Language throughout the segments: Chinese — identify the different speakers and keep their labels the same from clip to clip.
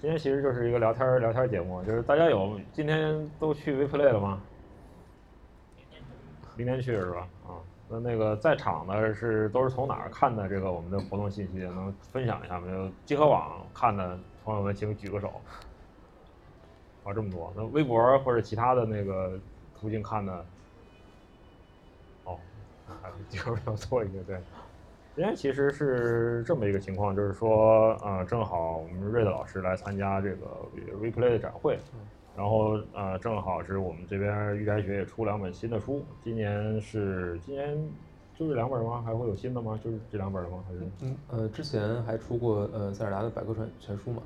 Speaker 1: 今天其实就是一个聊天儿聊天儿节目，就是大家有今天都去 WePlay 了吗？明天去是吧？啊，那那个在场的是都是从哪儿看的这个我们的活动信息？能分享一下吗？就集合网看的朋友们，请举个手。啊，这么多，那微博或者其他的那个途径看的，哦，还是集 合要做一个对。今天其实是这么一个情况，就是说，呃，正好我们瑞德老师来参加这个 Replay 的展会，然后呃，正好是我们这边御宅学也出两本新的书，今年是今年就这两本吗？还会有新的吗？就是这两本吗？还是？
Speaker 2: 嗯呃，之前还出过呃塞尔达的百科全全书嘛，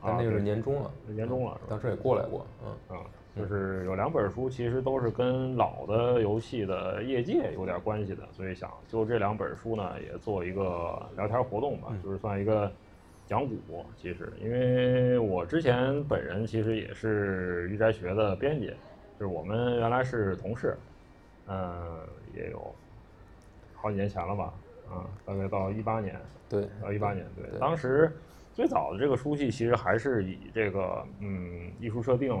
Speaker 2: 但那个是年终了，
Speaker 1: 年终了，
Speaker 2: 当时也过来过，
Speaker 1: 嗯啊。就是有两本书，其实都是跟老的游戏的业界有点关系的，所以想就这两本书呢，也做一个聊天活动吧，就是算一个讲古。其实，因为我之前本人其实也是御宅学的编辑，就是我们原来是同事，嗯，也有好几年前了吧，嗯，大概到一八年，
Speaker 2: 对，
Speaker 1: 到一八年，对，当时最早的这个书系其实还是以这个嗯艺术设定。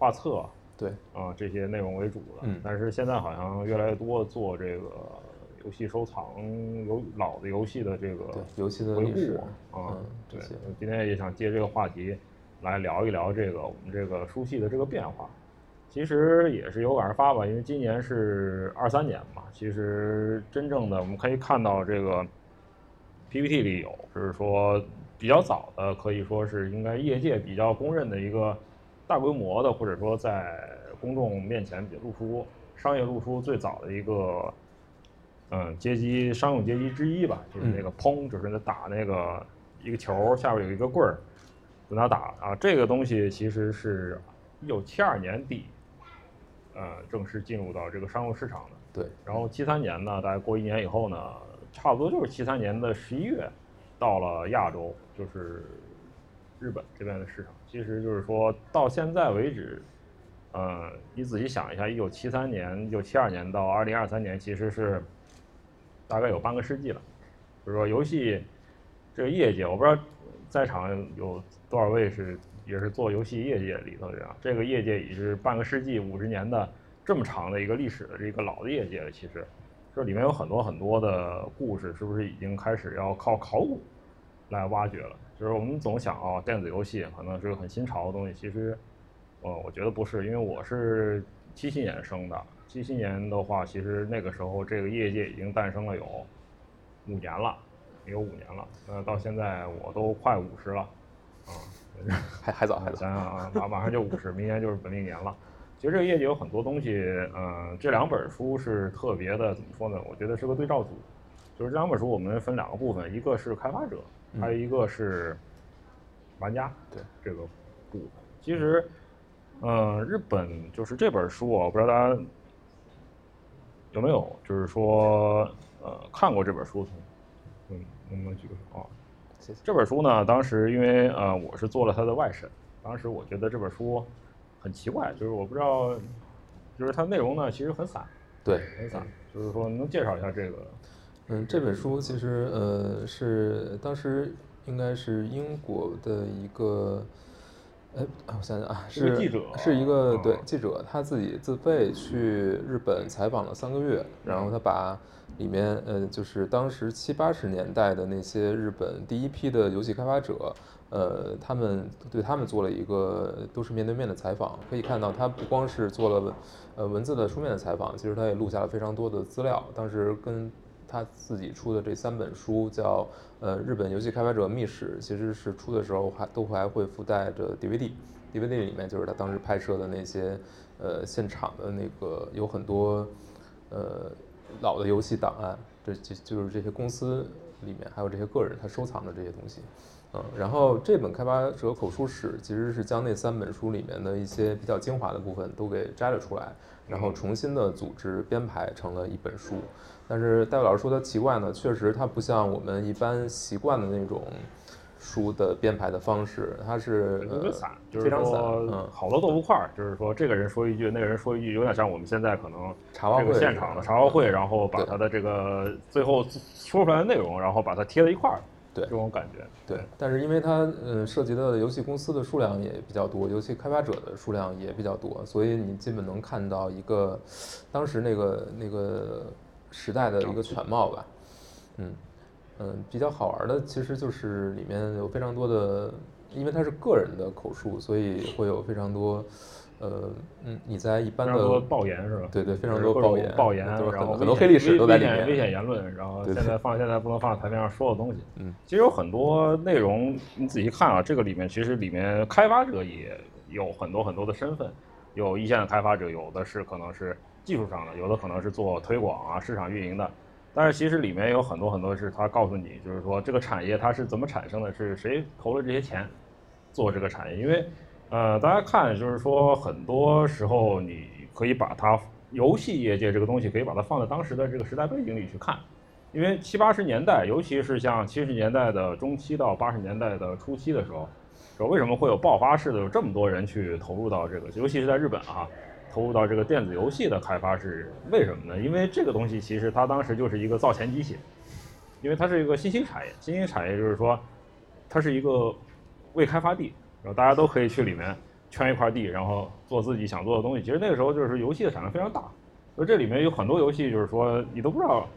Speaker 1: 画册，
Speaker 2: 对
Speaker 1: 啊，这些内容为主的。
Speaker 2: 嗯，
Speaker 1: 但是现在好像越来越多做这个游戏收藏、有老的游戏的这个
Speaker 2: 游戏的
Speaker 1: 回顾啊。对，今天也想借这个话题来聊一聊这个我们这个书系的这个变化。其实也是有感而发吧，因为今年是二三年嘛。其实真正的我们可以看到这个 PPT 里有，就是说比较早的，可以说是应该业界比较公认的一个。大规模的，或者说在公众面前比露出商业露出最早的一个，嗯，街机商用街机之一吧，就是那个砰，就是那打那个一个球，下边有一个棍儿，在那打啊。这个东西其实是一九七二年底，呃，正式进入到这个商用市场
Speaker 2: 的。对。
Speaker 1: 然后七三年呢，大概过一年以后呢，差不多就是七三年的十一月，到了亚洲，就是日本这边的市场。其实就是说到现在为止，呃，你仔细想一下，一九七三年、一九七二年到二零二三年，其实是大概有半个世纪了。就是说，游戏这个业界，我不知道在场有多少位是也是做游戏业界里头的人。这个业界已是半个世纪、五十年的这么长的一个历史的这个老的业界了。其实，这里面有很多很多的故事，是不是已经开始要靠考古来挖掘了？就是我们总想啊，电子游戏可能是个很新潮的东西。其实，呃，我觉得不是，因为我是七七年生的。七七年的话，其实那个时候这个业界已经诞生了有五年了，有五年了。那到现在我都快五十了，啊，
Speaker 2: 还还早还 早。
Speaker 1: 想想啊，马马上就五十，明年就是本命年了。其实这个业界有很多东西，嗯，这两本书是特别的，怎么说呢？我觉得是个对照组。就是这两本书，我们分两个部分，一个是开发者。还有一个是玩家，
Speaker 2: 对
Speaker 1: 这个部分。其实，嗯，日本就是这本书啊，我不知道大家有没有，就是说，呃，看过这本书？嗯，能不能举个手啊？
Speaker 2: 谢谢。
Speaker 1: 这本书呢，当时因为呃，我是做了它的外审，当时我觉得这本书很奇怪，就是我不知道，就是它内容呢其实很散，
Speaker 2: 对，
Speaker 1: 很散。就是说，能介绍一下这个？
Speaker 2: 嗯，这本书其实呃是当时应该是英国的一个，哎，我想想啊，是
Speaker 1: 记者，
Speaker 2: 是一个对记者，他自己自费去日本采访了三个月，然后他把里面呃就是当时七八十年代的那些日本第一批的游戏开发者，呃，他们对他们做了一个都是面对面的采访，可以看到他不光是做了呃文字的书面的采访，其实他也录下了非常多的资料，当时跟。他自己出的这三本书叫呃日本游戏开发者秘史，其实是出的时候还都还会附带着 DVD，DVD 里面就是他当时拍摄的那些呃现场的那个有很多呃老的游戏档案，这就就是这些公司里面还有这些个人他收藏的这些东西，嗯，然后这本开发者口述史其实是将那三本书里面的一些比较精华的部分都给摘了出来，然后重新的组织编排成了一本书。但是戴维老师说它奇怪呢，确实它不像我们一般习惯的那种书的编排的方式，它是
Speaker 1: 特别散，就是说好多豆腐块儿，就是说这个人说一句，那个人说一句，有点像我们现在可能这个现场的茶话会，然后把他的这个最后说出来的内容，然后把它贴在一块儿，
Speaker 2: 对
Speaker 1: 这种感觉。
Speaker 2: 对，但是因为它呃涉及到的游戏公司的数量也比较多，游戏开发者的数量也比较多，所以你基本能看到一个当时那个那个时代的一个全貌吧。嗯嗯，比较好玩的其实就是里面有非常多的，因为它是个人的口述，所以会有非常多。呃，嗯，你在一般的
Speaker 1: 爆言是吧？
Speaker 2: 对对，非常多
Speaker 1: 爆
Speaker 2: 言，
Speaker 1: 爆言，
Speaker 2: 然
Speaker 1: 后
Speaker 2: 很多黑历史都在里面，
Speaker 1: 危险言论，然后现在放现在不能放在台面上说的东西。
Speaker 2: 嗯，
Speaker 1: 其实有很多内容，你仔细看啊，这个里面其实里面开发者也有很多很多的身份，有一线的开发者，有的是可能是技术上的，有的可能是做推广啊、市场运营的，但是其实里面有很多很多是他告诉你，就是说这个产业它是怎么产生的，是谁投了这些钱做这个产业，因为。呃，大家看，就是说，很多时候你可以把它游戏业界这个东西，可以把它放在当时的这个时代背景里去看，因为七八十年代，尤其是像七十年代的中期到八十年代的初期的时候，说为什么会有爆发式的有这么多人去投入到这个，尤其是在日本啊，投入到这个电子游戏的开发是为什么呢？因为这个东西其实它当时就是一个造钱机器，因为它是一个新兴产业，新兴产业就是说，它是一个未开发地。然后大家都可以去里面圈一块地，然后做自己想做的东西。其实那个时候就是游戏的产量非常大，所以这里面有很多游戏，就是说你都不知道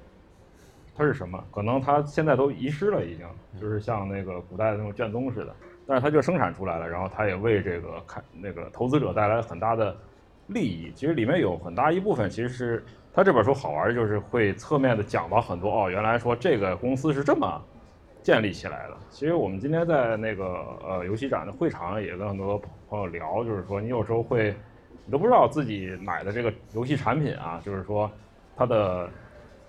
Speaker 1: 它是什么，可能它现在都遗失了，已经就是像那个古代的那种卷宗似的。但是它就生产出来了，然后它也为这个开那个投资者带来很大的利益。其实里面有很大一部分，其实是它这本书好玩，就是会侧面的讲到很多哦，原来说这个公司是这么。建立起来的。其实我们今天在那个呃游戏展的会场也跟很多朋友聊，就是说你有时候会，你都不知道自己买的这个游戏产品啊，就是说它的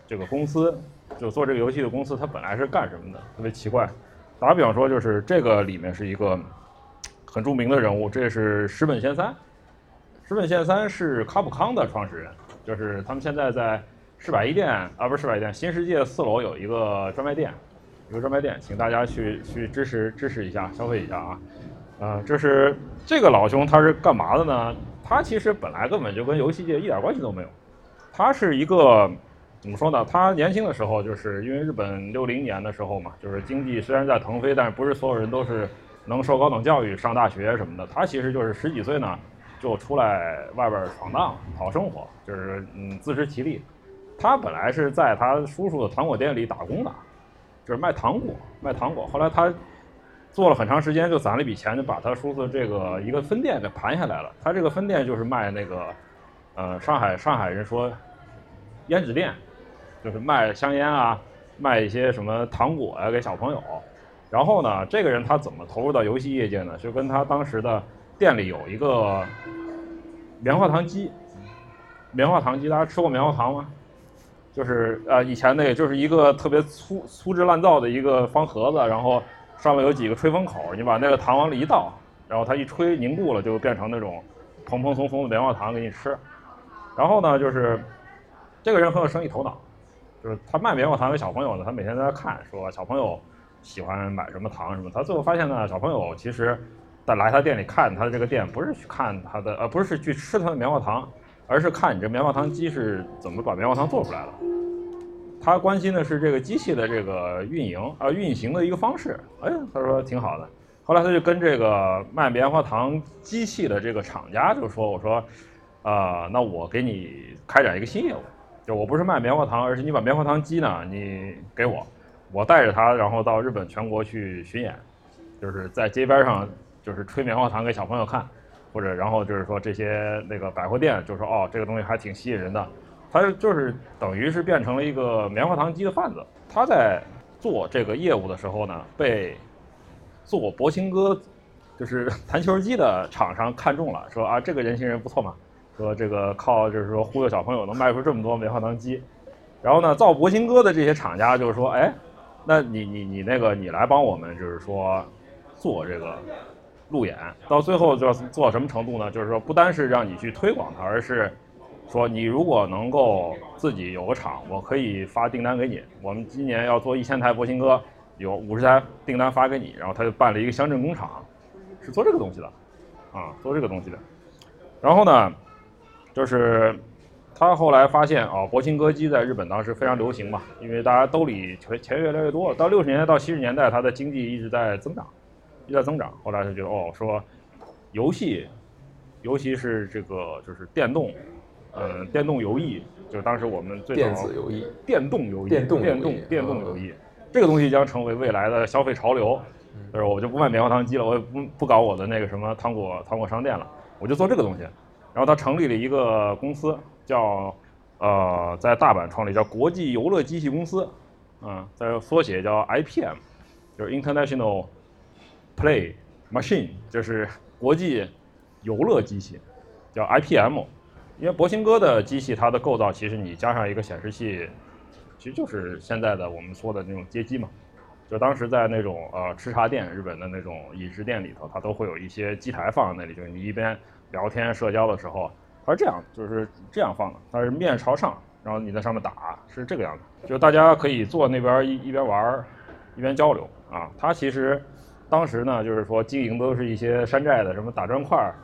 Speaker 1: 这个公司就做这个游戏的公司，它本来是干什么的，特别奇怪。打个比方说，就是这个里面是一个很著名的人物，这是石本贤三。石本贤三是卡普康的创始人，就是他们现在在世百一店啊，不是世百一店，新世界四楼有一个专卖店。有个专卖店，请大家去去支持支持一下，消费一下啊！啊，这是这个老兄他是干嘛的呢？他其实本来根本就跟游戏界一点关系都没有。他是一个怎么说呢？他年轻的时候就是因为日本六零年的时候嘛，就是经济虽然在腾飞，但是不是所有人都是能受高等教育、上大学什么的。他其实就是十几岁呢就出来外边闯荡讨生活，就是嗯自食其力。他本来是在他叔叔的糖果店里打工的。就是卖糖果，卖糖果。后来他做了很长时间，就攒了一笔钱，就把他叔叔这个一个分店给盘下来了。他这个分店就是卖那个，呃，上海上海人说胭脂店，就是卖香烟啊，卖一些什么糖果啊给小朋友。然后呢，这个人他怎么投入到游戏业界呢？就跟他当时的店里有一个棉花糖机，棉花糖机，大家吃过棉花糖吗？就是呃，以前那个就是一个特别粗粗制滥造的一个方盒子，然后上面有几个吹风口，你把那个糖往里一倒，然后它一吹凝固了，就变成那种蓬蓬松松的棉花糖给你吃。然后呢，就是这个人很有生意头脑，就是他卖棉花糖给小朋友呢，他每天在那看，说小朋友喜欢买什么糖什么。他最后发现呢，小朋友其实在来他店里看他的这个店，不是去看他的，呃，不是去吃他的棉花糖。而是看你这棉花糖机是怎么把棉花糖做出来的，他关心的是这个机器的这个运营啊运行的一个方式。哎，他说挺好的。后来他就跟这个卖棉花糖机器的这个厂家就说：“我说，啊，那我给你开展一个新业务，就我不是卖棉花糖，而是你把棉花糖机呢，你给我，我带着它，然后到日本全国去巡演，就是在街边上就是吹棉花糖给小朋友看。”或者，然后就是说这些那个百货店就说哦，这个东西还挺吸引人的，他就是等于是变成了一个棉花糖机的贩子。他在做这个业务的时候呢，被做博兴哥，就是 弹球机的厂商看中了，说啊，这个人情人不错嘛，说这个靠就是说忽悠小朋友能卖出这么多棉花糖机。然后呢，造博兴哥的这些厂家就是说，哎，那你你你那个你来帮我们就是说做这个。路演到最后就要做到什么程度呢？就是说，不单是让你去推广它，而是说，你如果能够自己有个厂，我可以发订单给你。我们今年要做一千台博兴哥，有五十台订单发给你，然后他就办了一个乡镇工厂，是做这个东西的，啊，做这个东西的。然后呢，就是他后来发现啊，博兴歌姬在日本当时非常流行嘛，因为大家兜里钱钱越来越多，到六十年代到七十年代，它的经济一直在增长，在增长。后来他觉得哦，说游戏，尤其是这个就是电动，呃，电动游艺，就是当时我们最早
Speaker 2: 电子游艺，
Speaker 1: 电动游艺，
Speaker 2: 电动
Speaker 1: 电动电动游艺，这个东西将成为未来的消费潮流。就是我就不卖棉花糖机了，我也不不搞我的那个什么糖果糖果商店了，我就做这个东西。然后他成立了一个公司，叫呃，在大阪创立叫国际游乐机器公司，嗯，在缩写叫 IPM，就是 International Play Machine，就是国际游乐机器，叫 IPM。因为博兴哥的机器，它的构造其实你加上一个显示器，其实就是现在的我们说的那种街机嘛。就当时在那种呃吃茶店，日本的那种饮食店里头，它都会有一些机台放在那里，就是你一边聊天社交的时候，它是这样，就是这样放的，它是面朝上，然后你在上面打，是这个样子，就大家可以坐那边一一边玩，一边交流啊。它其实当时呢，就是说经营都是一些山寨的什么打砖块儿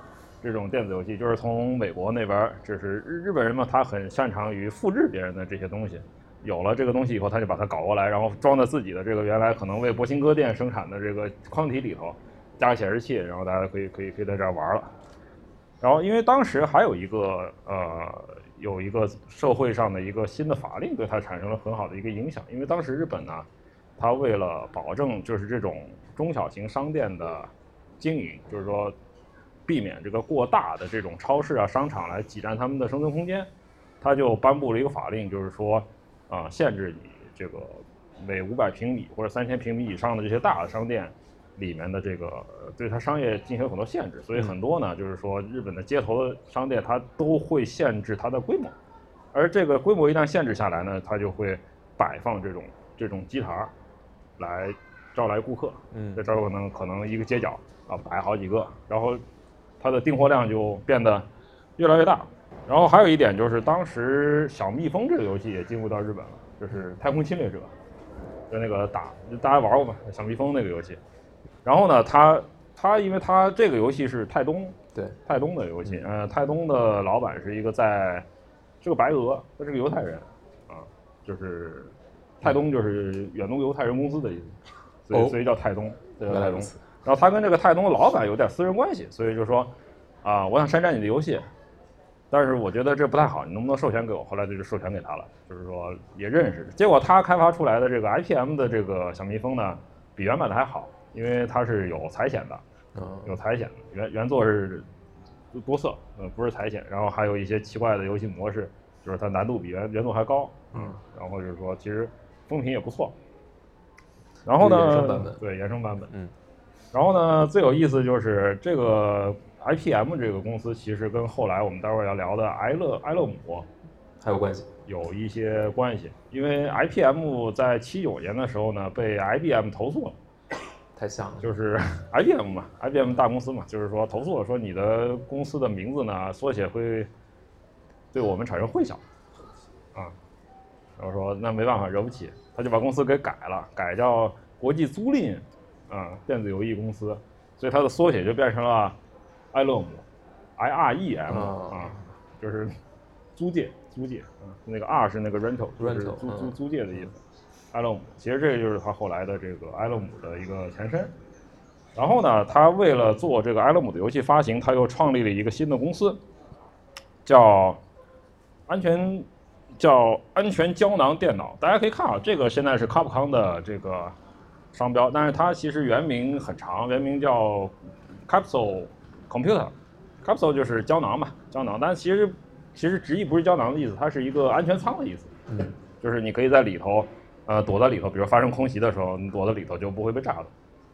Speaker 1: 这种电子游戏，就是从美国那边，就是日日本人嘛，他很擅长于复制别人的这些东西。有了这个东西以后，他就把它搞过来，然后装在自己的这个原来可能为博兴哥店生产的这个框体里头，加个显示器，然后大家可以可以可以在这儿玩了。然后因为当时还有一个呃有一个社会上的一个新的法令对它产生了很好的一个影响，因为当时日本呢，它为了保证就是这种中小型商店的经营，就是说避免这个过大的这种超市啊商场来挤占他们的生存空间，他就颁布了一个法令，就是说。啊，限制你这个每五百平米或者三千平米以上的这些大的商店里面的这个对它商业进行很多限制，所以很多呢，就是说日本的街头的商店它都会限制它的规模，而这个规模一旦限制下来呢，它就会摆放这种这种机台来招来顾客。
Speaker 2: 嗯，
Speaker 1: 这招可能可能一个街角啊摆好几个，然后它的订货量就变得越来越大。然后还有一点就是，当时小蜜蜂这个游戏也进入到日本了，就是太空侵略者，就那个打大家玩过吧？小蜜蜂那个游戏。然后呢，它它因为它这个游戏是泰东
Speaker 2: 对
Speaker 1: 泰东的游戏，呃，泰东的老板是一个在是个白俄，他是个犹太人啊，就是泰东就是远东犹太人公司的意思，所以所以叫泰东，叫泰东。然后他跟这个泰东的老板有点私人关系，所以就说啊，我想山寨你的游戏。但是我觉得这不太好，你能不能授权给我？后来就授权给他了，就是说也认识。结果他开发出来的这个 IPM 的这个小蜜蜂呢，比原版的还好，因为它是有彩显的，有彩显的。原原作是多色，呃，不是彩显。然后还有一些奇怪的游戏模式，就是它难度比原原作还高，嗯。然后就是说，其实风评也不错。然后呢？对，衍生版本。
Speaker 2: 嗯。
Speaker 1: 然后呢？最有意思就是这个。IPM 这个公司其实跟后来我们待会儿要聊的埃勒埃勒姆
Speaker 2: 还有关系，
Speaker 1: 有一些关系。因为 IPM 在七九年的时候呢，被 IBM 投诉了，
Speaker 2: 太像了，
Speaker 1: 就是 IBM 嘛，IBM 大公司嘛，就是说投诉了，说你的公司的名字呢缩写会对我们产生混淆啊。然后说那没办法，惹不起，他就把公司给改了，改叫国际租赁啊电子游戏公司，所以它的缩写就变成了。埃勒姆，I R E M 啊，就是租借，租借嗯，那个 R 是那个 rental，就是租租租借的意思。埃勒姆，其实这个就是他后来的这个埃勒姆的一个前身。然后呢，他为了做这个埃勒姆的游戏发行，他又创立了一个新的公司，叫安全叫安全胶囊电脑。大家可以看啊，这个现在是 Capcom 的这个商标，但是它其实原名很长，原名叫 Capsule。Computer，capsule 就是胶囊嘛，胶囊。但其实其实直译不是胶囊的意思，它是一个安全舱的意思。
Speaker 2: 嗯，
Speaker 1: 就是你可以在里头，呃，躲在里头，比如发生空袭的时候，你躲在里头就不会被炸了。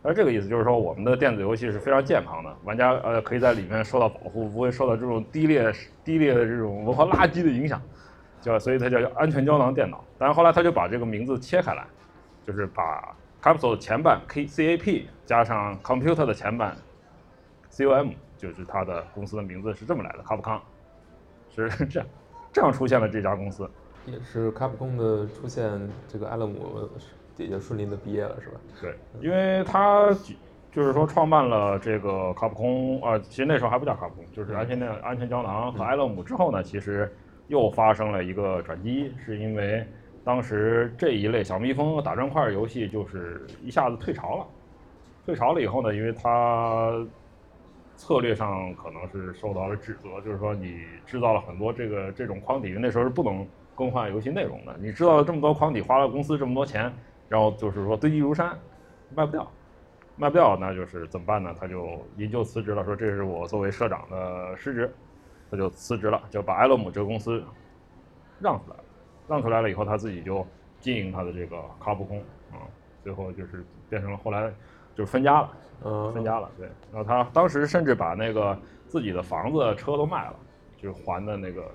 Speaker 1: 而这个意思就是说，我们的电子游戏是非常健康的，玩家呃可以在里面受到保护，不会受到这种低劣低劣的这种文化垃圾的影响。叫所以它叫安全胶囊电脑。但是后来他就把这个名字切开来，就是把 capsule 的前半 K C A P 加上 computer 的前半 C O M。就是他的公司的名字是这么来的，卡普康，是这样，这样出现了这家公司，
Speaker 2: 也是卡普空的出现，这个埃勒姆也就顺利的毕业了，是吧？
Speaker 1: 对，因为他就是说创办了这个卡普空，啊，其实那时候还不叫卡普空，就是安全的安全胶囊和埃勒姆之后呢，其实又发生了一个转机，是因为当时这一类小蜜蜂打砖块游戏就是一下子退潮了。退潮了以后呢，因为它策略上可能是受到了指责，就是说你制造了很多这个这种框体，那时候是不能更换游戏内容的。你制造了这么多框体，花了公司这么多钱，然后就是说堆积如山，卖不掉，卖不掉，那就是怎么办呢？他就引咎辞职了，说这是我作为社长的失职，他就辞职了，就把埃洛姆这个公司让出来了。让出来了以后，他自己就经营他的这个卡普空啊，最后就是变成了后来就是分家了。
Speaker 2: 嗯，
Speaker 1: 分家了，对。然后他当时甚至把那个自己的房子、车都卖了，就是还的那个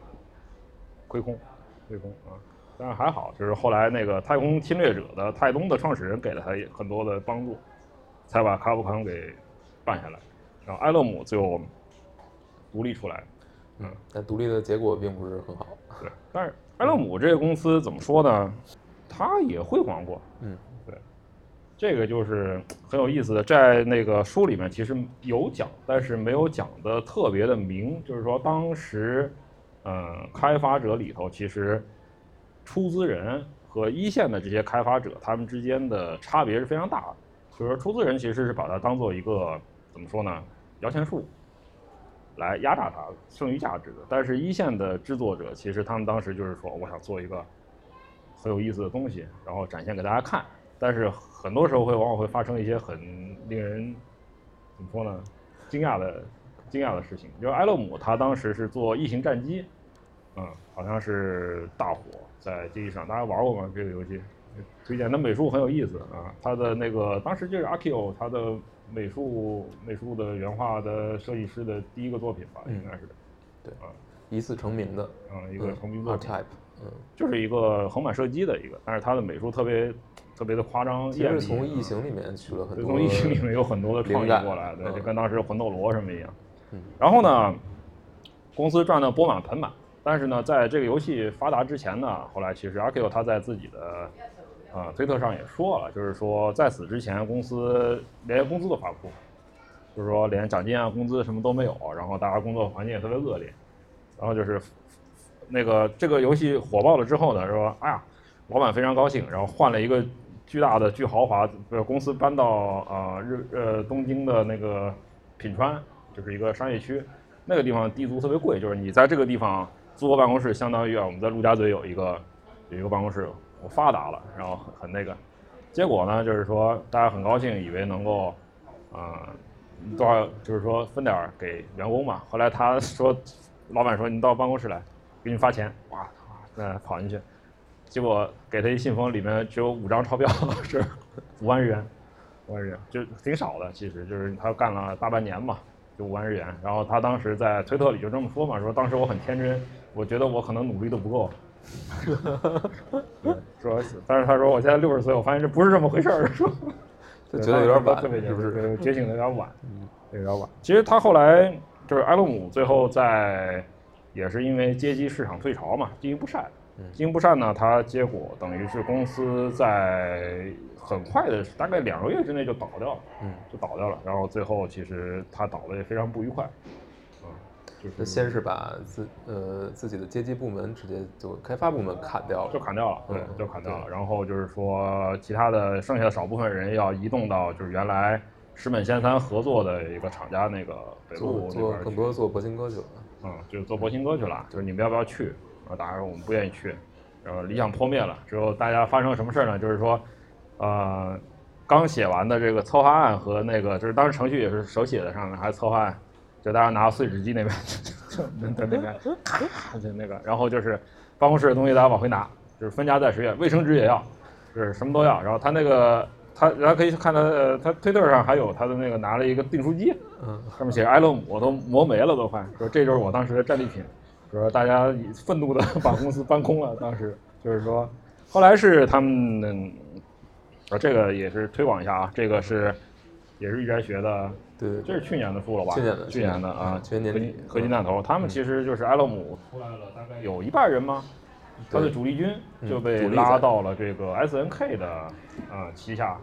Speaker 1: 亏空，亏空啊。但是还好，就是后来那个太空侵略者的泰东的创始人给了他很多的帮助，才把卡普空给办下来。然后埃勒姆就独立出来，
Speaker 2: 嗯，但独立的结果并不是很好。
Speaker 1: 对，但是埃勒姆这个公司怎么说呢？他也辉煌过，
Speaker 2: 嗯。
Speaker 1: 对这个就是很有意思的，在那个书里面其实有讲，但是没有讲的特别的明。就是说，当时，嗯，开发者里头其实出资人和一线的这些开发者，他们之间的差别是非常大的。就是说，出资人其实是把它当做一个怎么说呢，摇钱树来压榨它剩余价值的。但是一线的制作者，其实他们当时就是说，我想做一个很有意思的东西，然后展现给大家看。但是很多时候会往往会发生一些很令人怎么说呢，惊讶的惊讶的事情。就是埃勒姆他当时是做异形战机，嗯，好像是大火在街机上，大家玩过吗？这个游戏推荐，那美术很有意思啊。他的那个当时就是阿 Q 他的美术美术的原画的设计师的第一个作品吧，应该是，
Speaker 2: 对啊，一次成名的，
Speaker 1: 嗯，一个成名作
Speaker 2: 品，嗯，
Speaker 1: 就是一个横版射击的一个，但是他的美术特别。特别的夸张，
Speaker 2: 其实从异形里面取了很多，
Speaker 1: 从异形里面有很多的创意过来，的，就跟当时魂斗罗什么一样。然后呢，公司赚的钵满盆满，但是呢，在这个游戏发达之前呢，后来其实阿 Q 他在自己的啊推特上也说了，就是说在此之前，公司连工资都发不出，就是说连奖金啊、工资什么都没有，然后大家工作环境也特别恶劣，然后就是那个这个游戏火爆了之后呢，说哎呀，老板非常高兴，然后换了一个。巨大的、巨豪华，呃，公司搬到啊日呃东京的那个品川，就是一个商业区，那个地方地租特别贵，就是你在这个地方租个办公室，相当于啊我们在陆家嘴有一个有一个办公室，我发达了，然后很很那个，结果呢就是说大家很高兴，以为能够啊多少就是说分点给员工嘛，后来他说老板说你到办公室来，给你发钱，哇，那跑进去。结果给他一信封，里面只有五张钞票，是五万日元，五万日元就挺少的。其实就是他干了大半年嘛，就五万日元。然后他当时在推特里就这么说嘛，说当时我很天真，我觉得我可能努力的不够。说，但是他说我现在六十岁，我发现这不是这么回事儿，说
Speaker 2: 觉得有点晚，
Speaker 1: 是
Speaker 2: 不是？
Speaker 1: 觉醒的有点晚，有点晚。其实他后来就是埃勒姆，最后在也是因为街机市场退潮嘛，经营不善。经营不善呢，他结果等于是公司在很快的大概两个月之内就倒掉了，
Speaker 2: 嗯，
Speaker 1: 就倒掉了。然后最后其实他倒的也非常不愉快，嗯，就是
Speaker 2: 先是把自呃自己的街机部门直接就开发部门砍掉了，
Speaker 1: 就砍掉了，对，就砍掉了。然后就是说其他的剩下的少部分人要移动到就是原来石本仙三合作的一个厂家那个北路
Speaker 2: 那边很多做博兴哥去了，
Speaker 1: 嗯，就做博兴哥去了，就是你们要不要去？啊，大家说我们不愿意去，然后理想破灭了之后，大家发生了什么事儿呢？就是说，呃，刚写完的这个策划案和那个，就是当时程序也是手写的，上面还策划案，就大家拿碎纸机那边，就在那边咔就那个，然后就是办公室的东西大家往回拿，就是分家在十月，卫生纸也要，就是什么都要。然后他那个他，大家可以看他他推特上还有他的那个拿了一个订书机，
Speaker 2: 嗯，
Speaker 1: 上面写埃勒姆都磨没了都快，说这就是我当时的战利品。说大家愤怒的把公司搬空了，当时就是说，后来是他们，啊，这个也是推广一下啊，这个是也是玉斋学的，
Speaker 2: 对，
Speaker 1: 这是去年的书了吧？
Speaker 2: 去年的，
Speaker 1: 去年的啊，
Speaker 2: 去年年底，
Speaker 1: 合金弹头，他们其实就是埃勒姆出来了，大概有一半人吗？他的主力军就被拉到了这个 S N K 的啊旗下，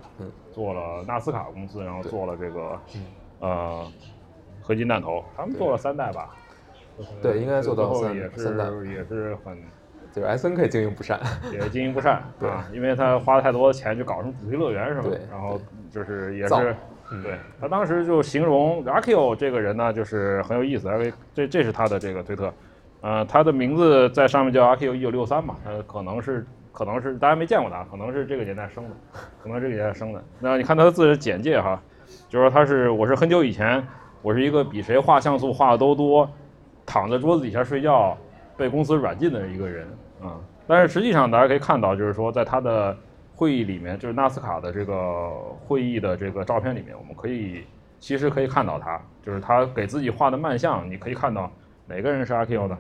Speaker 1: 做了纳斯卡公司，然后做了这个呃合金弹头，他们做了三代吧。
Speaker 2: 对，应该做到三
Speaker 1: 也
Speaker 2: 三代，
Speaker 1: 也是很，
Speaker 2: 就是 S N K 经营不善，
Speaker 1: 也经营不善，对。啊，因为他花了太多的钱去搞什么主题乐园什么？
Speaker 2: 对，
Speaker 1: 然后就是也是，对他当时就形容 Akio 这个人呢，就是很有意思，因为这这是他的这个推特，呃，他的名字在上面叫 Akio 一九六三嘛，他可能是可能是大家没见过他，可能是这个年代生的，可能这个年代生的。那你看他的自己的简介哈，就说他是我是很久以前。我是一个比谁画像素画的都多，躺在桌子底下睡觉，被公司软禁的一个人啊。但是实际上大家可以看到，就是说在他的会议里面，就是纳斯卡的这个会议的这个照片里面，我们可以其实可以看到他，就是他给自己画的漫像，你可以看到哪个人是阿 Q 的，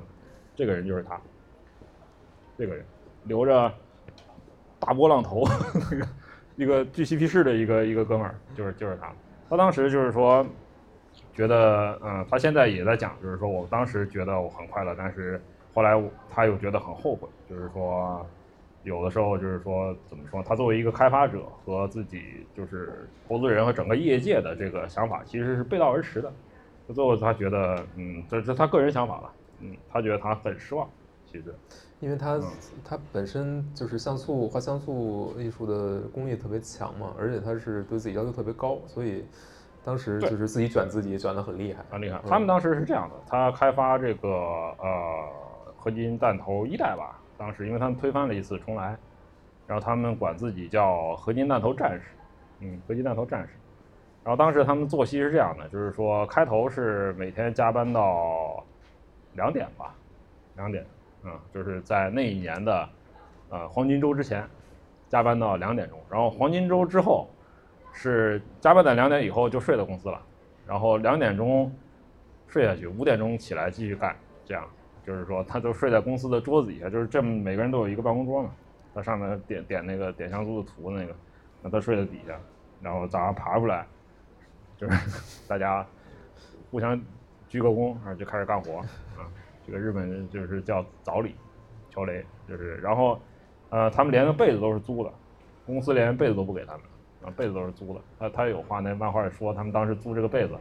Speaker 1: 这个人就是他，这个人留着大波浪头，一个巨嬉皮士的一个一个哥们儿，就是就是他。他当时就是说。觉得，嗯，他现在也在讲，就是说我当时觉得我很快乐，但是后来他又觉得很后悔，就是说，有的时候就是说，怎么说？他作为一个开发者和自己就是投资人和整个业界的这个想法其实是背道而驰的。最后他觉得，嗯，这这他个人想法了，嗯，他觉得他很失望，其实，
Speaker 2: 因为他他本身就是像素画像素艺术的工艺特别强嘛，而且他是对自己要求特别高，所以。当时就是自己卷自己卷得很厉害，
Speaker 1: 很厉害。他们当时是这样的，他开发这个呃合金弹头一代吧，当时因为他们推翻了一次重来，然后他们管自己叫合金弹头战士，嗯，合金弹头战士。然后当时他们作息是这样的，就是说开头是每天加班到两点吧，两点，嗯，就是在那一年的呃黄金周之前加班到两点钟，然后黄金周之后。是加班到两点以后就睡到公司了，然后两点钟睡下去，五点钟起来继续干，这样就是说他就睡在公司的桌子底下，就是这么每个人都有一个办公桌嘛，他上面点点那个点像素的图那个，那他睡在底下，然后早上爬出来，就是 大家互相鞠个躬，啊就开始干活啊，这个日本就是叫早礼，乔雷就是，然后呃他们连个被子都是租的，公司连被子都不给他们。啊，被子都是租的。他他有话，那漫画里说，他们当时租这个被子，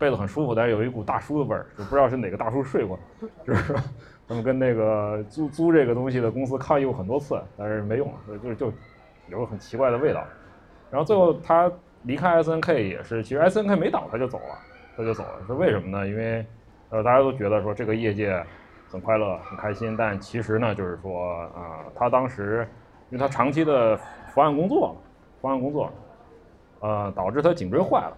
Speaker 1: 被子很舒服，但是有一股大叔的味儿，就不知道是哪个大叔睡过，就是他们跟那个租租这个东西的公司抗议过很多次，但是没用，所以就就有个很奇怪的味道。然后最后他离开 S N K 也是，其实 S N K 没倒他就走了，他就走了。是为什么呢？因为呃大家都觉得说这个业界很快乐很开心，但其实呢就是说啊，他当时因为他长期的伏案工作。伏案工作，呃，导致他颈椎坏了。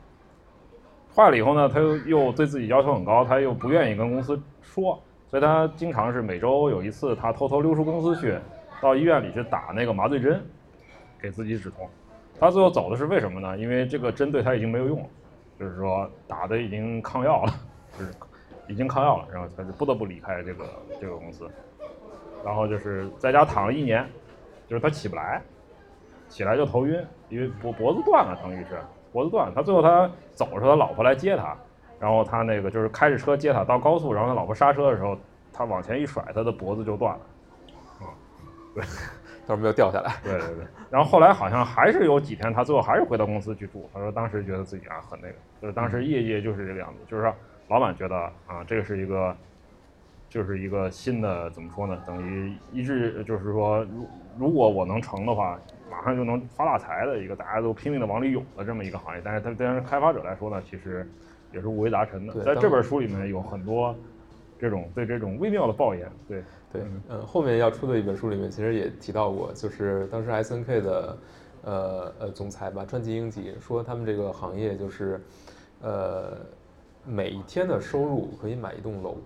Speaker 1: 坏了以后呢，他又又对自己要求很高，他又不愿意跟公司说，所以他经常是每周有一次，他偷偷溜出公司去，到医院里去打那个麻醉针，给自己止痛。他最后走的是为什么呢？因为这个针对他已经没有用了，就是说打的已经抗药了，就是已经抗药了，然后他就不得不离开这个这个公司，然后就是在家躺了一年，就是他起不来。起来就头晕，因为脖脖子断了，等于是脖子断。他最后他走的时候，他老婆来接他，然后他那个就是开着车接他到高速，然后他老婆刹车的时候，他往前一甩，他的脖子就断了。啊，对，
Speaker 2: 到时候没有掉下来。
Speaker 1: 对对对。然后后来好像还是有几天，他最后还是回到公司去住。他说当时觉得自己啊很那个，就是当时业界就是这个样子，就是说老板觉得啊这个是一个，就是一个新的怎么说呢？等于一直就是说，如如果我能成的话。马上就能发大财的一个，大家都拼命的往里涌的这么一个行业，但是它对于开发者来说呢，其实也是五味杂陈的。在这本书里面有很多这种对这种微妙的抱怨。对
Speaker 2: 对，嗯，后面要出的一本书里面其实也提到过，就是当时 S N K 的呃呃总裁吧，川崎英吉说他们这个行业就是呃每一天的收入可以买一栋楼。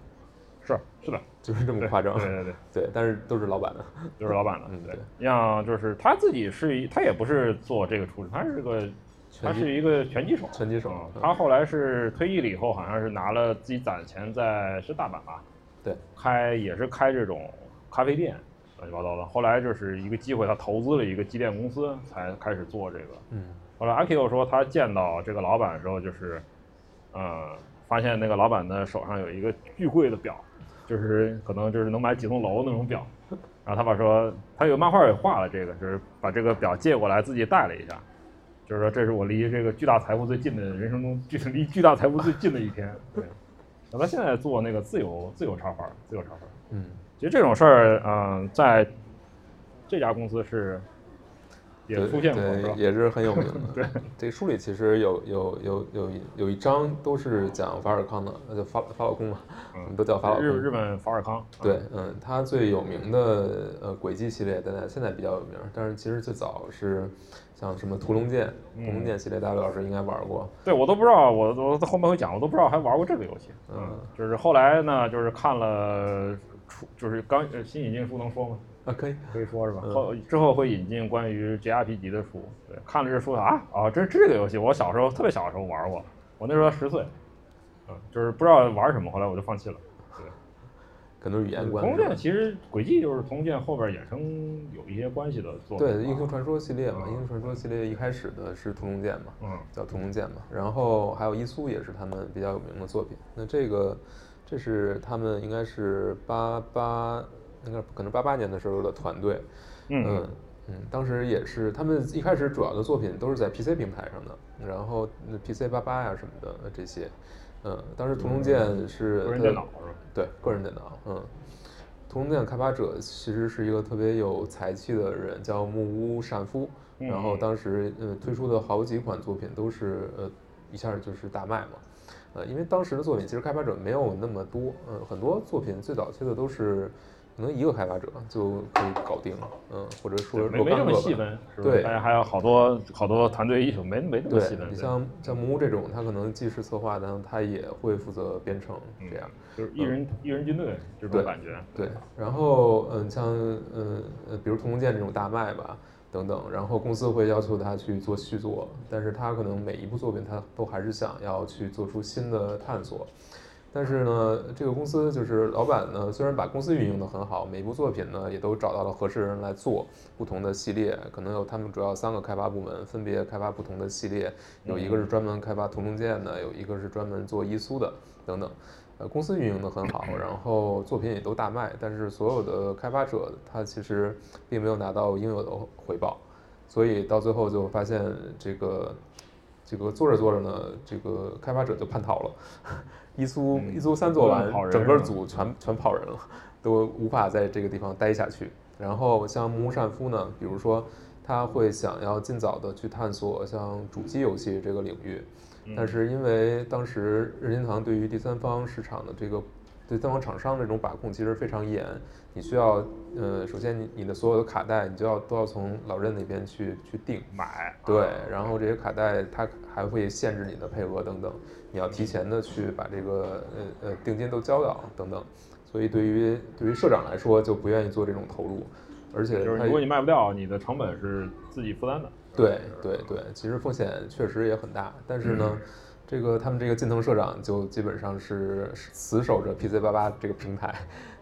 Speaker 1: 是是的，
Speaker 2: 就是这么夸张。
Speaker 1: 对对对
Speaker 2: 对，但是都是老板的，
Speaker 1: 都是老板的。嗯，对。像就是他自己是一，他也不是做这个出身，他是个，他是一个拳击手。
Speaker 2: 拳击手。
Speaker 1: 他后来是退役了以后，好像是拿了自己攒的钱，在是大阪吧？
Speaker 2: 对。
Speaker 1: 开也是开这种咖啡店，乱七八糟的。后来就是一个机会，他投资了一个机电公司，才开始做这个。
Speaker 2: 嗯。
Speaker 1: 后来阿 Q 说，他见到这个老板的时候，就是，呃，发现那个老板的手上有一个巨贵的表。就是可能就是能买几栋楼那种表，然后他爸说他有漫画也画了这个，就是把这个表借过来自己戴了一下，就是说这是我离这个巨大财富最近的人生中距离巨大财富最近的一天。对，那他现在做那个自由自由插画，自由插画。
Speaker 2: 嗯，
Speaker 1: 其实这种事儿，嗯，在这家公司是也
Speaker 2: 对
Speaker 1: 出现过，
Speaker 2: 对
Speaker 1: 是吧？
Speaker 2: 也是很有名的。
Speaker 1: 对，
Speaker 2: 这书里其实有有有有一有一章都是讲法尔康的，那就法法老空嘛，我们都叫法老公。
Speaker 1: 日日本法尔康。
Speaker 2: 对，嗯，他最有名的呃轨迹系列，现在现在比较有名，但是其实最早是像什么屠龙剑，屠龙剑系列，大刘老师应该玩过。
Speaker 1: 对我都不知道，我我后面会讲，我都不知道还玩过这个游戏。
Speaker 2: 嗯，
Speaker 1: 就是后来呢，就是看了出，就是刚呃新引进书能说吗？
Speaker 2: 啊，可以，
Speaker 1: 可以说是吧？
Speaker 2: 嗯
Speaker 1: 后之后会引进关于 JRPG 的书，对，看了这书啊啊，这是这个游戏，我小时候特别小的时候玩过，我那时候十岁，嗯，就是不知道玩什么，后来我就放弃了。
Speaker 2: 对 可能是语言关
Speaker 1: 通
Speaker 2: 系吧。
Speaker 1: 剑其实轨迹就是通剑后边衍生有一些关系的作品
Speaker 2: 对，英雄传说系列嘛，
Speaker 1: 嗯
Speaker 2: 英雄传说系列一开始的是屠龙剑嘛，
Speaker 1: 嗯
Speaker 2: 叫屠龙剑嘛，然后还有伊苏也是他们比较有名的作品。那这个，这是他们应该是八八，应该可能八八年的时候的团队，
Speaker 1: 嗯
Speaker 2: 嗯嗯，当时也是他们一开始主要的作品都是在 PC 平台上的，然后那 PC 八八呀什么的这些，嗯，当时屠龙剑是
Speaker 1: 个人电脑是吧？
Speaker 2: 对，个人电脑，嗯，屠龙剑开发者其实是一个特别有才气的人，叫木屋善夫。然后
Speaker 1: 嗯
Speaker 2: 当时呃推出的好几款作品都是呃一下就是大卖嘛，呃，因为当时的作品其实开发者没有那么多，嗯、很多作品最早期的都是可能一个开发者就可以搞定了，嗯、或者说
Speaker 1: 没没这么细分，是？
Speaker 2: 对
Speaker 1: 大家还有好多好多团队艺术，没没那么细分。
Speaker 2: 你像像木屋这种，他可能既是策划，但他也会负责编程
Speaker 1: 嗯
Speaker 2: 这样。
Speaker 1: 就是一人一人军队这种感觉。
Speaker 2: 对，然后嗯，像嗯呃，比如屠龙剑这种大卖吧，等等，然后公司会要求他去做续作，但是他可能每一部作品他都还是想要去做出新的探索。但是呢，这个公司就是老板呢，虽然把公司运营的很好，每部作品呢也都找到了合适人来做不同的系列，可能有他们主要三个开发部门，分别开发不同的系列，有一个是专门开发屠龙剑的，有一个是专门做伊苏的，等等。呃，公司运营的很好，然后作品也都大卖，但是所有的开发者他其实并没有拿到应有的回报，所以到最后就发现这个这个做着做着呢，这个开发者就叛逃了，伊苏
Speaker 1: 嗯
Speaker 2: 伊苏三做完整个组全全跑人了，都无法在这个地方待下去。然后像木屋善夫呢，比如说他会想要尽早的去探索像主机游戏这个领域，但是因为当时任天堂对于第三方市场的这个对第三方厂商这种把控其实非常严，你需要呃，首先你你的所有的卡带你就要都要从老任那边去去订，
Speaker 1: 买
Speaker 2: 对，然后这些卡带它还会限制你的配额等等，你要提前的去把这个呃呃定金都交掉等等，所以对于对于社长来说就不愿意做这种投入，而且
Speaker 1: 就是如果你卖不掉，你的成本是自己负担的。
Speaker 2: 对对对，其实风险确实也很大，但是呢，这个他们这个近藤社长就基本上是死守着 PC 八八这个平台，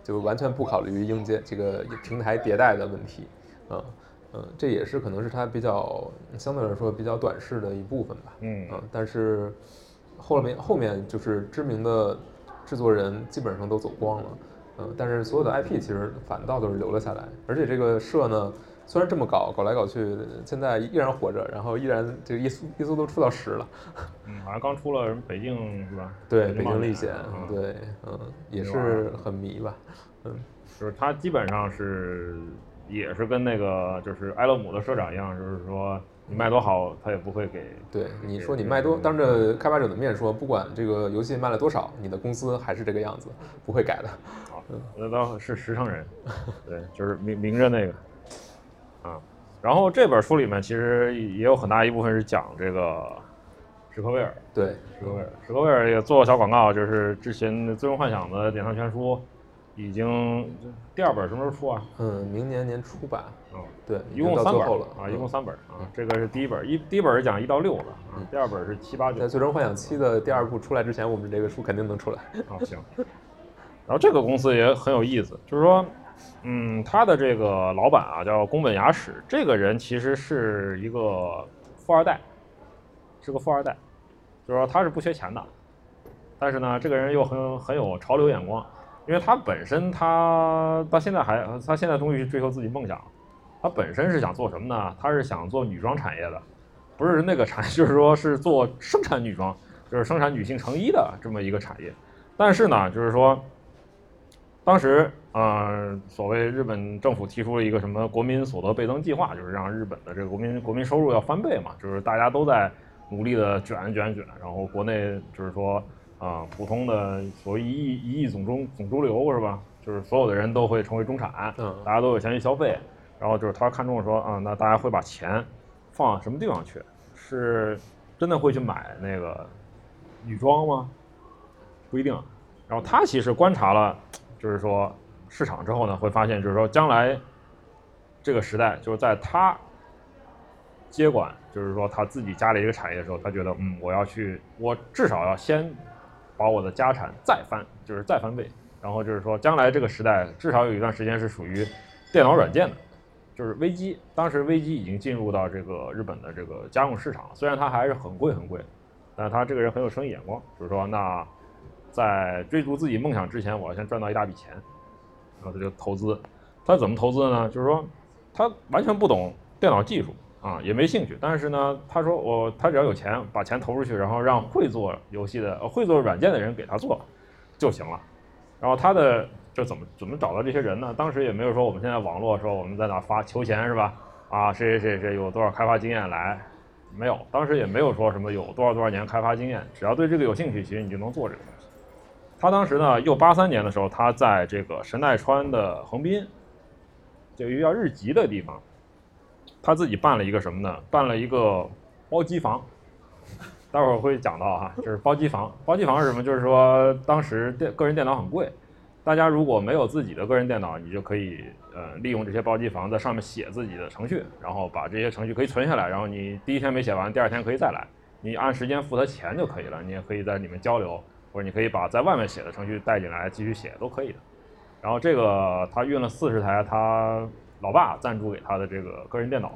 Speaker 2: 就完全不考虑硬件这个平台迭代的问题，嗯嗯，这也是可能是他比较相对来说比较短视的一部分吧，
Speaker 1: 嗯。
Speaker 2: 嗯，但是后面后面就是知名的制作人基本上都走光了，嗯，但是所有的 IP 其实反倒都是留了下来，而且这个社呢，虽然这么搞搞来搞去，现在依然活着，然后依然这个一苏一苏都出到十了，
Speaker 1: 嗯，好像刚出了什么北京是吧？
Speaker 2: 对，北京历险，
Speaker 1: 嗯，
Speaker 2: 对，嗯，也是很迷吧，嗯，
Speaker 1: 就是他基本上是也是跟那个就是埃勒姆的社长一样，就是说你卖多好，他也不会给。
Speaker 2: 对，你说你卖多，当着开发者的面说，不管这个游戏卖了多少，你的公司还是这个样子，不会改的，
Speaker 1: 好，那倒是实诚人，对，就是明明着那个啊。然后这本书里面其实也有很大一部分是讲这个史克威尔，
Speaker 2: 对，
Speaker 1: 史克威尔，史克威尔也做过小广告，就是之前的《最终幻想》的典藏全书已经第二本什么时候出啊？
Speaker 2: 嗯，明年年初吧，
Speaker 1: 哦，
Speaker 2: 对，
Speaker 1: 一共三本啊，一共
Speaker 2: 嗯
Speaker 1: 三本啊。这个是第一本，一第一本是讲一到六的啊，第二本是七八九
Speaker 2: 在《最终幻想七》的第二部出来之前，我们这个书肯定能出来。
Speaker 1: 啊，行。然后这个公司也很有意思，就是说，嗯，他的这个老板啊叫宫本雅史，这个人其实是一个富二代，是个富二代，就是说他是不缺钱的，但是呢，这个人又很很有潮流眼光，因为他本身他到现在还他现在终于去追求自己梦想，他本身是想做什么呢？他是想做女装产业的，不是那个产业，就是说是做生产女装，就是生产女性成衣的这么一个产业。但是呢，就是说，当时呃，所谓日本政府提出了一个什么国民所得倍增计划，就是让日本的这个国民国民收入要翻倍嘛，就是大家都在努力的卷卷卷，然后国内就是说啊、普通的所谓一亿一亿总中总猪流是吧？就是所有的人都会成为中产，
Speaker 2: 嗯
Speaker 1: 大家都有钱去消费，然后就是他看中说啊、那大家会把钱放什么地方去？是真的会去买那个女装吗？不一定。然后他其实观察了，就是说市场之后呢，会发现就是说将来这个时代，就是在他接管，就是说他自己家里一个产业的时候，他觉得嗯，我要去，我至少要先把我的家产再翻，就是再翻倍。然后就是说，将来这个时代至少有一段时间是属于电脑软件的，就是微机。当时微机已经进入到这个日本的这个家用市场，虽然它还是很贵很贵，但他这个人很有生意眼光，就是说，那在追逐自己梦想之前，我要先赚到一大笔钱，然后他就投资。他怎么投资的呢？就是说，他完全不懂电脑技术啊，也没兴趣。但是呢，他说我他只要有钱，把钱投出去，然后让会做游戏的、呃会做软件的人给他做就行了。然后他的就怎么怎么找到这些人呢？当时也没有说我们现在网络说我们在哪发求钱是吧？啊，谁谁谁谁有多少开发经验来，没有，当时也没有说什么有多少多少年开发经验，只要对这个有兴趣，其实你就能做这个东西。他当时呢，又八三年的时候，他在这个神奈川的横滨，就一个叫日吉的地方，他自己办了一个什么呢？办了一个包机房。待会儿会讲到哈，就是包机房。包机房是什么？就是说当时电个人电脑很贵，大家如果没有自己的个人电脑，你就可以呃利用这些包机房在上面写自己的程序，然后把这些程序可以存下来，然后你第一天没写完，第二天可以再来，你按时间付他钱就可以了。你也可以在里面交流，或者你可以把在外面写的程序带进来继续写都可以的。然后这个他运了四十台他老爸赞助给他的这个个人电脑，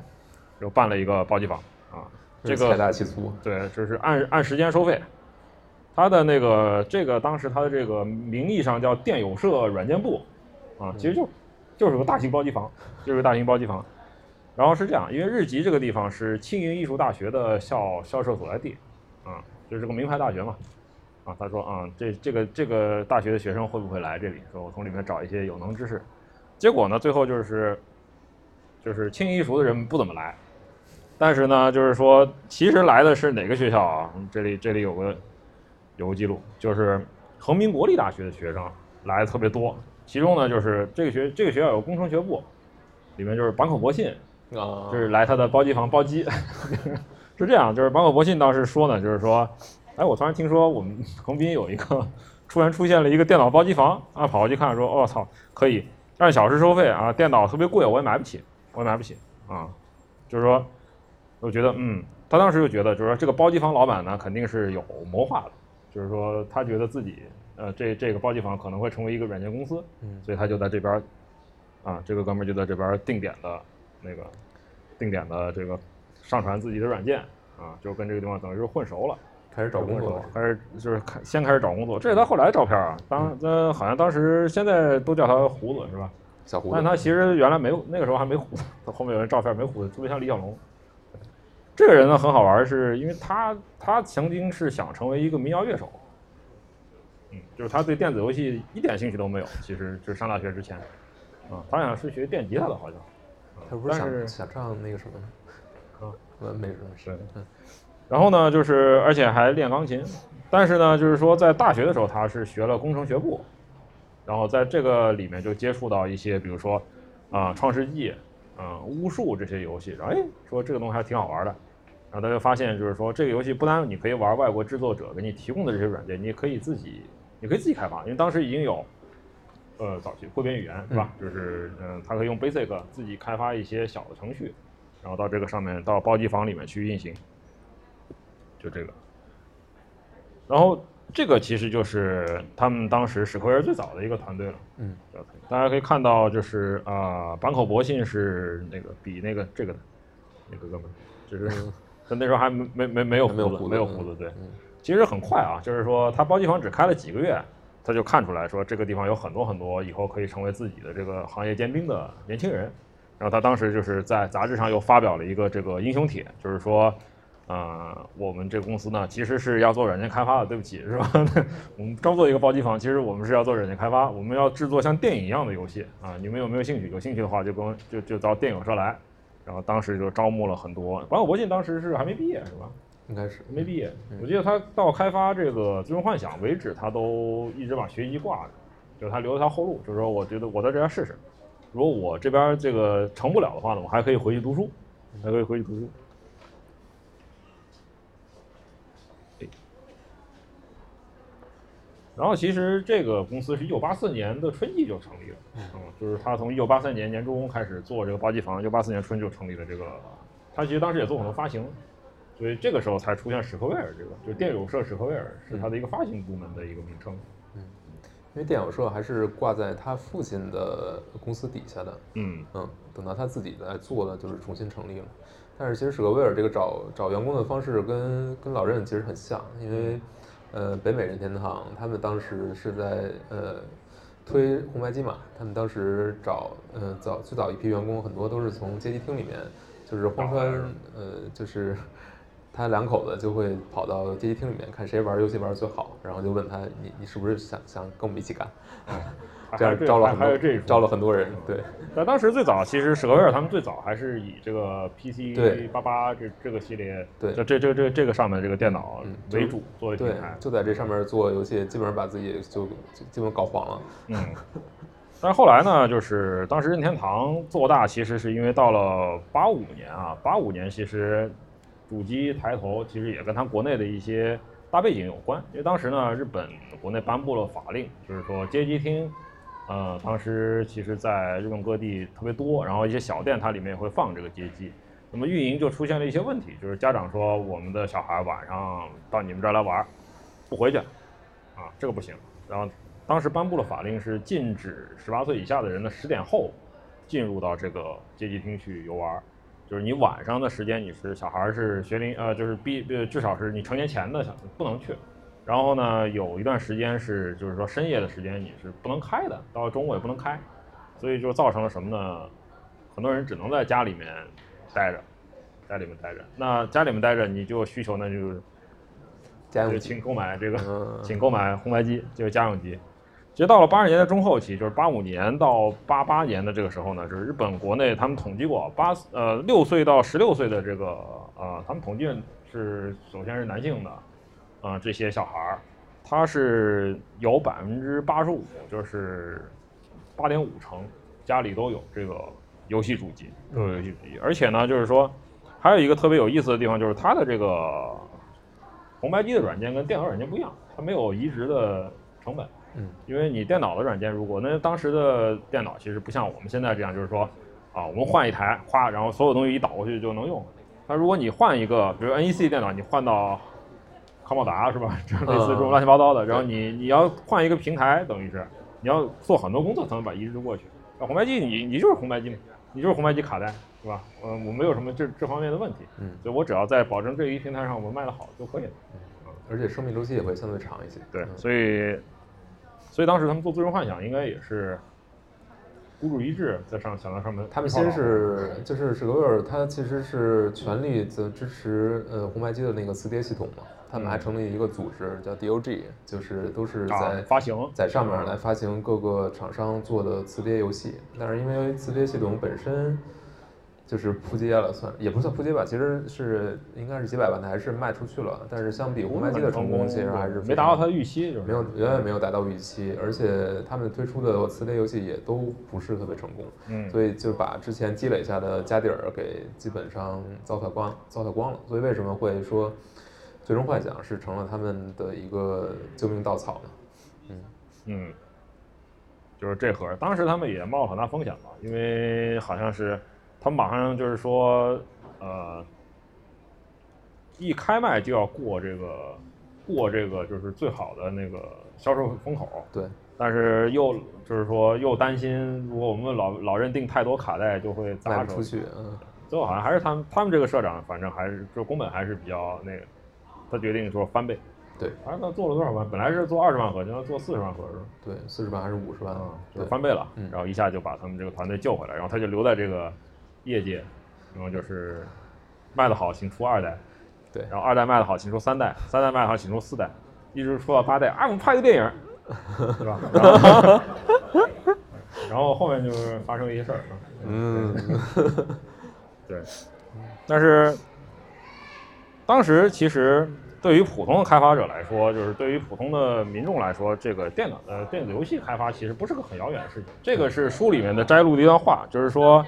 Speaker 1: 就办了一个包机房啊。这个
Speaker 2: 财大气粗，
Speaker 1: 对，就是按按时间收费。它的那个这个当时它的这个名义上叫电友社软件部，啊，其实就就是个大型包机房，就是个大型包机房。然后是这样，因为日吉这个地方是庆应艺术大学的校校舍所在地，啊，就是个名牌大学嘛，啊，他说啊，这这个这个大学的学生会不会来这里？说我从里面找一些有能之士。结果呢，最后就是就是庆应艺术的人不怎么来，但是呢，就是说，其实来的是哪个学校啊？这里这里有个有个记录，就是横滨国立大学的学生来的特别多。其中呢，就是这个学这个学校有工程学部，里面就是坂口博信，
Speaker 2: 啊，
Speaker 1: 就是来他的包机房包机。是这样，就是坂口博信当时说呢，就是说，哎，我突然听说我们横滨有一个突然出现了一个电脑包机房啊，跑过去看说，我、操，可以按小时收费啊，电脑特别贵，我也买不起，我也买不起啊，就是说。我觉得，嗯，他当时就觉得，就是说这个包机房老板呢，肯定是有谋划的，就是说他觉得自己，呃，这这个包机房可能会成为一个软件公司，
Speaker 2: 嗯
Speaker 1: 所以他就在这边儿，啊，这个哥们儿就在这边儿定点的那个定点的这个上传自己的软件，啊，就跟这个地方等于是混熟了。
Speaker 2: 开始找工作，
Speaker 1: 开始就是开先开始找工作，这是他后来的照片啊，当呃好像当时现在都叫他胡子是吧？
Speaker 2: 小胡子，
Speaker 1: 但他其实原来没有，那个时候还没胡子，他后面有人照片没胡子，特别像李小龙。这个人呢很好玩，是因为他他曾经是想成为一个民谣乐手，嗯，就是他对电子游戏一点兴趣都没有，其实就是上大学之前，啊，他想是学电吉他的，好像，啊
Speaker 2: 他不是想想唱那个什么
Speaker 1: 啊？
Speaker 2: 呃，没事没事，
Speaker 1: 是
Speaker 2: 嗯
Speaker 1: 然后呢，就是而且还练钢琴，但是呢，就是说在大学的时候他是学了工程学部，然后在这个里面就接触到一些，比如说啊、创世纪》啊、巫术这些游戏，然后哎，说这个东西还挺好玩的，然后大家发现就是说这个游戏不单你可以玩外国制作者给你提供的这些软件，你也可以自己，你可以自己开发，因为当时已经有。呃，早期汇编语言是吧？就是嗯，它可以用 Basic 自己开发一些小的程序，然后到这个上面到包机房里面去运行。就这个。然后这个其实就是他们当时史克威尔最早的一个团队了。
Speaker 2: 嗯，
Speaker 1: 大家可以看到，就是啊，坂口博信是那个比那个这个的那个哥们，就是 他那时候还没没没没有胡子，
Speaker 2: 没有胡子
Speaker 1: 没有胡子，对。
Speaker 2: 嗯
Speaker 1: 其实很快啊，就是说他包机房只开了几个月，他就看出来说这个地方有很多很多以后可以成为自己的这个行业尖兵的年轻人。然后他当时就是在杂志上又发表了一个这个英雄帖，就是说呃，我们这公司呢其实是要做软件开发的，对不起，是吧？我们刚做一个包机房，其实我们是要做软件开发，我们要制作像电影一样的游戏啊。你们有没有兴趣？有兴趣的话就跟就就到电影社来。然后当时就招募了很多。王小博信当时是还没毕业是吧？
Speaker 2: 应该是
Speaker 1: 没毕业。我记得他到开发这个最终幻想为止，他都一直把学习挂着，就是他留了条后路，就是说我觉得我在这边试试，如果我这边这个成不了的话呢，我还可以回去读书，还可以回去读书。然后其实这个公司是一九八四年的春季就成立了，嗯，就是他从一九八三年年中开始做这个包机房，一九八四年春就成立了这个，他其实当时也做很多发行，所以这个时候才出现史克威尔这个，就是电友社史克威尔是他的一个发行部门的一个名称，
Speaker 2: 嗯，因为电友社还是挂在他父亲的公司底下的，
Speaker 1: 嗯。
Speaker 2: 嗯，等到他自己来做了，就是重新成立了，但是其实史克威尔这个找找员工的方式跟跟老任其实很像，因为。呃，北美任天堂，他们当时是在呃推红白机嘛，他们当时找呃早最早一批员工，很多都是从街机厅里面，就是荒川呃就是他两口子就会跑到街机厅里面看谁玩游戏玩的最好，然后就问他你你是不是想想跟我们一起干？这样招了很多，招了很多人。对，
Speaker 1: 那当时最早其实史克威尔他们最早还是以这个 PC 八八这这个系列，
Speaker 2: 对，
Speaker 1: 这这这这这个上面这个电脑为主作为平台，
Speaker 2: 就在这上面做游戏，基本上把自己就基本搞黄了。
Speaker 1: 嗯，但是后来呢，就是当时任天堂做大，其实是因为到了八五年啊，八五年其实主机抬头，其实也跟它国内的一些大背景有关，因为当时呢，日本国内颁布了法令，就是说街机厅。呃，当时其实，在日本各地特别多，然后一些小店它里面也会放这个街机，那么运营就出现了一些问题，就是家长说我们的小孩晚上到你们这儿来玩，不回去，啊，这个不行。然后当时颁布了法令，是禁止十八岁以下的人的十点后进入到这个街机厅去游玩，就是你晚上的时间你是小孩是学龄呃，就是必呃至少是你成年前的小不能去。然后呢，有一段时间是，就是说深夜的时间你是不能开的，到中午也不能开，所以就造成了什么呢？很多人只能在家里面待着，家里面待着。那家里面待着，你就需求呢，就是就请购买这个，请购买红白机，就是家用机。其实到了八十年代中后期，就是八五年到八八年的这个时候呢，就是日本国内他们统计过，八呃六岁到十六岁的这个呃，他们统计是首先是男性的。啊，这些小孩儿，他是有百分之八十五，就是八点五成家里都有这个游戏主机，都有游戏主机。而且呢，就是说还有一个特别有意思的地方，就是它的这个红白机的软件跟电脑软件不一样，它没有移植的成本。
Speaker 2: 嗯，
Speaker 1: 因为你电脑的软件，如果那当时的电脑其实不像我们现在这样，就是说啊，我们换一台，哗，然后所有东西一导过去就能用。那如果你换一个，比如 NEC 电脑，你换到康宝达是吧？这 类似这种乱七八糟的，然后你你要换一个平台，等于是你要做很多工作才能把移植过去。那红白机你你就是红白机，你就是红白机卡带是吧？嗯，我没有什么这这方面的问题，
Speaker 2: 嗯，
Speaker 1: 所以我只要在保证这一平台上我卖的好就可以了，
Speaker 2: 嗯，而且生命周期也会相对长一些。
Speaker 1: 对，所以所以当时他们做最终幻想应该也是孤注一掷在上想到上面。
Speaker 2: 他们先是就是史格威尔，他其实是全力的支持呃红白机的那个磁碟系统嘛。他们还成立一个组织，叫 DOG，就是都是在
Speaker 1: 发行，
Speaker 2: 在上面来发行各个厂商做的磁碟游戏。但是因为磁碟系统本身就是扑街了，算也不算扑街吧，其实是应该是几百万台是卖出去了。但是相比红白机的成功，其实还是
Speaker 1: 没达到它的预期，就是
Speaker 2: 没有远远没有达到预期。而且他们推出的磁碟游戏也都不是特别成功，
Speaker 1: 嗯，
Speaker 2: 所以就把之前积累下的家底儿给基本上糟蹋光，糟蹋光了。所以为什么会说？最终幻想是成了他们的一个救命稻草呢，
Speaker 1: 嗯嗯，就是这盒，当时他们也冒了很大风险嘛，因为好像是他们马上就是说，呃，一开卖就要过这个过这个就是最好的那个销售风口，
Speaker 2: 对，
Speaker 1: 但是又就是说又担心，如果我们老老认定太多卡带就会砸
Speaker 2: 出去，嗯，
Speaker 1: 最后好像还是他们他们这个社长，反正还是就宫本还是比较那个。他决定说翻倍，
Speaker 2: 对，
Speaker 1: 反正他做了多少万？本来是做二十万盒，现在做四十万盒是吧？
Speaker 2: 对，四十万还是五十万？
Speaker 1: 就是翻倍了，然后一下就把他们这个团队救回来，然后他就留在这个业界，然后就是卖的好，请出二代，
Speaker 2: 对
Speaker 1: 然后二代卖的好，请出三代，三代卖的好，请出四代，一直出到八代，啊，我们拍个电影，对吧？然后 然后后面就是发生了一些事儿，
Speaker 2: 嗯，
Speaker 1: 对，但是当时其实对于普通的开发者来说，就是对于普通的民众来说，这个电脑呃电子游戏开发其实不是个很遥远的事情。这个是书里面的摘录的一段话，就是说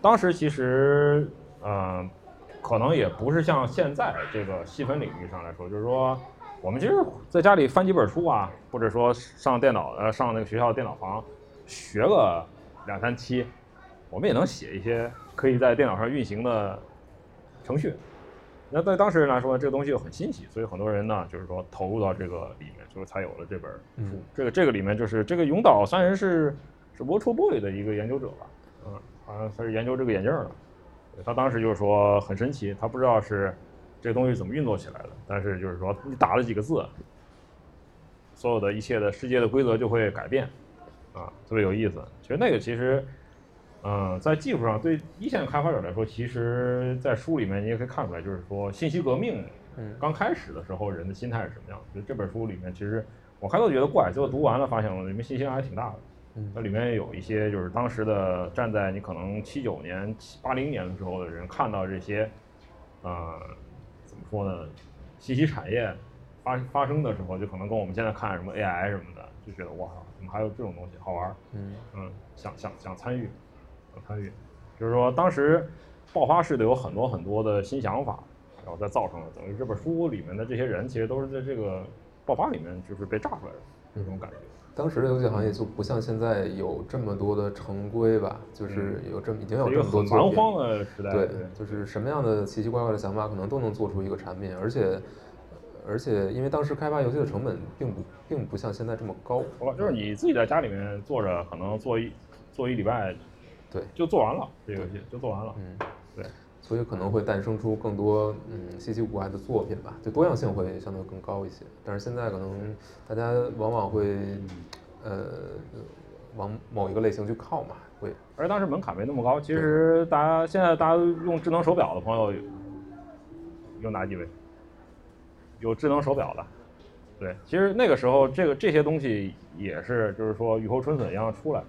Speaker 1: 当时其实嗯、可能也不是像现在这个细分领域上来说，就是说我们其实在家里翻几本书啊，或者说上电脑呃上那个学校电脑房学个两三期，我们也能写一些可以在电脑上运行的程序。那对当事人来说，这个东西又很新奇，所以很多人呢，就是说投入到这个里面，就是才有了这本书。
Speaker 2: 嗯
Speaker 1: 这个这个里面就是这个永岛三人是是 Watch Boy 的一个研究者吧，嗯，好像他是研究这个眼镜的。他当时就是说很神奇，他不知道是这个东西怎么运作起来的，但是就是说你打了几个字，所有的一切的世界的规则就会改变，啊，特别有意思。其实那个其实，嗯、在技术上对一线开发者来说，其实在书里面你也可以看出来，就是说信息革命
Speaker 2: 嗯
Speaker 1: 刚开始的时候人的心态是什么样的。就这本书里面，其实我开头觉得怪，最后读完了发现里面信息量还挺大的。
Speaker 2: 嗯
Speaker 1: 那里面有一些就是当时的站在你可能七九年、七八零年的时候的人，看到这些，呃，怎么说呢，信息产业发发生的时候，就可能跟我们现在看什么 AI 什么的，就觉得哇，怎么还有这种东西好玩？
Speaker 2: 嗯
Speaker 1: 嗯，想想想参与，想参与，就是说当时爆发式的有很多很多的新想法，然后再造成了等于这本书里面的这些人，其实都是在这个爆发里面就是被炸出来的这种感觉。
Speaker 2: 当时的游戏行业就不像现在有这么多的成规吧，就是有这么已经有这么多
Speaker 1: 很蛮
Speaker 2: 作品。
Speaker 1: 荒的时代，
Speaker 2: 对，就是什么样的奇奇怪怪的想法，可能都能做出一个产品，而且，而且因为当时开发游戏的成本并不并不像现在这么高，
Speaker 1: 就是你自己在家里面坐着，可能做一做一礼拜，
Speaker 2: 对，
Speaker 1: 就做完了这个游戏就做完了，
Speaker 2: 嗯，
Speaker 1: 对，
Speaker 2: 所以可能会诞生出更多嗯稀奇古怪的作品吧，就多样性会相对更高一些。但是现在可能大家往往会呃往某一个类型去靠嘛，会
Speaker 1: 而且当时门槛没那么高。其实大家现在大家用智能手表的朋友有有哪几位？有智能手表的，对，其实那个时候这个这些东西也是就是说雨后春笋一样出来。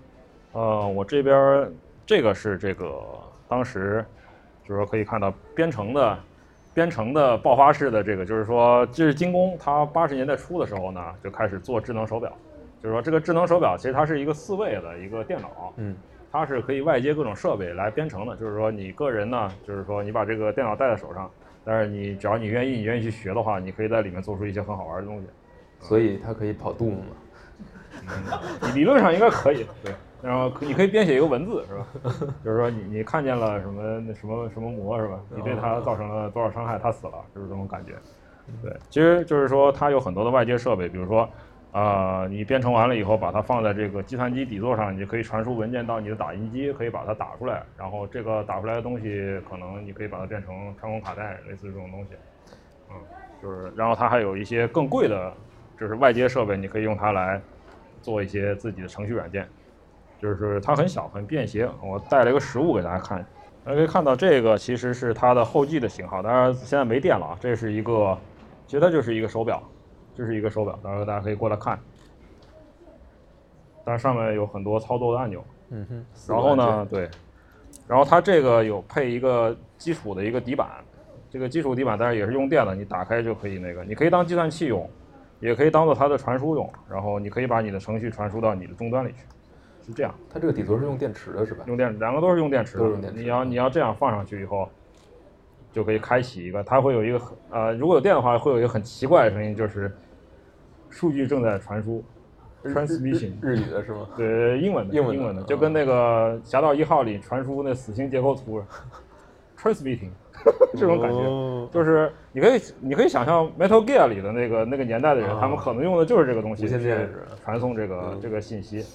Speaker 1: 呃，我这边儿这个是这个当时就是说可以看到编程的编程的爆发式的这个，就是说这是精工，它八十年代初的时候呢就开始做智能手表，就是说这个智能手表其实它是一个四位的一个电脑，
Speaker 2: 嗯
Speaker 1: 它是可以外接各种设备来编程的，就是说你个人呢，就是说你把这个电脑带在手上，但是你只要你愿意，你愿意去学的话，你可以在里面做出一些很好玩的东西。
Speaker 2: 所以它可以跑 Doom 吗，
Speaker 1: 嗯，理论上应该可以，对。然后你可以编写一个文字，是吧？就是说你你看见了什么什么什么魔是吧？你对它造成了多少伤害，它死了，就是这种感觉。对，其实就是说它有很多的外接设备，比如说，呃，你编程完了以后，把它放在这个计算机底座上，你就可以传输文件到你的打印机，可以把它打出来。然后这个打出来的东西，可能你可以把它变成穿孔卡带，类似这种东西。嗯，就是，然后它还有一些更贵的，就是外接设备，你可以用它来做一些自己的程序软件。就是它很小，很便携。我带了一个实物给大家看，大家可以看到这个其实是它的后继的型号，当然现在没电了啊。这是一个，其实它就是一个手表，就是一个手表，到时候大家可以过来看。但是上面有很多操作的按钮，
Speaker 2: 嗯哼，
Speaker 1: 然后呢，对，然后它这个有配一个基础的一个底板，这个基础底板当然也是用电的，你打开就可以那个，你可以当计算器用，也可以当做它的传输用，然后你可以把你的程序传输到你的终端里去，是这样。
Speaker 2: 它这个底座是用电池的是吧？
Speaker 1: 用电，两个都是用电池的。
Speaker 2: 都是用电池
Speaker 1: 你要你要这样放上去以后，就可以开启一个，它会有一个很呃，如果有电的话，会有一个很奇怪的声音，就是数据正在传输，transmission。
Speaker 2: 日日语的是吗？
Speaker 1: 对，英文的，
Speaker 2: 英文的
Speaker 1: 文的，
Speaker 2: 嗯
Speaker 1: 就跟那个《侠盗一号》里传输那死星结构图，transmitting 这种感觉。
Speaker 2: 哦
Speaker 1: 就是你可以，你可以想象 Metal Gear 里的那个那个年代的人，
Speaker 2: 啊
Speaker 1: 他们可能用的就是这个东西传送这个、
Speaker 2: 嗯
Speaker 1: 这个信息。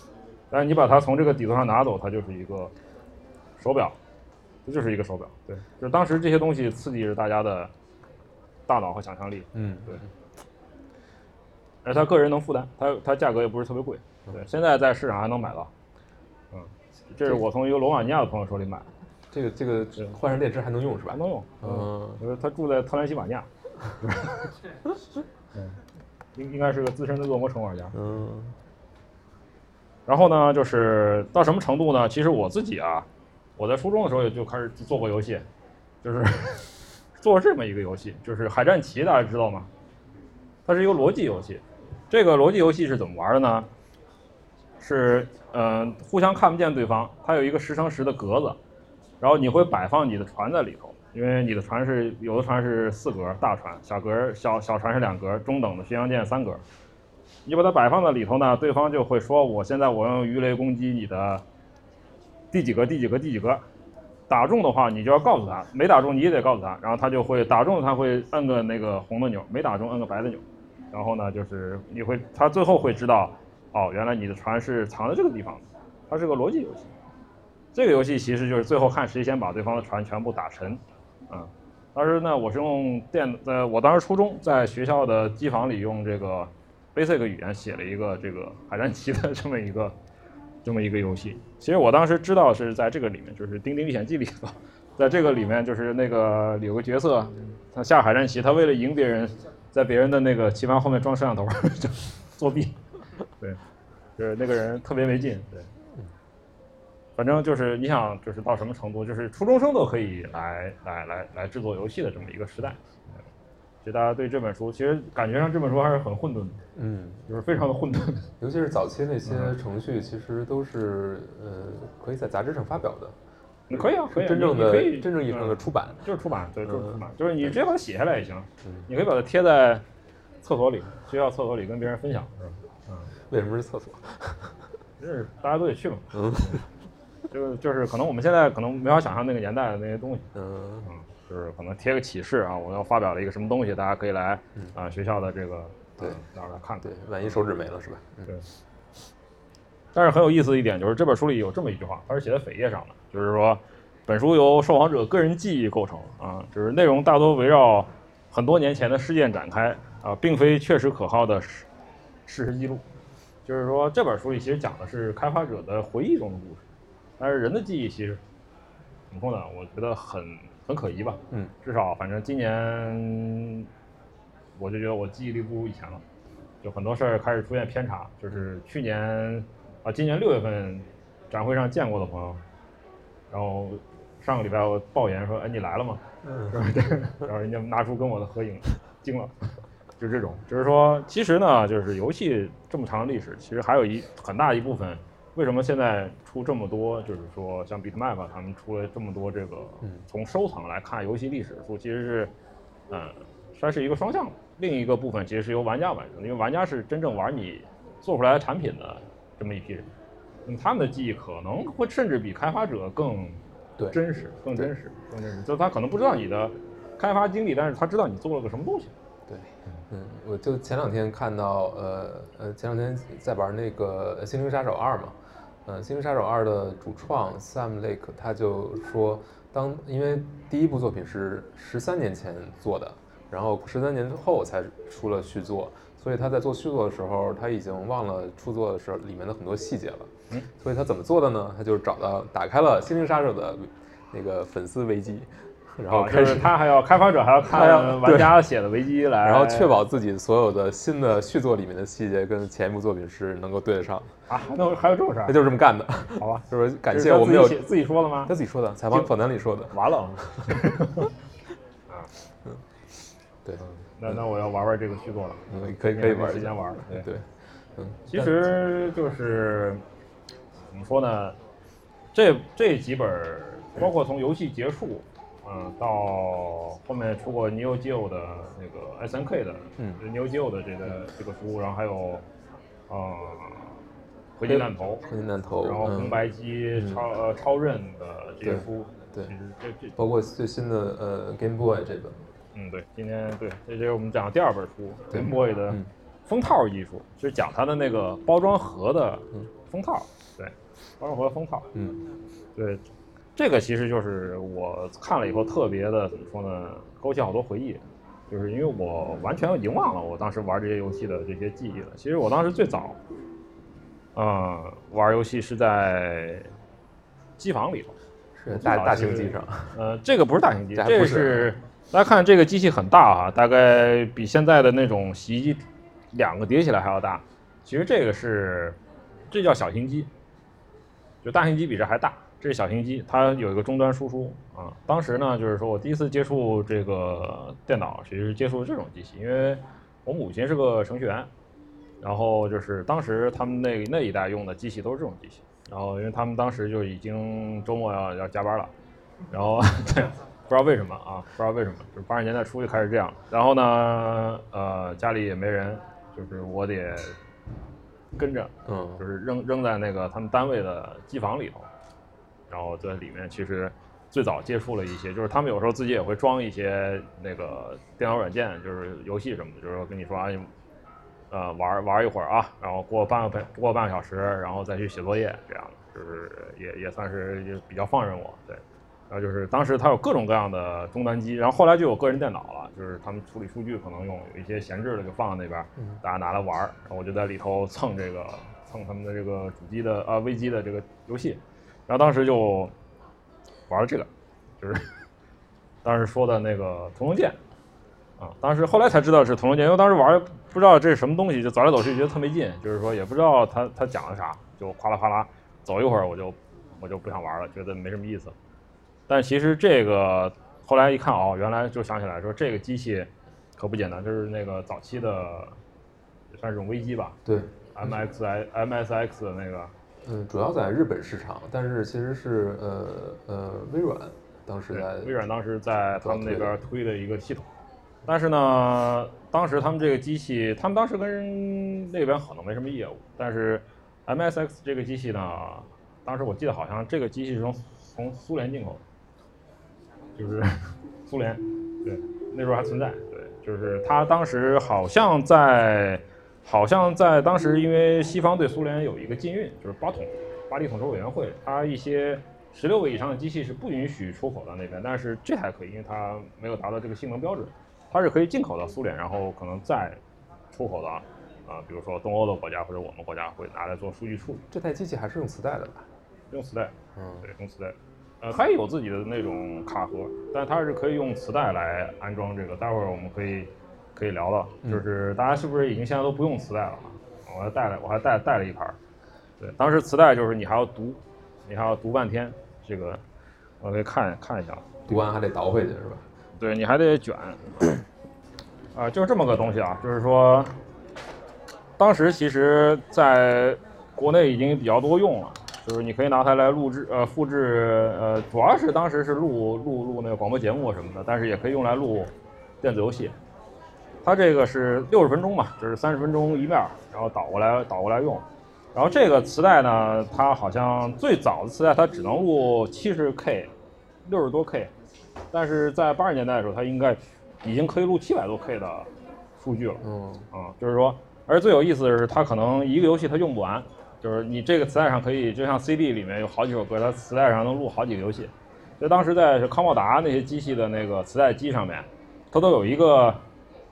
Speaker 1: 但是你把它从这个底座上拿走，它就是一个手表，这就是一个手表。对，就是当时这些东西刺激着大家的大脑和想象力，
Speaker 2: 嗯，
Speaker 1: 对而他个人能负担，他他价格也不是特别贵。对，现在在市场还能买到。嗯，这是我从一个罗马尼亚的朋友手里买的，
Speaker 2: 这个这个换上电池还能用是吧
Speaker 1: 还？能用。
Speaker 2: 嗯，
Speaker 1: 就是他住在特兰西瓦尼亚 嗯，应应该是个资深的恶魔城玩家。
Speaker 2: 嗯
Speaker 1: 然后呢，就是到什么程度呢？其实我自己啊，我在初中的时候也就开始做过游戏，就是 做这么一个游戏，就是海战旗，大家知道吗？它是一个逻辑游戏。这个逻辑游戏是怎么玩的呢？是嗯、互相看不见对方，它有一个十乘十的格子，然后你会摆放你的船在里头，因为你的船是有的船是四格大船，小格小小船是两格，中等的巡洋舰三格。你把它摆放在里头呢，对方就会说：“我现在我用鱼雷攻击你的第几个、第几个、第几个。”打中的话，你就要告诉他；没打中，你也得告诉他。然后他就会打中，他会摁个那个红的钮；没打中，摁个白的钮。然后呢，就是你会，他最后会知道，哦，原来你的船是藏在这个地方的。它是个逻辑游戏。这个游戏其实就是最后看谁先把对方的船全部打沉。啊、当时呢，我是用电，呃，我当时初中在学校的机房里用这个 Basic 语言写了一个这个海战棋的这么一个 这么一个游戏。其实我当时知道是在这个里面，就是《丁丁历险记》里头，在这个里面就是那个有个角色，他下海战棋，他为了赢别人，在别人的那个棋盘后面装摄像头就作弊，对，就是那个人特别没劲，对。反正就是你想，就是到什么程度，就是初中生都可以来来来来制作游戏的这么一个时代。其实大家对这本书，其实感觉上这本书还是很混沌的，
Speaker 2: 嗯，
Speaker 1: 就是非常的混沌。
Speaker 2: 尤其是早期那些
Speaker 1: 嗯
Speaker 2: 程序，其实都是呃可以在杂志上发表的，
Speaker 1: 你可以啊，可以啊，
Speaker 2: 真正的
Speaker 1: 可以
Speaker 2: 真正意义上的
Speaker 1: 嗯
Speaker 2: 出版。
Speaker 1: 就是出版，对，就是
Speaker 2: 嗯
Speaker 1: 出版，就是你直接把它写下来也行，
Speaker 2: 嗯
Speaker 1: 你可以把它贴在厕所里，学校厕所里跟别人分享，是吧？嗯，
Speaker 2: 为什么是厕所？
Speaker 1: 就是大家都得去嘛，
Speaker 2: 嗯
Speaker 1: 就是就是可能我们现在可能没法想象那个年代的那些东西，
Speaker 2: 嗯
Speaker 1: 嗯，就是可能贴个启示啊，我要发表了一个什么东西，大家可以来
Speaker 2: 嗯
Speaker 1: 啊学校的这个
Speaker 2: 对
Speaker 1: 呃那儿来看看。
Speaker 2: 对，万一手指没了是吧？嗯
Speaker 1: 对。但是很有意思的一点就是这本书里有这么一句话，它是写在扉页上的，就是说，本书由受访者个人记忆构成啊，就是内容大多围绕很多年前的事件展开啊，并非确实可靠的事事实记录。就是说，这本书里其实讲的是开发者的回忆中的故事，但是人的记忆其实怎么说呢？我觉得很很可疑吧。
Speaker 2: 嗯
Speaker 1: 至少反正今年，我就觉得我记忆力不如以前了，就很多事儿开始出现偏差。就是去年啊，今年六月份展会上见过的朋友，然后上个礼拜我抱怨说：“哎，你来了吗？”
Speaker 2: 嗯
Speaker 1: 然后人家拿出跟我的合影，惊了。就这种，就是说，其实呢，就是游戏这么长的历史，其实还有一很大一部分，为什么现在出这么多，就是说像 Bitmap 他们出了这么多这个
Speaker 2: 嗯
Speaker 1: 从收藏来看游戏历史书，其实是，呃，算是一个双向的。另一个部分其实是由玩家完成的，因为玩家是真正玩你做出来的产品的这么一批人，那么他们的记忆可能会甚至比开发者更
Speaker 2: 对
Speaker 1: 真实、更真实、更真实。就他可能不知道你的开发经历，但是他知道你做了个什么东西。
Speaker 2: 对，嗯，我就前两天看到，呃呃，前两天在玩那个《心灵杀手二》嘛，呃，《心灵杀手二》的主创 Sam Lake 他就说，当因为第一部作品是十三年前做的，然后十三年之后才出了续作，所以他在做续作的时候，他已经忘了初作的时候里面的很多细节了。
Speaker 1: 嗯，
Speaker 2: 所以他怎么做的呢？他就找到打开了《心灵杀手》的那个粉丝维基，然后
Speaker 1: 啊
Speaker 2: 开始
Speaker 1: 就是他还要开发者还要看玩家写的维基来，
Speaker 2: 然后确保自己所有的新的续作里面的细节跟前一部作品是能够对得上，
Speaker 1: 啊，还能还有这种事儿
Speaker 2: 他？就是这么干的。
Speaker 1: 好吧，
Speaker 2: 就是感谢我们有
Speaker 1: 自己说的吗
Speaker 2: 他？自己说的，采访访谈里说的。
Speaker 1: 完了 啊，
Speaker 2: 对，
Speaker 1: 那那我要玩玩这个续作了，
Speaker 2: 嗯，可以可以玩。
Speaker 1: 时间玩对，
Speaker 2: 嗯，
Speaker 1: 其实就是怎么说呢？这这几本，包括从游戏结束，嗯，到后面出过 Neo Geo 的那个 SNK 的，
Speaker 2: 嗯。
Speaker 1: 就是，Neo Geo 的这个这个书，然后还有，呃，回击弹头，
Speaker 2: 合金弹头，
Speaker 1: 然后红
Speaker 2: 嗯，
Speaker 1: 白机、
Speaker 2: 嗯
Speaker 1: 超呃超任的这书，
Speaker 2: 对
Speaker 1: 其实这这
Speaker 2: 包括最新的呃 Game Boy 这本，
Speaker 1: 嗯对，今天对，这就是我们讲的第二本书，Game Boy 的
Speaker 2: 嗯
Speaker 1: 封套艺术，就是讲它的那个包装盒的
Speaker 2: 嗯。
Speaker 1: 封套，对，包装盒的封套，
Speaker 2: 嗯。
Speaker 1: 对，这个其实就是我看了以后特别的怎么说呢，勾起好多回忆，就是因为我完全已经忘了我当时玩这些游戏的这些记忆了。其实我当时最早，嗯，玩游戏是在机房里头，
Speaker 2: 是大大型机上，
Speaker 1: 呃，这个不是大型机，
Speaker 2: 这个是
Speaker 1: 大家看这个机器很大啊，大概比现在的那种洗衣机两个叠起来还要大。其实这个是，这叫小型机，就大型机比这还大。这是小型机，它有一个终端输出啊。当时呢，就是说我第一次接触这个电脑，其实是接触这种机器，因为我母亲是个程序员，然后就是当时他们那那一代用的机器都是这种机器，然后因为他们当时就已经周末要要加班了，然后 对，不知道为什么啊，不知道为什么，就是八十年代初就开始这样。然后呢，呃，家里也没人，就是我得跟着，
Speaker 2: 嗯，
Speaker 1: 就是扔扔在那个他们单位的机房里头。然后在里面其实最早接触了一些，就是他们有时候自己也会装一些那个电脑软件，就是游戏什么的，就是说跟你说啊，呃玩玩一会儿啊，然后过半个过半个小时，然后再去写作业，这样就是也也算是也比较放任我，对。然后就是当时他有各种各样的终端机，然后后来就有个人电脑了，就是他们处理数据可能用，有一些闲置的就放在那边，大家拿来玩儿，然后我就在里头蹭这个蹭他们的这个主机的啊微机的这个游戏。然后当时就玩了这个，就是 当时说的那个《屠龙剑》啊，当时后来才知道是《屠龙剑》，因为当时玩不知道这是什么东西，就走来走去觉得特没劲，就是说也不知道他他讲的啥，就哗啦哗啦走一会儿我就我就不想玩了，觉得没什么意思。但其实这个后来一看哦，原来就想起来说这个机器可不简单，就是那个早期的算是种危机吧，
Speaker 2: 对
Speaker 1: ，MXI MSX 的那个。
Speaker 2: 嗯，主要在日本市场，但是其实是呃呃微软当时在
Speaker 1: 微软当时在他们那边推的一个系统，但是呢，当时他们这个机器，他们当时跟那边可能没什么业务，但是 MSX 这个机器呢，当时我记得好像这个机器是从从苏联进口的，就是 苏联，对，那时候还存在，对，就是他当时好像在。好像在当时，因为西方对苏联有一个禁运，就是巴统，巴黎统筹委员会，它一些十六位以上的机器是不允许出口到那边，但是这还可以，因为它没有达到这个性能标准，它是可以进口到苏联，然后可能再出口到啊，比如说东欧的国家或者我们国家会拿来做数据处理。
Speaker 2: 这台机器还是用磁带的吧？
Speaker 1: 用磁带，
Speaker 2: 嗯，
Speaker 1: 对，用磁带，呃，它也有自己的那种卡盒，但它是可以用磁带来安装这个，待会儿我们可以。可以聊聊，就是大家是不是已经现在都不用磁带了啊？我还带了，我还带带了一盘。对，当时磁带就是你还要读，你还要读半天。这个我可以看看一下，
Speaker 2: 读完还得倒回去是吧？
Speaker 1: 对，你还得卷。啊，就是这么个东西啊，就是说，当时其实在国内已经比较多用了，就是你可以拿它来录制，呃，复制，呃，主要是当时是录录录那个广播节目什么的，但是也可以用来录电子游戏。它这个是六十分钟嘛，就是三十分钟一面，然后倒过来倒过来用。然后这个磁带呢，它好像最早的磁带它只能录七十 K，六十多 K，但是在八十年代的时候，它应该已经可以录七百多 K 的数据了。
Speaker 2: 嗯，
Speaker 1: 啊，就是说，而最有意思的是，它可能一个游戏它用不完，就是你这个磁带上可以，就像 CD 里面有好几首歌，它磁带上能录好几个游戏。所以当时在康茂达那些机器的那个磁带机上面，它都有一个。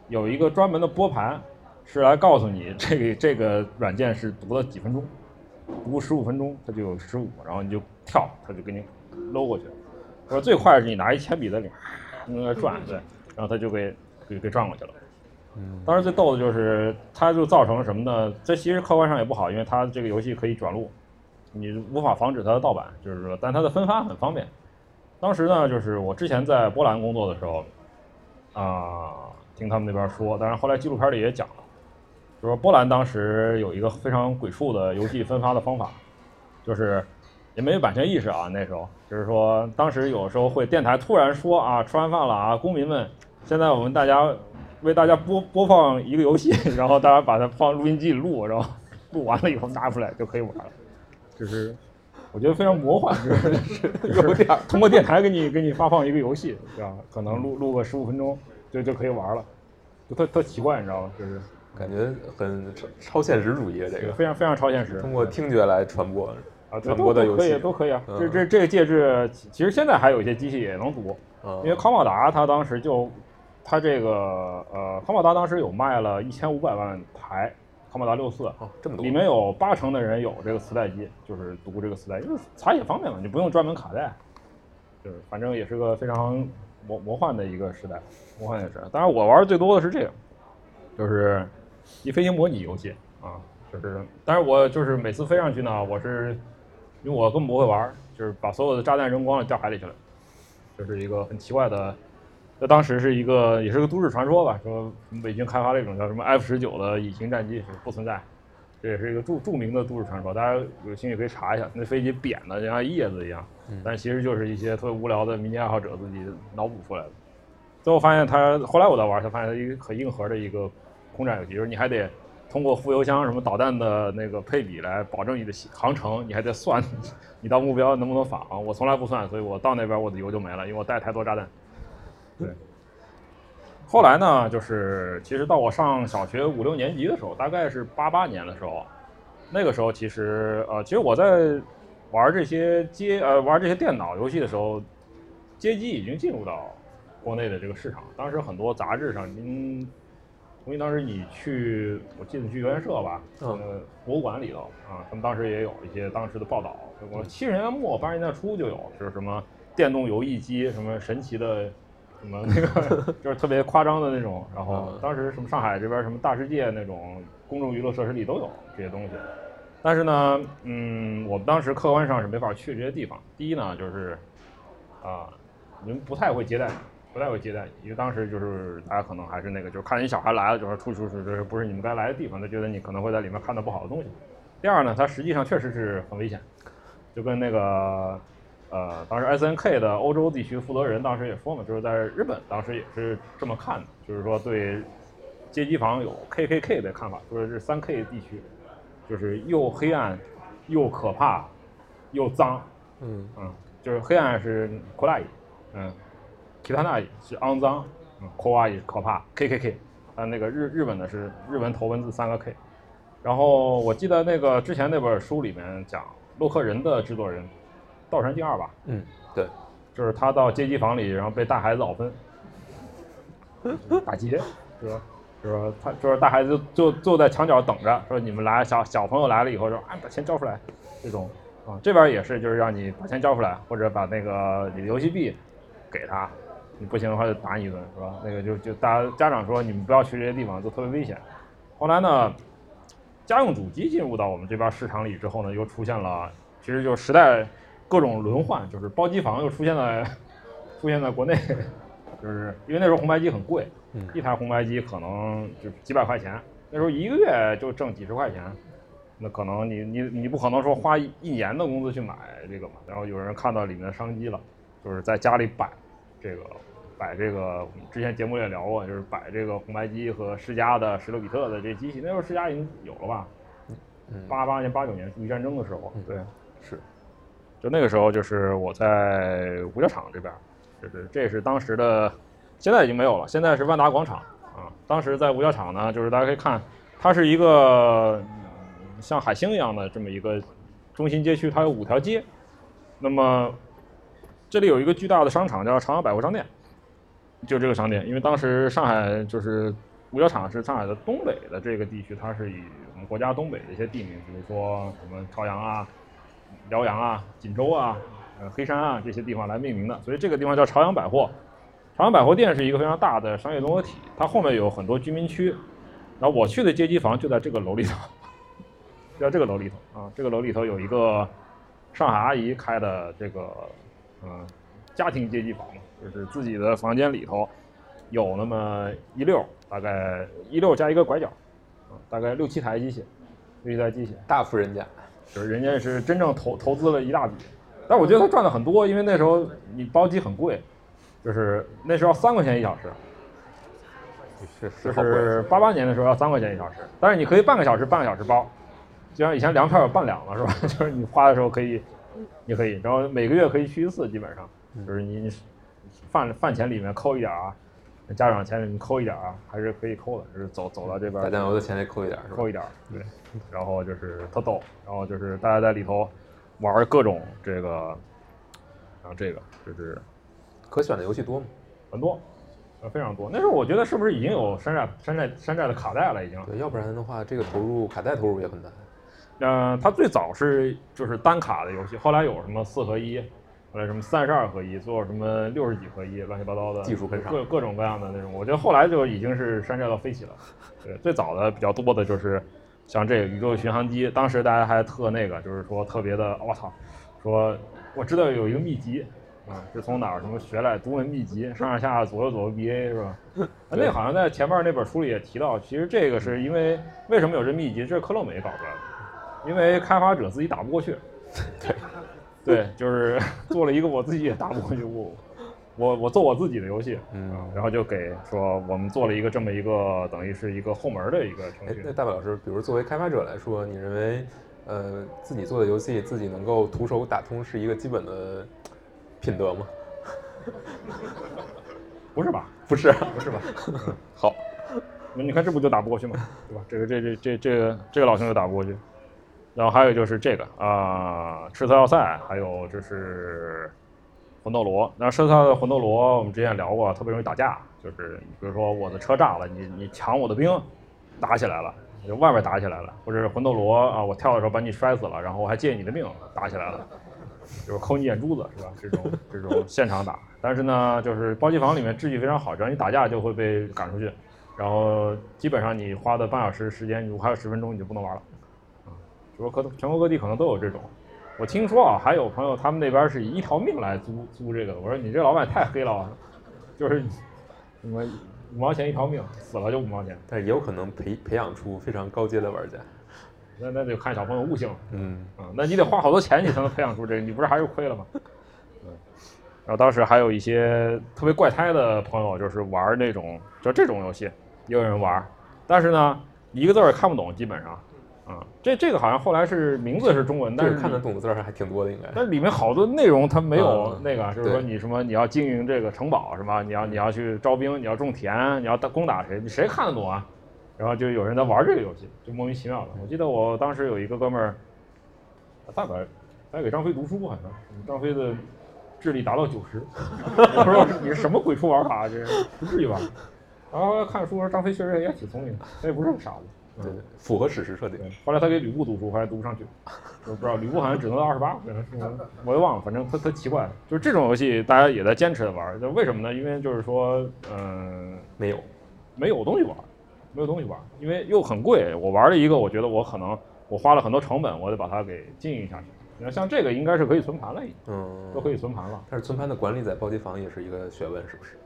Speaker 1: 有一个专门的拨盘，是来告诉你这个这个软件是读了几分钟，读十五分钟它就有十五，然后你就跳，它就给你搂过去。说最快是你拿一铅笔在里面那转，对，然后它就给给给转过去了。
Speaker 2: 嗯，
Speaker 1: 当时最逗的就是它就造成什么呢？这其实客观上也不好，因为它这个游戏可以转录，你无法防止它的盗版，就是说，但它的分发很方便。当时呢，就是我之前在波兰工作的时候，啊。听他们那边说，但是后来纪录片里也讲了，就说波兰当时有一个非常鬼畜的游戏分发的方法，就是也没有版权意识啊，那时候就是说，当时有时候会电台突然说啊，吃完饭了啊，公民们，现在我们大家为大家播播放一个游戏，然后大家把它放录音机里录，然后 录完了以后拿出来就可以玩了，就是我觉得非常魔幻，就是有点通过电台给你给你发放一个游戏，对吧？可能录录个十五分钟。就就可以玩了，就特特奇怪，你知道吗？就是
Speaker 2: 感觉很超超现实主义，这个
Speaker 1: 非常非常超现实。
Speaker 2: 通过听觉来传播
Speaker 1: 啊，
Speaker 2: 传播的游
Speaker 1: 戏可以都可以啊。这这这个介质，其实现在还有一些机器也能读，因为康宝达它当时就，它这个呃，康宝达当时有卖了一千五百万台康宝达六四，
Speaker 2: 哦，这么多，
Speaker 1: 里面有八成的人有这个磁带机，就是读这个磁带，因为查也方便嘛，你不用专门卡带，就是反正也是个非常。魔魔幻的一个时代，魔幻的时代。当然，我玩的最多的是这个，就是一飞行模拟游戏啊，就是，但是我就是每次飞上去呢，我是因为我根本不会玩，就是把所有的炸弹扔光了，掉海里去了，就是一个很奇怪的。这当时是一个，也是个都市传说吧，说美军开发了一种叫什么 F 十九的隐形战机不存在，这也是一个著著名的都市传说，大家有兴趣可以查一下。那飞机扁的就像叶子一样，但其实就是一些特别无聊的民间爱好者自己脑补出来的。最后发现它，后来我在玩，才发现它一个很硬核的一个空战游戏，就是你还得通过副油箱什么导弹的那个配比来保证你的航程，你还得算你到目标能不能返航。我从来不算，所以我到那边我的油就没了，因为我带太多炸弹。对。后来呢，就是其实到我上小学五六年级的时候，大概是八八年的时候，那个时候其实呃，其实我在玩这些街呃玩这些电脑游戏的时候，街机已经进入到国内的这个市场。当时很多杂志上，您，因为当时你去，我记得去原社吧，
Speaker 2: 嗯
Speaker 1: 呃，博物馆里头啊，他们当时也有一些当时的报道。我七十年代末八十年代初就有，就是什么电动游戏机，什么神奇的。什么那个就是特别夸张的那种，然后当时什么上海这边什么大世界那种公众娱乐设施里都有这些东西，但是呢，嗯，我们当时客观上是没法去这些地方。第一呢，就是啊，人不太会接待你，不太会接待你，因为当时就是大家可能还是那个，就是看见小孩来了，就是出出出，这不是你们该来的地方，他觉得你可能会在里面看到不好的东西。第二呢，它实际上确实是很危险，就跟那个。呃，当时 S N K 的欧洲地区负责人当时也说嘛，就是在日本当时也是这么看的，就是说对街机房有 K K K 的看法，说是三 K 地区，就是又黑暗又可怕又脏，
Speaker 2: 嗯
Speaker 1: 嗯，就是黑暗是扩大意，嗯，其他那是肮脏，嗯，扩大意可怕，K K K，啊那个日日本的是日文头文字三个 K，然后我记得那个之前那本书里面讲洛克人的制作人。道山第二吧，
Speaker 2: 嗯，对，
Speaker 1: 就是他到街机房里，然后被大孩子咬分，打劫，是吧？是吧？他就是大孩子就就坐在墙角等着，说你们来，小小朋友来了以后说啊，把钱交出来，这种啊，这边也是，就是让你把钱交出来，或者把那个你的游戏币给他，你不行的话就打你一顿，是吧？那个就就大家家长说你们不要去这些地方，都特别危险。后来呢，家用主机进入到我们这边市场里之后呢，又出现了，其实就是时代。各种轮换，就是包机房又出现在出现在国内，就是因为那时候红白机很贵，一台红白机可能就几百块钱，那时候一个月就挣几十块钱，那可能你你你不可能说花一年的工资去买这个嘛。然后有人看到里面的商机了，就是在家里摆这个摆这个，之前节目也聊过，就是摆这个红白机和世嘉的十六比特的这机器，那时候世嘉已经有了吧？八八年八九年，属于战争的时候，对，
Speaker 2: 是。
Speaker 1: 就那个时候，就是我在五角场这边，就是这是当时的，现在已经没有了，现在是万达广场啊。当时在五角场呢，就是大家可以看，它是一个像海星一样的这么一个中心街区，它有五条街。那么这里有一个巨大的商场，叫长阳百货商店，就这个商店，因为当时上海就是五角场是上海的东北的这个地区，它是以我们国家东北的一些地名，比如说什么朝阳啊。辽阳啊、锦州啊、呃黑山啊这些地方来命名的，所以这个地方叫朝阳百货。朝阳百货店是一个非常大的商业综合体，它后面有很多居民区。然后我去的街机房就在这个楼里头，就在这个楼里头啊。这个楼里头有一个上海阿姨开的这个嗯家庭街机房，就是自己的房间里头有那么一溜，大概一溜加一个拐角，啊，大概六七台机器，六七台机器，
Speaker 2: 大富人家。
Speaker 1: 就是人家是真正投投资了一大笔，但我觉得他赚的很多，因为那时候你包机很贵，就是那时候三块钱一小时，
Speaker 2: 是
Speaker 1: 就是八八年的时候要三块钱一小时，但是你可以半个小时半个小时包，就像以前粮票有半两了是吧？就是你花的时候可以，你可以，然后每个月可以去一次，基本上。就是你饭饭钱里面扣一点啊，家长钱里面扣一点啊，还是可以扣的，就是走走到这边
Speaker 2: 打酱油的钱得扣一点，
Speaker 1: 扣一点，对。然后就是特逗，然后就是大家在里头玩各种这个，然后这个就是
Speaker 2: 可选的游戏多吗？
Speaker 1: 很多，呃，非常多。那时候我觉得是不是已经有山寨山寨山寨的卡带了？已经。
Speaker 2: 对，要不然的话，这个投入卡带投入也很大。
Speaker 1: 嗯，它最早是就是单卡的游戏，后来有什么四合一，后来什么三十二合一，做什么六十几合一，乱七八糟的
Speaker 2: 技术跟上
Speaker 1: 各各种各样的那种。我觉得后来就已经是山寨到飞起了。对，最早的比较多的就是像这个宇宙巡航机，当时大家还特那个，就是说特别的，我操，说我知道有一个秘籍。啊，是从哪儿什么学来独门秘籍，上上下下左右左右 BA 是吧？啊，那好像在前面那本书里也提到，其实这个是因为为什么有这秘籍，这是克洛美搞出来的，因为开发者自己打不过去，对，对，就是 做了一个我自己也打不过去，我我我做我自己的游戏，
Speaker 2: 嗯，
Speaker 1: 然后就给说我们做了一个这么一个等于是一个后门的一个程序。
Speaker 2: 那大白老师，比如作为开发者来说，你认为呃自己做的游戏自己能够徒手打通是一个基本的？品德吗？
Speaker 1: 不是吧？
Speaker 2: 不是，
Speaker 1: 不是吧？
Speaker 2: 好，
Speaker 1: 那你看这不就打不过去吗？对吧？这个这这这这个这个老兄就打不过去。然后还有就是这个啊，赤色要塞，还有就是魂斗罗。那赤色的魂斗罗，我们之前聊过，特别容易打架。就是比如说我的车炸了，你你抢我的兵，打起来了，就外面打起来了。或者是魂斗罗啊，我跳的时候把你摔死了，然后我还借你的命，打起来了。就是抠你眼珠子是吧？这种这种现场打，但是呢，就是包机房里面秩序非常好，只要你打架就会被赶出去，然后基本上你花的半小时时间，如果还有十分钟你就不能玩了，啊，就说可全国各地可能都有这种。我听说啊，还有朋友他们那边是以一条命来租租这个，我说你这老板太黑了，就是什么五毛钱一条命，死了就五毛钱，
Speaker 2: 但是也有可能培培养出非常高阶的玩家。
Speaker 1: 那那得看小朋友悟性，
Speaker 2: 嗯
Speaker 1: 啊，那你得花好多钱，你才能培养出这个，你不是还是亏了吗？嗯，然后当时还有一些特别怪胎的朋友，就是玩那种就这种游戏，也有人玩，但是呢，一个字儿也看不懂，基本上，啊，这这个好像后来是名字是中文，但是
Speaker 2: 看得懂的字儿还挺多的，应该。
Speaker 1: 但里面好多内容它没有那个，就是说你什么你要经营这个城堡是吧？你要你要去招兵，你要种田，你要打攻打谁？你谁看得懂啊？然后就有人在玩这个游戏，就莫名其妙的。我记得我当时有一个哥们儿，大概还给张飞读书，好像张飞的智力达到九十。我说你是什么鬼畜玩法？这不至于吧？然后看书说张飞确实也挺聪明的，他也不是个傻子，
Speaker 2: 对，符合史实设定。
Speaker 1: 后来他给吕布读书，后来读不上去，我不知道吕布好像只能到二十八，我也忘了，反正他他奇怪，就是这种游戏大家也在坚持的玩，就为什么呢？因为就是说，嗯，
Speaker 2: 没有，
Speaker 1: 没有东西玩。没有东西玩，因为又很贵。我玩了一个，我觉得我可能我花了很多成本，我得把它给经营下去。你看，像这个应该是可以存盘了，已经，
Speaker 2: 嗯，
Speaker 1: 都可以存盘了。
Speaker 2: 但是存盘的管理在暴击房也是一个学问，是不是？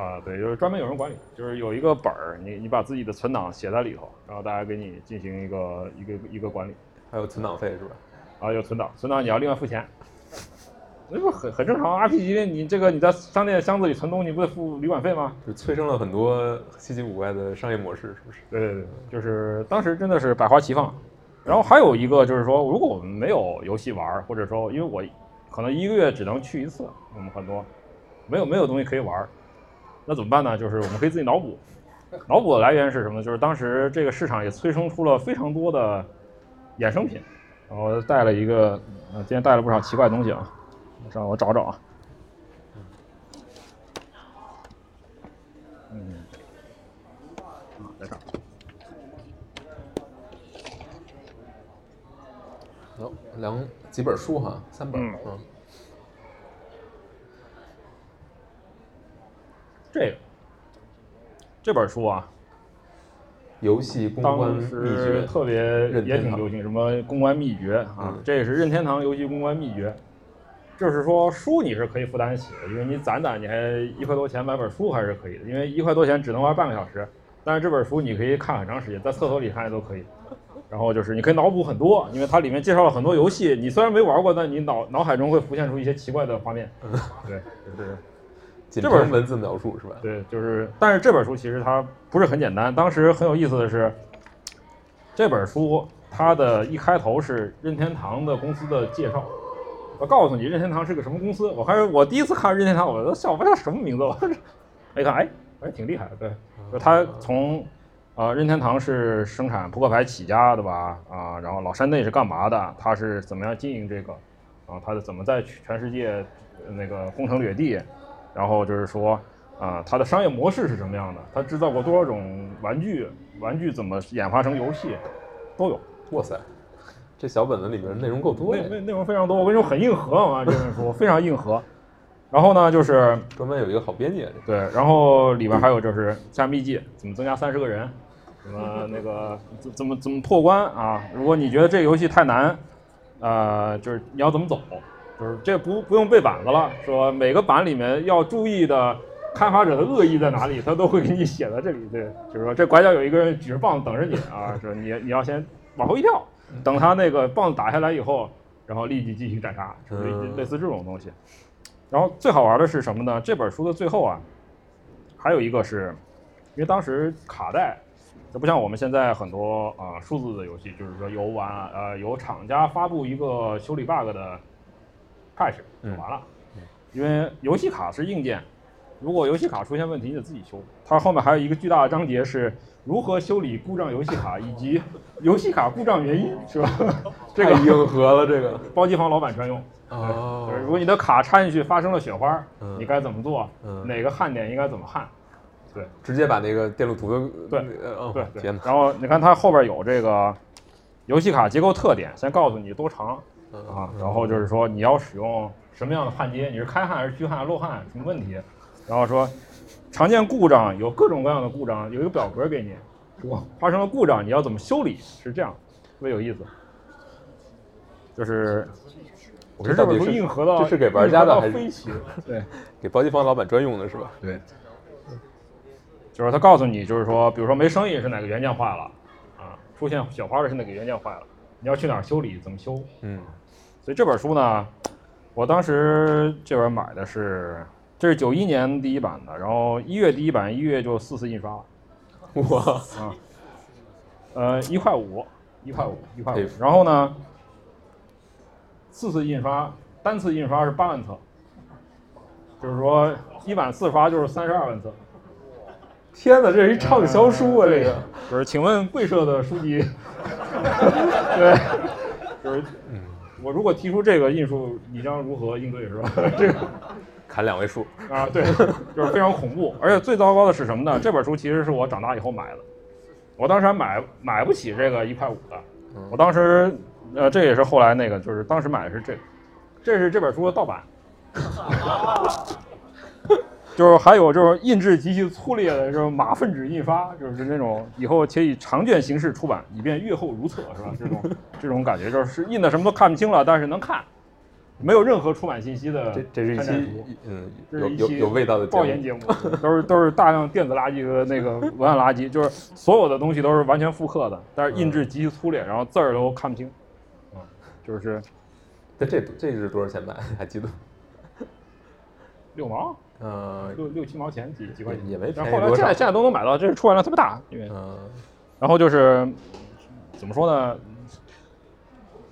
Speaker 1: 啊，对，就是专门有人管理，就是有一个本儿，你你把自己的存档写在里头，然后大家给你进行一个一个一个管理。
Speaker 2: 还有存档费是吧？
Speaker 1: 啊，有存档，存档你要另外付钱。那不很很正常，RPG 你这个你在商店箱子里存东西，不得付旅馆费吗？
Speaker 2: 就催生了很多稀奇古怪的商业模式，是不是？
Speaker 1: 对对对，就是当时真的是百花齐放。然后还有一个就是说，如果我们没有游戏玩，或者说因为我可能一个月只能去一次，我们很多没有没有东西可以玩，那怎么办呢？就是我们可以自己脑补。脑补的来源是什么？就是当时这个市场也催生出了非常多的衍生品。然后带了一个，啊，今天带了不少奇怪的东西啊。让我找找啊，嗯，啊，在这儿，
Speaker 2: 有两几本书哈，三本，嗯，
Speaker 1: 这个这本书啊，
Speaker 2: 游戏公关秘诀
Speaker 1: 特别也挺流行，什么公关秘诀啊，这也是任天堂游戏公关秘诀。就是说书你是可以负担起的，因为你攒攒，你还一块多钱买本书还是可以的。因为一块多钱只能玩半个小时，但是这本书你可以看很长时间，在厕所里看也都可以。然后就是你可以脑补很多，因为它里面介绍了很多游戏，你虽然没玩过，但你脑脑海中会浮现出一些奇怪的画面。对，
Speaker 2: 就是这本文字描述是吧？
Speaker 1: 对，就是，但是这本书其实它不是很简单。当时很有意思的是，这本书它的一开头是任天堂的公司的介绍。我告诉你，任天堂是个什么公司？我还是我第一次看任天堂，我都笑，不知道什么名字。我一看，哎，还挺厉害的。对，就他从，呃，任天堂是生产扑克牌起家的吧？啊，然后老山内是干嘛的？他是怎么样经营这个？啊，他是怎么在全世界那个攻城掠地？然后就是说，啊，它的商业模式是什么样的？它制造过多少种玩具？玩具怎么演化成游戏？都有。
Speaker 2: 哇塞！这小本子里面内容够多呀，
Speaker 1: 内内内容非常多，我跟你说很硬核啊，这本书非常硬核。然后呢，就是
Speaker 2: 专门有一个好编辑，
Speaker 1: 对，然后里边还有就是加秘籍，怎么增加三十个人，什么那个怎怎么怎么破关啊？如果你觉得这个游戏太难，呃，就是你要怎么走，就是这不不用背板子了，说每个板里面要注意的开发者的恶意在哪里，他都会给你写在这里。对，就是说这拐角有一个人举着棒子等着你啊，说你你要先往后一跳，等他那个棒子打下来以后，然后立即继续斩杀，就是类类似这种东西。然后最好玩的是什么呢？这本书的最后啊，还有一个是，因为当时卡带，这不像我们现在很多啊、数字的游戏，就是说有玩呃有厂家发布一个修理 bug 的 patch 就
Speaker 2: 嗯
Speaker 1: 完了，因为游戏卡是硬件，如果游戏卡出现问题，你得自己修。它后面还有一个巨大的章节是如何修理故障游戏卡以及游戏卡故障原因，是吧？这个
Speaker 2: 硬核了，这个
Speaker 1: 包机房老板专用。
Speaker 2: 哦
Speaker 1: 就是如果你的卡插进去发生了雪花，
Speaker 2: 嗯
Speaker 1: 你该怎么做？
Speaker 2: 嗯
Speaker 1: 哪个焊点应该怎么焊？对
Speaker 2: 直接把那个电路图都
Speaker 1: 对对对，然后你看它后边有这个游戏卡结构特点，先告诉你多长
Speaker 2: 嗯
Speaker 1: 啊，然后就是说你要使用什么样的焊接，你是开焊还是虚焊、漏焊，什么问题？然后说常见故障有各种各样的故障，有一个表格给你，说发生了故障你要怎么修理，是这样，特别有意思。就是我这本书硬核到
Speaker 2: 这是给玩家的还是，
Speaker 1: 对。
Speaker 2: 给包机房老板专用的是吧？
Speaker 1: 对，就是他告诉你，就是说，比如说没生意是哪个元件坏了，啊，出现小花的是哪个元件坏了，你要去哪儿修理，怎么修。
Speaker 2: 嗯
Speaker 1: 所以这本书呢，我当时这本买的是，这是九一年第一版的，然后一月第一版，一月就四次印刷了，
Speaker 2: 哇，
Speaker 1: 啊，呃，一块五，一块五，一块五。然后呢，四次印刷，单次印刷是八万册，就是说一版四刷就是三十二万册。
Speaker 2: 天哪，这是一畅销书啊！这个
Speaker 1: 不是请问贵社的书籍，对，就是我如果提出这个印数，你将如何应对是吧？这个
Speaker 2: 砍两位数，
Speaker 1: 啊，对，就是非常恐怖。而且最糟糕的是什么呢？这本书其实是我长大以后买的，我当时还买买不起这个一块五的，我当时呃，这也是后来那个，就是当时买的是这个，这是这本书的盗版。就是还有就是印制极其粗劣的这种马粪纸印刷，就是那种以后且以长卷形式出版，以便阅后如厕，是吧？这种这种感觉就是印的什么都看不清了，但是能看，没有任何出版信息的
Speaker 2: 这这是一期嗯有有有味道的节目
Speaker 1: 爆言节目，都是都是大量电子垃圾和那个文案垃圾，就是所有的东西都是完全复刻的，但是印制极其粗劣，然后字儿都看不清，嗯，就是
Speaker 2: 这这这是多少钱买？还记得？
Speaker 1: 六毛
Speaker 2: 嗯
Speaker 1: 六六七毛钱几几块钱，
Speaker 2: 也没
Speaker 1: 然后后来
Speaker 2: 便宜多少
Speaker 1: 现在现在都能买到，这是出版量特别大，因为
Speaker 2: 嗯。
Speaker 1: 然后就是怎么说呢，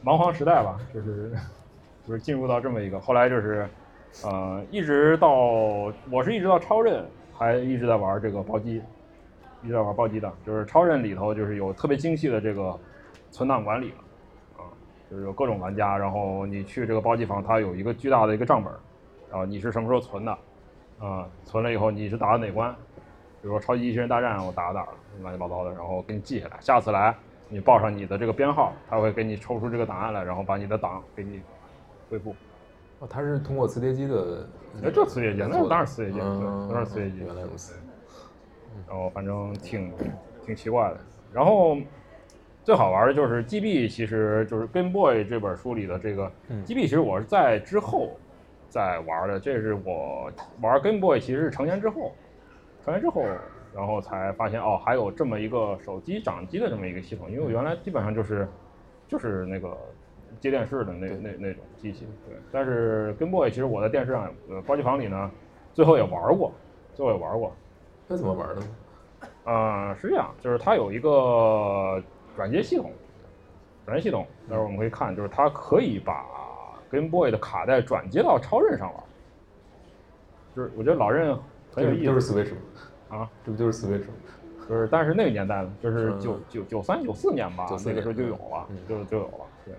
Speaker 1: 蛮荒时代吧，就是就是进入到这么一个，后来就是呃，一直到我是一直到超任还一直在玩这个暴击，一直在玩暴击的，就是超任里头就是有特别精细的这个存档管理了啊，就是有各种玩家，然后你去这个暴击房，它有一个巨大的一个账本，然后你是什么时候存的，啊、存了以后你是打的哪关，比如说超级机器人大战我打到哪儿了，乱七八糟的，然后给你记下来，下次来你报上你的这个编号，他会给你抽出这个档案来，然后把你的档给你恢复。
Speaker 2: 哦，它是通过磁碟机的，
Speaker 1: 哎，这磁碟机，那当然磁碟机，对，
Speaker 2: 嗯
Speaker 1: 当然是磁碟机。
Speaker 2: 原来如此。
Speaker 1: 然后反正挺挺奇怪的。然后最好玩的就是 GB，其实就是 Game Boy 这本书里的这个
Speaker 2: 嗯
Speaker 1: GB，其实我是在之后再玩的。这是我玩 Game Boy 其实是成年之后，成年之后，然后才发现哦，还有这么一个手机掌机的这么一个系统。因为我原来基本上就是就是那个接电视的那那那种机器。对，但是 Game Boy 其实我在电视上呃包机房里呢，最后也玩过，最后也玩过。
Speaker 2: 那怎么玩的呢？
Speaker 1: 呃，是这样，就是它有一个转接系统，转接系统，待会儿我们可以看，就是它可以把 Game Boy 的卡带转接到超任上了。就是我觉得老任很有意思。
Speaker 2: 就是 Switch？
Speaker 1: 啊，
Speaker 2: 这不就是 Switch 吗？
Speaker 1: 就是但是那个年代呢，就是
Speaker 2: 嗯
Speaker 1: 九九九三九四年吧，那个时候就有了，
Speaker 2: 嗯
Speaker 1: 就就有了，对。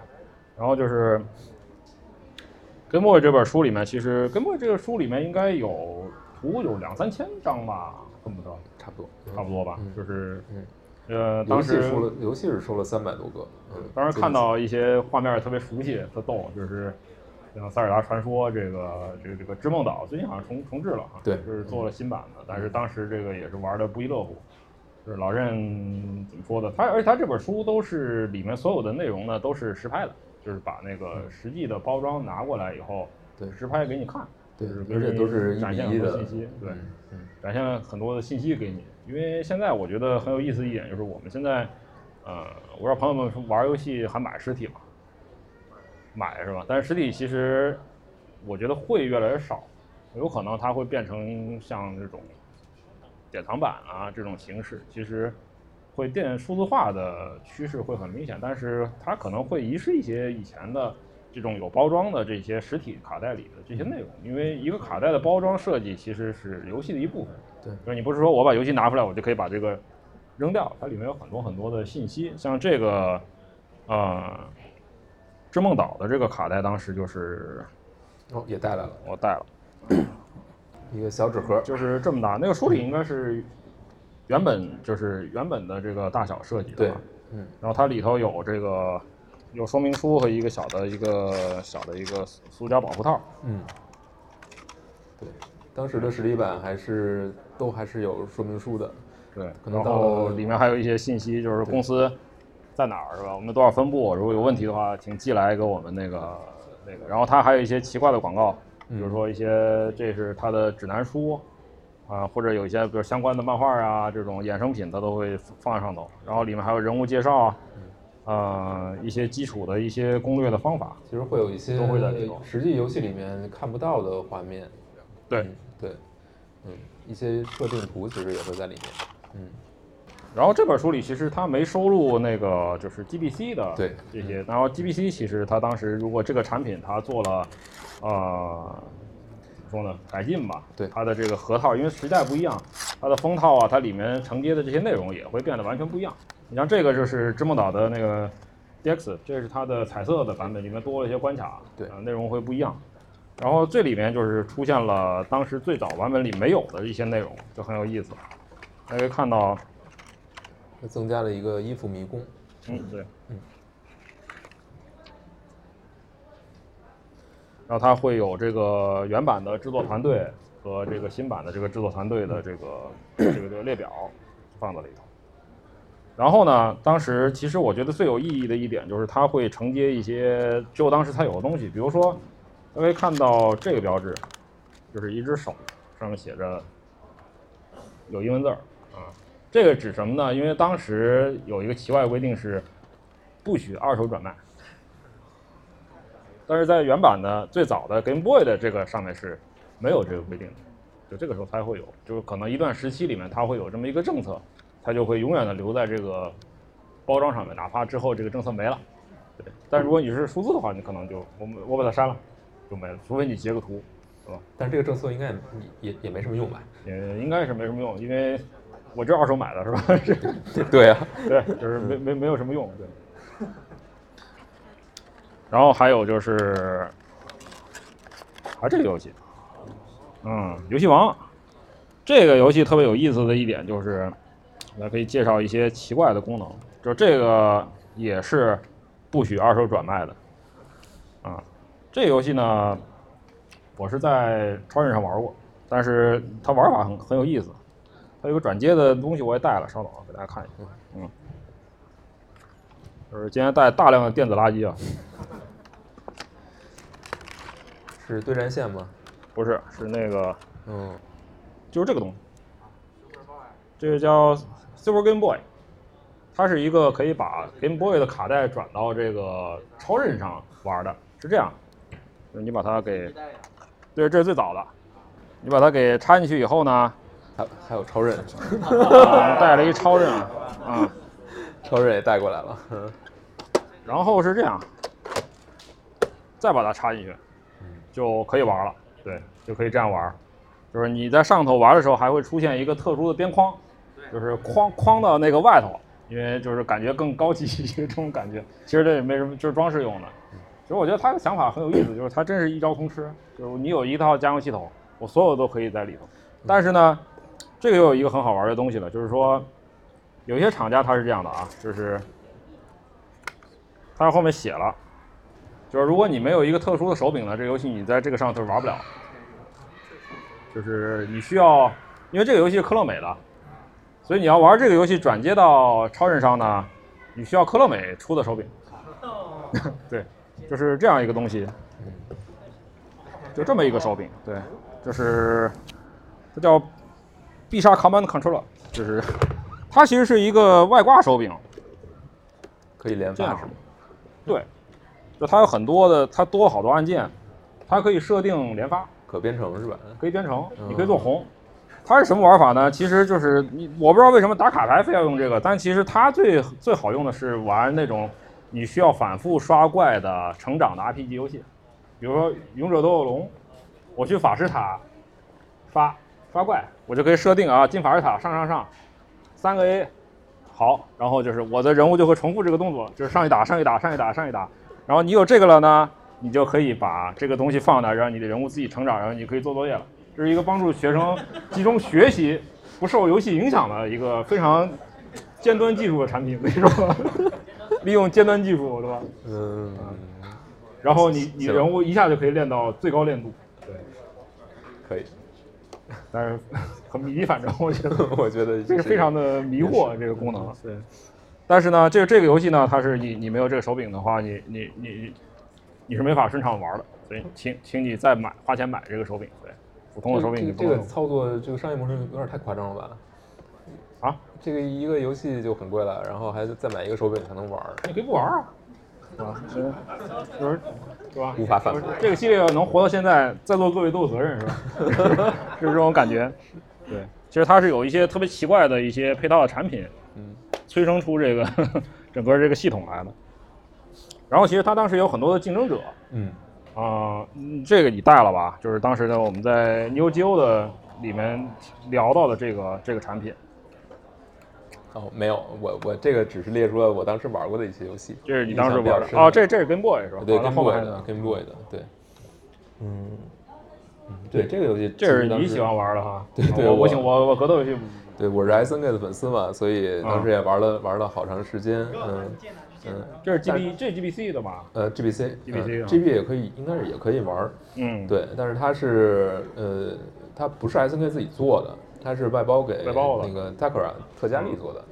Speaker 1: 然后就是《Game Boy》这本书里面，其实《Game Boy》这个书里面应该有图有两三千张吧，恨不得。
Speaker 2: 差不多，
Speaker 1: 差不多吧，
Speaker 2: 嗯
Speaker 1: 就是
Speaker 2: 嗯
Speaker 1: 呃，当时
Speaker 2: 游戏是收了三百多个。嗯，
Speaker 1: 当时看到一些画面特别熟悉，特逗，就是像《塞尔达传说》这个这个这个织梦岛，最近好像重重置了啊，
Speaker 2: 对
Speaker 1: 就是做了新版的，但是当时这个也是玩的不亦乐乎。就是老任怎么说的？他而且他这本书都是里面所有的内容呢都是实拍的，就是把那个实际的包装拿过来以后，
Speaker 2: 对
Speaker 1: 实拍给你看，
Speaker 2: 对
Speaker 1: 就是
Speaker 2: 而且都是
Speaker 1: 展现很多信息，对，展现了很多的信息给你。因为现在我觉得很有意思一点就是我们现在，呃，我不知道朋友们玩游戏还买实体吗？买是吧？但是实体其实我觉得会越来越少，有可能它会变成像这种典藏版啊这种形式，其实会电数字化的趋势会很明显，但是它可能会遗失一些以前的这种有包装的这些实体卡带里的这些内容，因为一个卡带的包装设计其实是游戏的一部分。
Speaker 2: 对。
Speaker 1: 就是你不是说我把游戏拿出来，我就可以把这个扔掉，它里面有很多很多的信息，像这个呃《织梦岛》的这个卡带，当时就是
Speaker 2: 哦，也带来了。
Speaker 1: 我带了，
Speaker 2: 一个小纸盒。
Speaker 1: 就是这么大，那个书里应该是原本就是原本的这个大小设计的
Speaker 2: 对
Speaker 1: 吧，
Speaker 2: 嗯，
Speaker 1: 然后它里头有这个有说明书和一个小的一个小的一个塑塑胶保护套，
Speaker 2: 嗯，对，当时的实体版还是都还是有说明书的。
Speaker 1: 对，
Speaker 2: 可能到
Speaker 1: 然后里面还有一些信息，就是公司在哪儿是吧？我们多少分部，如果有问题的话，请寄来给我们那个那个。然后它还有一些奇怪的广告，比如说一些这是它的指南书啊，或者有一些比如相关的漫画啊这种衍生品，它都会放在上头。然后里面还有人物介绍啊，呃，一些基础的一些攻略的方法。
Speaker 2: 其实会有一些
Speaker 1: 都会在里头
Speaker 2: 实际游戏里面看不到的画面。
Speaker 1: 对
Speaker 2: 嗯对，嗯，一些设定图其实也会在里面。嗯，
Speaker 1: 然后这本书里其实它没收录那个就是 GBC 的
Speaker 2: 对
Speaker 1: 这些，然后 GBC 其实它当时如果这个产品它做了呃怎么说呢改进吧，
Speaker 2: 对
Speaker 1: 它的这个核套因为时代不一样，它的封套啊它里面承接的这些内容也会变得完全不一样。你像这个就是知梦岛的那个 DX，这是它的彩色的版本，里面多了一些关卡，
Speaker 2: 对
Speaker 1: 呃内容会不一样。然后这里面就是出现了当时最早版本里没有的一些内容，就很有意思。大家可以看到，
Speaker 2: 它增加了一个音符迷宫。
Speaker 1: 嗯，对，
Speaker 2: 嗯。
Speaker 1: 然后它会有这个原版的制作团队和这个新版的这个制作团队的这个 这个这个列表放在里头。然后呢，当时其实我觉得最有意义的一点就是它会承接一些只有当时才有的东西，比如说，大家可以看到这个标志，就是一只手，上面写着有英文字儿啊。这个指什么呢？因为当时有一个奇怪规定是，不许二手转卖。但是在原版的最早的 Game Boy 的这个上面是没有这个规定的，就这个时候才会有，就是可能一段时期里面它会有这么一个政策，它就会永远的留在这个包装上面，哪怕之后这个政策没了。对，但如果你是数字的话，你可能就我们我把它删了，就没了，除非你截个图，是吧？
Speaker 2: 但是这个政策应该也也也没什么用吧？
Speaker 1: 也应该是没什么用，因为我这二手买的是吧？是
Speaker 2: 对呀、
Speaker 1: 对，就是没没没有什么用，对。然后还有就是，啊，这个游戏，嗯，游戏王，这个游戏特别有意思的一点就是，我可以介绍一些奇怪的功能，就这个也是不许二手转卖的，啊，这个游戏呢，我是在超人上玩过，但是它玩法很很有意思，它有个转接的东西我也带了，稍等啊，给大家看一下，嗯，就是今天带大量的电子垃圾啊，
Speaker 2: 是对战线吗？
Speaker 1: 不是，是那个。
Speaker 2: 嗯，
Speaker 1: 就是这个东西，这个叫 Super Game Boy，它是一个可以把 Game Boy 的卡带转到这个超任上玩的，是这样，就是你把它给，对，这是最早的，你把它给插进去以后呢，
Speaker 2: 还还有超人，
Speaker 1: 啊带了一超任啊，
Speaker 2: 超韧也带过来了。嗯
Speaker 1: 然后是这样，再把它插进去，就可以玩了。对，就可以这样玩。就是你在上头玩的时候，还会出现一个特殊的边框，就是框框到那个外头，因为就是感觉更高级一些这种感觉。其实这也没什么，就是装饰用的。其实我觉得他的想法很有意思，就是他真是一招通吃，就是你有一套家用系统，我所有都可以在里头。但是呢，这个又有一个很好玩的东西了，就是说，有些厂家他是这样的啊，就是它后面写了，就是如果你没有一个特殊的手柄呢，这个游戏你在这个上头玩不了。就是你需要，因为这个游戏是科乐美的，所以你要玩这个游戏转接到超人上呢，你需要科乐美出的手柄。对，就是这样一个东西，就这么一个手柄，对，就是它叫必杀 Command Controller，就是它其实是一个外挂手柄，
Speaker 2: 可以连发是吗？
Speaker 1: 对，就它有很多的，它多了好多按键，它可以设定连发，
Speaker 2: 可编程是吧？
Speaker 1: 可以编程，
Speaker 2: 嗯
Speaker 1: 你可以做红。它是什么玩法呢？其实就是你，我不知道为什么打卡牌非要用这个，但其实它最最好用的是玩那种你需要反复刷怪的成长的 RPG 游戏，比如说《勇者斗恶龙》，我去法师塔发刷怪，我就可以设定啊，进法师塔上上上，三个 A，好，然后就是我的人物就会重复这个动作，就是上一打上一打上一打上一打，然后你有这个了呢，你就可以把这个东西放那，让你的人物自己成长，然后你可以做作业了。这是一个帮助学生集中学习、不受游戏影响的一个非常尖端技术的产品，可以说利用尖端技术，对吧？
Speaker 2: 嗯，
Speaker 1: 然后你你人物一下就可以练到最高练度，对，
Speaker 2: 可以。
Speaker 1: 但是很迷，反正我觉得
Speaker 2: 我觉得
Speaker 1: 这个
Speaker 2: 是
Speaker 1: 非常的迷惑这个功能。对，但是呢，这个这个游戏呢，它是你你没有这个手柄的话，你你你你是没法顺畅玩的，所以请请你再买花钱买这个手柄。对，普通的手柄你
Speaker 2: 这个操作，这个商业模式有点太夸张了吧？
Speaker 1: 啊，
Speaker 2: 这个一个游戏就很贵了，然后还得再买一个手柄才能玩儿，
Speaker 1: 你可以不玩啊，是吧？就是就是是吧？
Speaker 2: 无法反驳
Speaker 1: 就是这个系列能活到现在，在座各位都有责任，是吧？就是这种感觉。对，其实它是有一些特别奇怪的一些配套的产品，
Speaker 2: 嗯，
Speaker 1: 催生出这个 整个这个系统来的。然后其实它当时有很多的竞争者，
Speaker 2: 嗯，
Speaker 1: 啊、嗯这个你带了吧？就是当时呢我们在 New Geo 的里面聊到的这个这个产品，
Speaker 2: 哦，没有，我我这个只是列出了我当时玩过的一些游戏，
Speaker 1: 这是你当时玩的哦，这这是 Game Boy 是吧？
Speaker 2: 对 Game
Speaker 1: 后
Speaker 2: Boy
Speaker 1: 面
Speaker 2: 的 Game Boy 的，对，嗯，嗯对这个游戏，
Speaker 1: 这是你喜欢玩的哈？
Speaker 2: 对对我
Speaker 1: 我我喜我我格斗游戏
Speaker 2: 对，我是 S N K 的粉丝嘛，所以当时也玩了、玩了好长时间，嗯嗯，
Speaker 1: 这是 G B 这是 G B C 的吧？
Speaker 2: 呃 G B C
Speaker 1: GBC 啊
Speaker 2: G B 也可以，应该是也可以玩，
Speaker 1: 嗯，，
Speaker 2: 对，但是它是呃，它不是 S N K 自己做的，它是外包给那个 Takara 特加利做的，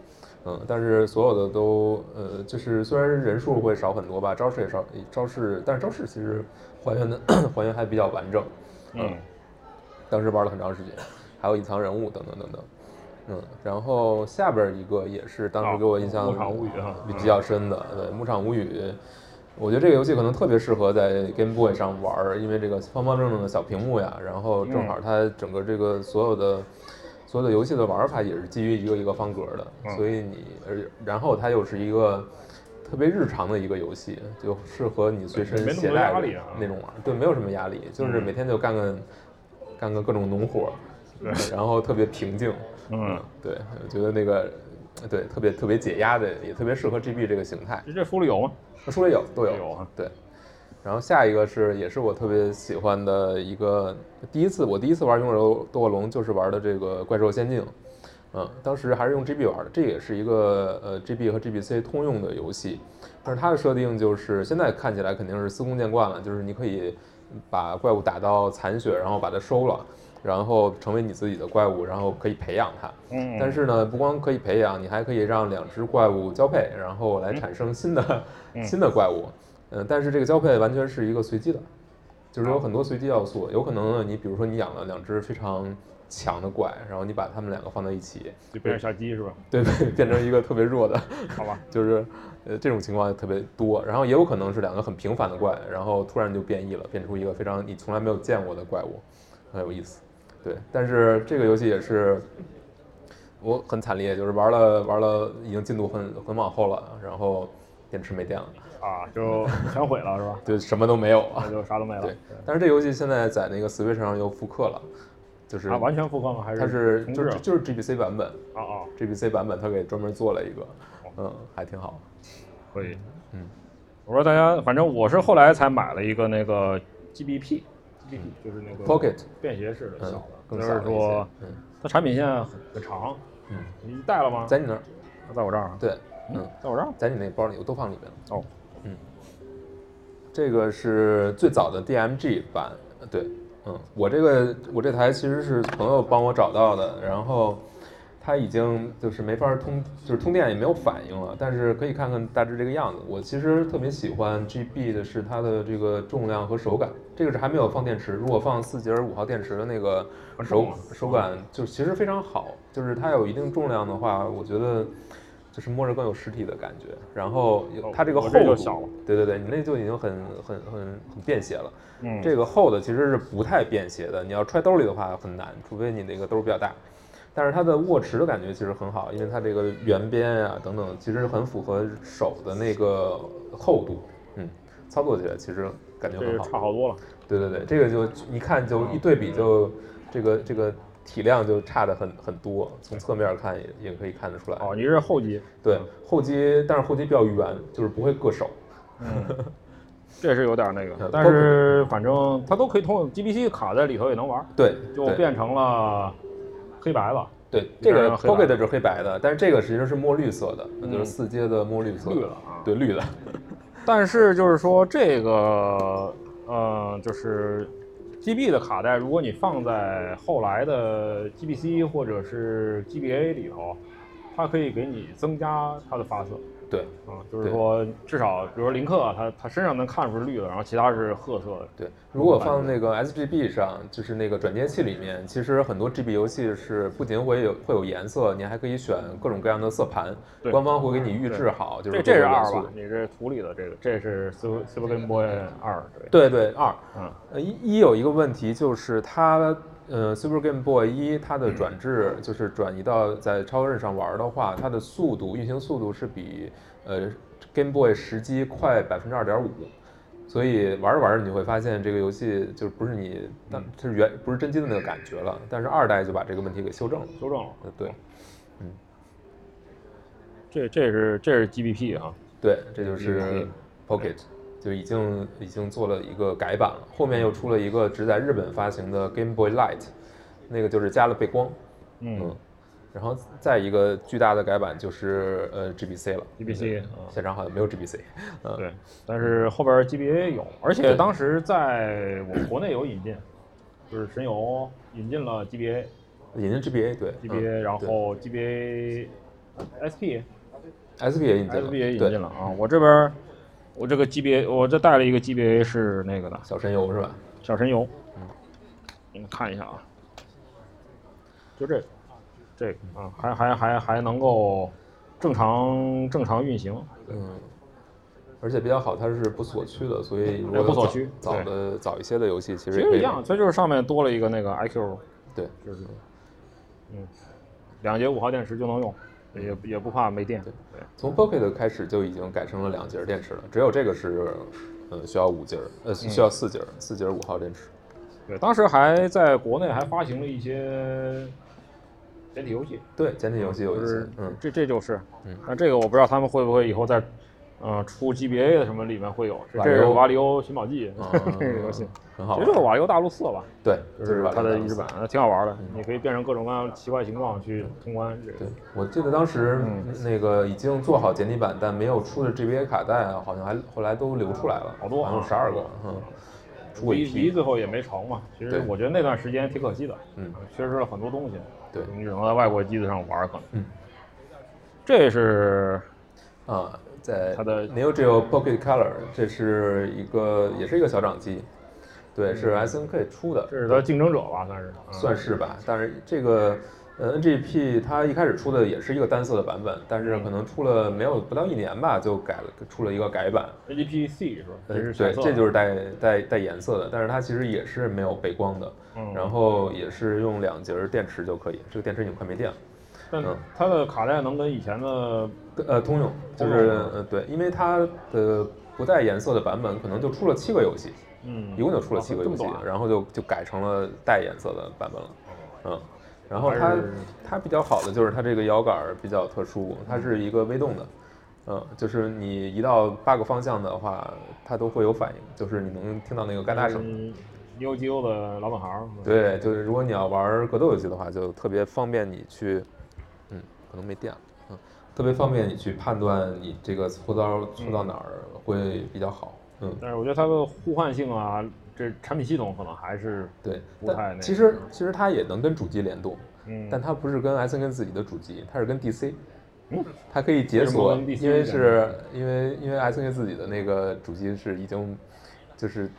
Speaker 2: 嗯，但是所有的都呃，就是虽然人数会少很多吧，招式也少，招式，但是招式其实还原的 还原还比较完整，
Speaker 1: 嗯，
Speaker 2: 当时玩了很长时间，还有隐藏人物等等等等，嗯，然后下边一个也是当时给我印象比比较深的，对，牧场物语，我觉得这个游戏可能特别适合在 Game Boy 上玩儿，因为这个方方正正的小屏幕呀，然后正
Speaker 1: 嗯。
Speaker 2: 好它整个这个所有的。所有的游戏的玩法也是基于一个一个方格的，
Speaker 1: 嗯
Speaker 2: 所以你，而然后它又是一个特别日常的一个游戏，就适合你随身携带那种玩。对，没有什么压力，就是
Speaker 1: 嗯
Speaker 2: 每天就干个干个各种农活 然后特别平静。
Speaker 1: 嗯，
Speaker 2: 对，我觉得那个对特别特别解压的，也特别适合 GB 这个形态。
Speaker 1: 这这书里有吗？
Speaker 2: 那书里有都有
Speaker 1: 有啊
Speaker 2: 对。然后下一个是也是我特别喜欢的一个，第一次我第一次玩《勇者斗恶龙》就是玩的这个《怪兽仙境》，嗯，当时还是用 GB 玩的，这也是一个呃 GB 和 GBC 通用的游戏，但是它的设定就是现在看起来肯定是司空见惯了，就是你可以把怪物打到残血，然后把它收了，然后成为你自己的怪物，然后可以培养它。
Speaker 1: 嗯，
Speaker 2: 但是呢，不光可以培养，你还可以让两只怪物交配，然后来产生新的、
Speaker 1: 嗯
Speaker 2: 新的怪物。嗯、但是这个交配完全是一个随机的，就是有很多随机要素。有可能呢，你比如说你养了两只非常强的怪，然后你把它们两个放在一起，
Speaker 1: 就变成小鸡是吧？
Speaker 2: 对对，变成一个特别弱的，
Speaker 1: 好吧，
Speaker 2: 就是呃这种情况特别多。然后也有可能是两个很平凡的怪，然后突然就变异了，变出一个非常你从来没有见过的怪物，很有意思。对，但是这个游戏也是我很惨烈，就是玩了玩了，已经进度很很往后了，然后电池没电了，
Speaker 1: 啊，就全毁了是吧？
Speaker 2: 就什么都没有
Speaker 1: 那
Speaker 2: 了。
Speaker 1: 就啥都没了。
Speaker 2: 对，但是这游戏现在在那个 Switch 上又复刻了，就是
Speaker 1: 啊，完全复刻吗？还是
Speaker 2: 它是就是就是 GBC 版本
Speaker 1: 啊啊
Speaker 2: ，，GBC 版本它给专门做了一个，嗯，还挺好。
Speaker 1: 可以。
Speaker 2: 嗯，
Speaker 1: 我说大家，反正我是后来才买了一个那个 GBP，GBP 就是那个
Speaker 2: Pocket
Speaker 1: 便携式的小
Speaker 2: 嗯
Speaker 1: 的，，
Speaker 2: 更
Speaker 1: 就是说。
Speaker 2: 嗯
Speaker 1: 它产品线很很长。
Speaker 2: 嗯，
Speaker 1: 你带了吗？
Speaker 2: 在你那儿，
Speaker 1: 在我这儿啊，
Speaker 2: 对，嗯，
Speaker 1: 在我这儿。
Speaker 2: 在你那包里，我都放里面了。
Speaker 1: 哦，
Speaker 2: 这个是最早的 DMG 版，对，嗯，我这个我这台其实是朋友帮我找到的，然后它已经就是没法通，就是通电也没有反应了，但是可以看看大致这个样子。我其实特别喜欢 GB 的是它的这个重量和手感，这个是还没有放电池，如果放四节五号电池的那个手手感就其实非常好，就是它有一定重量的话，我觉得。就是摸着更有实体的感觉，然后它这个厚度对对对，你那就已经很很很很便携了。
Speaker 1: 嗯，
Speaker 2: 这个厚的其实是不太便携的，你要揣兜里的话很难，除非你那个兜儿比较大。但是它的握持的感觉其实很好，因为它这个圆边呀、等等，其实很符合手的那个厚度，嗯，操作起来其实感觉很好。
Speaker 1: 差好多了。
Speaker 2: 对对对，这个就一看就一对比就这个这个体量就差的很很多，从侧面看也也可以看得出来。
Speaker 1: 哦，你是后机，
Speaker 2: 对，后机，但是后机比较圆，就是不会硌手。
Speaker 1: 嗯，这是有点那
Speaker 2: 呃
Speaker 1: 个，但是反正它都可以通过 GBC 卡在里头也能玩，
Speaker 2: 对，对
Speaker 1: 就变成了黑白了，
Speaker 2: 对，这个 Pocket 是黑白的，但是这个实际上是墨绿色的，那就是四阶的墨绿色。
Speaker 1: 绿了啊。
Speaker 2: 对，绿的。
Speaker 1: 但是就是说这个，呃，就是 GB 的卡带，如果你放在后来的 GBC 或者是 GBA 里头，它可以给你增加它的发色。
Speaker 2: 对
Speaker 1: 嗯，就是说至少，比如说林克，他他身上能看出是绿的，然后其他是褐色的。
Speaker 2: 对，如果放那个 SGB 上，就是那个转接器里面，其实很多 GB 游戏是不仅会有会有颜色，你还可以选各种各样的色盘，官方会给你预制好，就是
Speaker 1: 这这是二吧？你这图里的这个，这是 Super Super Game Boy 二，对，
Speaker 2: 对对，二。
Speaker 1: 嗯，
Speaker 2: 呃，一一有一个问题就是它，呃，Super Game Boy 一它的转制就是转移到在超任上玩的话，它的速度运行速度是比呃 Game Boy 实机快百分之二点五，所以玩着玩着你会发现这个游戏就不是你当就是原不是真机的那个感觉了。但是二代就把这个问题给修正了。
Speaker 1: 修正了。
Speaker 2: 对，嗯
Speaker 1: 这这是这是 GBP 啊，
Speaker 2: 对，这就是
Speaker 1: 嗯
Speaker 2: Pocket。就已经已经做了一个改版了，后面又出了一个只在日本发行的 Game Boy Light，那个就是加了背光，
Speaker 1: 嗯
Speaker 2: 然后再一个巨大的改版就是呃 GBC 了
Speaker 1: ，GBC
Speaker 2: 现场好像没有 GBC，嗯，
Speaker 1: 对，但是后边 GBA 有，而且当时在我们国内有引进，就是神游引进了 GBA，GBA，、
Speaker 2: 引进 GBA 对
Speaker 1: GBA
Speaker 2: 嗯
Speaker 1: 然后 GBA
Speaker 2: SP，SP 也引进了
Speaker 1: SP 也引
Speaker 2: 对
Speaker 1: 进了啊，我这边我这个 GBA 我这带了一个 GBA 是那个的
Speaker 2: 小神游是吧？
Speaker 1: 小神游，嗯。你们看一下啊，就这个，这个啊，还还还还能够正常正常运行，
Speaker 2: 嗯，而且比较好，它是不锁区的，所以如果
Speaker 1: 不锁区
Speaker 2: 早的早一些的游戏其实也
Speaker 1: 其实一样，它就是上面多了一个那个 IQ，
Speaker 2: 对，
Speaker 1: 就是。嗯，两节五号电池就能用，也也不怕没电，对，
Speaker 2: 从 Pocket 开始就已经改成了两节电池了，只有这个是呃需要五节，呃需要四节嗯，四节儿五号电池。
Speaker 1: 对，当时还在国内还发行了一些简体游戏，
Speaker 2: 对，简体游戏有一些，嗯，
Speaker 1: 这这就是，
Speaker 2: 嗯。
Speaker 1: 那这个我不知道他们会不会以后在，呃，出 GBA 的什么里面会有，这
Speaker 2: 瓦力欧
Speaker 1: 这是瓦里欧寻宝记
Speaker 2: 啊
Speaker 1: 这个游戏，
Speaker 2: 很好玩
Speaker 1: 其实就是瓦里欧大陆四吧，
Speaker 2: 对，
Speaker 1: 就是它的移植版，那挺好玩的，
Speaker 2: 嗯
Speaker 1: 你可以变成各种各样奇怪形状去通关，这个
Speaker 2: 对，我记得当时
Speaker 1: 嗯
Speaker 2: 那个已经做好简体版，但没有出的 GBA 卡带，好像还后来都流出来了，
Speaker 1: 好多啊
Speaker 2: 好像有十二个，嗯，出过一批，
Speaker 1: 最后也没成嘛。其实我觉得那段时间挺可惜的，
Speaker 2: 嗯，
Speaker 1: 缺失了很多东西。
Speaker 2: 对
Speaker 1: 你只能在外国机子上玩可能。
Speaker 2: 嗯，
Speaker 1: 这是
Speaker 2: 啊，在
Speaker 1: 它的
Speaker 2: Neo Geo Pocket Color，这是一个也是一个小掌机，对，是 SNK 出的，
Speaker 1: 这是它竞争者吧，算是。嗯
Speaker 2: 算是吧，但是这个呃 NGP 它一开始出的也是一个单色的版本，但是可能出了没有不到一年吧，就改了出了一个改版。
Speaker 1: NGP C 是吧？
Speaker 2: 对，这就是带带带颜色的，但是它其实也是没有背光的，
Speaker 1: 嗯
Speaker 2: 然后也是用两节儿电池就可以，这个电池已经快没电了。
Speaker 1: 但
Speaker 2: 嗯
Speaker 1: 它的卡带能跟以前的
Speaker 2: 呃，通用就是呃对，因为它的不带颜色的版本可能就出了七个游戏，
Speaker 1: 嗯
Speaker 2: 一共就出了七个游戏然后就就改成了带颜色的版本了，嗯，然后它它比较好的就是它这个摇杆儿比较特殊，它是一个微动的，嗯，就是你移到八个方向的话，它都会有反应，就是你能听到那个嘎哒声。
Speaker 1: 嗯 Neo Geo 的老本行。
Speaker 2: 对，就是如果你要玩格斗游戏的话，就特别方便你去，能没电了，嗯，特别方便你去判断你这个搓刀搓到哪儿会比较好。嗯，
Speaker 1: 但是我觉得它的互换性啊，这产品系统可能还是
Speaker 2: 对，
Speaker 1: 不太那
Speaker 2: 但其实其实它也能跟主机联动，
Speaker 1: 嗯，
Speaker 2: 但它不是跟 S N 跟自己的主机，它是跟 D C。
Speaker 1: 嗯，
Speaker 2: 它可以解锁
Speaker 1: ，DC
Speaker 2: 因为是因为因为 S N 自己的那个主机是已经就是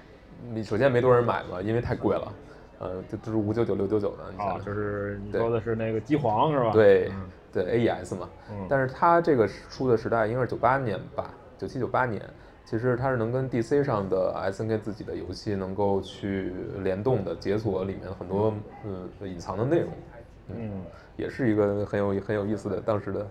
Speaker 2: 你首先没多少人买嘛，因为太贵了，呃，就都是五九九六九九的，你
Speaker 1: 啊
Speaker 2: 想，
Speaker 1: 就是你说的是那个机皇是吧？
Speaker 2: 对
Speaker 1: 嗯
Speaker 2: 对 A E S 嘛，
Speaker 1: 嗯。
Speaker 2: 但是它这个出的时代应该是九八年吧，九七九八年，其实它是能跟 DC 上的 S N K 自己的游戏能够去联动的，解锁里面很多嗯。隐藏的内容，
Speaker 1: 嗯，
Speaker 2: 也是一个很有很有意思的当时的，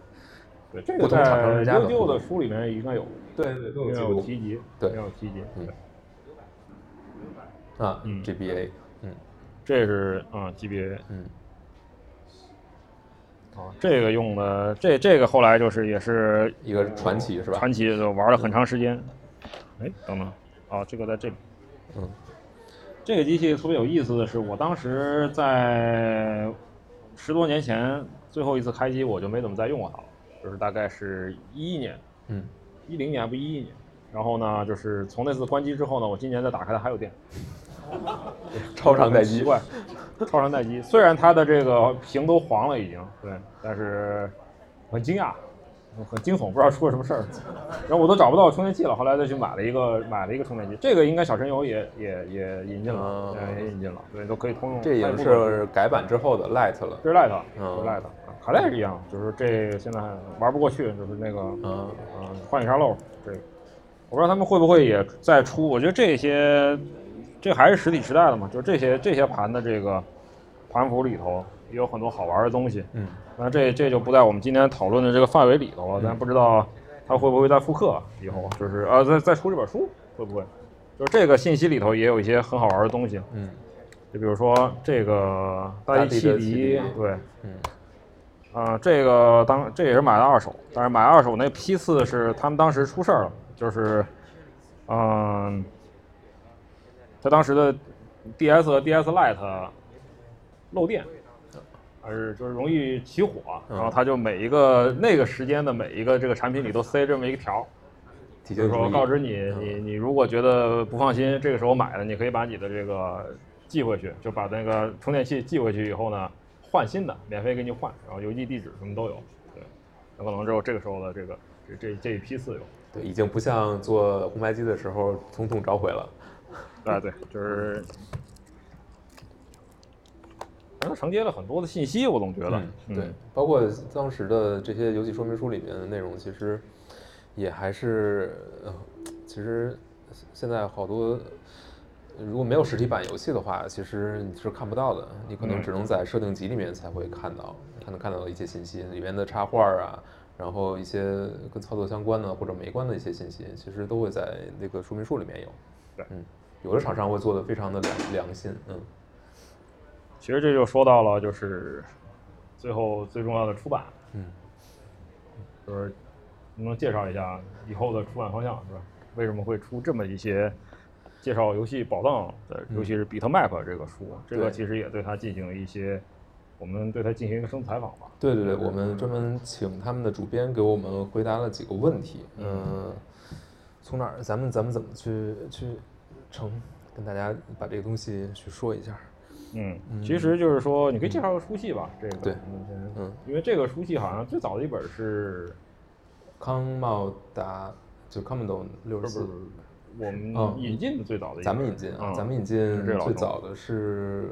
Speaker 1: 对，这个
Speaker 2: 不同厂商
Speaker 1: 在
Speaker 2: 之间的
Speaker 1: 书里面应该有，
Speaker 2: 对对都有
Speaker 1: 提及，
Speaker 2: 对
Speaker 1: 应该有提及，
Speaker 2: 嗯
Speaker 1: 对。
Speaker 2: 啊
Speaker 1: 嗯。
Speaker 2: G B A，嗯。
Speaker 1: 这是啊 GBA
Speaker 2: 嗯。
Speaker 1: 啊，这个用的这这个后来就是也是
Speaker 2: 一个传奇是吧？
Speaker 1: 传奇就玩了很长时间。哎，等等，啊，这个在这里。
Speaker 2: 嗯
Speaker 1: 这个机器特别有意思的是，我当时在十多年前最后一次开机，我就没怎么再用过它了，就是大概是一一年、
Speaker 2: 嗯，
Speaker 1: 一零年不一一年。然后呢，就是从那次关机之后呢，我今年再打开它还有电，
Speaker 2: 超长待机
Speaker 1: 奇怪，超长待机。虽然它的这个屏都黄了已经，对，但是很惊讶，很惊悚，不知道出了什么事儿。然后我都找不到充电器了，后来再去买了一个买了一个充电器，这个应该小神游也也也引进了也引进了，对，都可以通用。
Speaker 2: 这
Speaker 1: 也
Speaker 2: 是改版之后的 Light 了。
Speaker 1: 这是 Lite，卡带是一样，就是这现在玩不过去，就是那个
Speaker 2: 嗯
Speaker 1: 嗯，幻影沙漏这个，我不知道他们会不会也再出。我觉得这些，这还是实体时代的嘛，就是这些这些盘的这个盘符里头也有很多好玩的东西。
Speaker 2: 嗯
Speaker 1: 那这这就不在我们今天讨论的这个范围里头了，咱不知道它会不会再复刻以后，就是呃再再出这本书会不会？就是这个信息里头也有一些很好玩的东西，
Speaker 2: 嗯
Speaker 1: 就比如说这个大地汽
Speaker 2: 大地的汽
Speaker 1: 笛
Speaker 2: 笛，
Speaker 1: 对，
Speaker 2: 嗯
Speaker 1: 啊，这个当这也是买的二手，但是买二手那批次是他们当时出事儿了，就是，嗯，他当时的 DS 和 DS Lite 漏电，还是就是容易起火，然后他就每一个那个时间的每一个这个产品里都塞这么一个条儿，就是说告知你，你你如果觉得不放心，这个时候买的，你可以把你的这个寄回去，就把那个充电器寄回去以后呢，换新的，免费给你换，然后邮寄地址什么都有。对，有可能只有这个时候的这个这这这一批次有。
Speaker 2: 对，已经不像做红白机的时候从头召回了。
Speaker 1: 啊，对，就是，反正它承接了很多的信息，我总觉得，
Speaker 2: 嗯，对，包括当时的这些游戏说明书里面的内容，其实也还是，呃，其实现在好多如果没有实体版游戏的话，其实你是看不到的，你可能
Speaker 1: 嗯
Speaker 2: 只能在设定集里面才会看到，才能看到一些信息，里面的插画啊，然后一些跟操作相关的或者没关的一些信息，其实都会在那个说明书里面有。
Speaker 1: 对
Speaker 2: 嗯，有的厂商会做的非常的良良心，嗯
Speaker 1: 其实这就说到了，就是最后最重要的出版，
Speaker 2: 嗯，
Speaker 1: 就是能不能介绍一下以后的出版方向是吧？为什么会出这么一些介绍游戏宝藏的，尤其是比特 map 这个书，这个其实也对它进行了一些，我们对它进行一个深度采访吧。
Speaker 2: 对对对，我们专门请他们的主编给我们回答了几个问题。嗯，从哪儿？咱们咱们怎么去去成跟大家把这个东西去说一下？
Speaker 1: 嗯，其实就是说，你可以介绍个书系吧，这个
Speaker 2: 对
Speaker 1: 嗯因为这个书系好像最早的一本是
Speaker 2: 康茂达就康本斗六十四
Speaker 1: 我们
Speaker 2: 嗯
Speaker 1: 引进的最早的一本，
Speaker 2: 咱们引进啊，
Speaker 1: 嗯
Speaker 2: 咱们引进最早的是，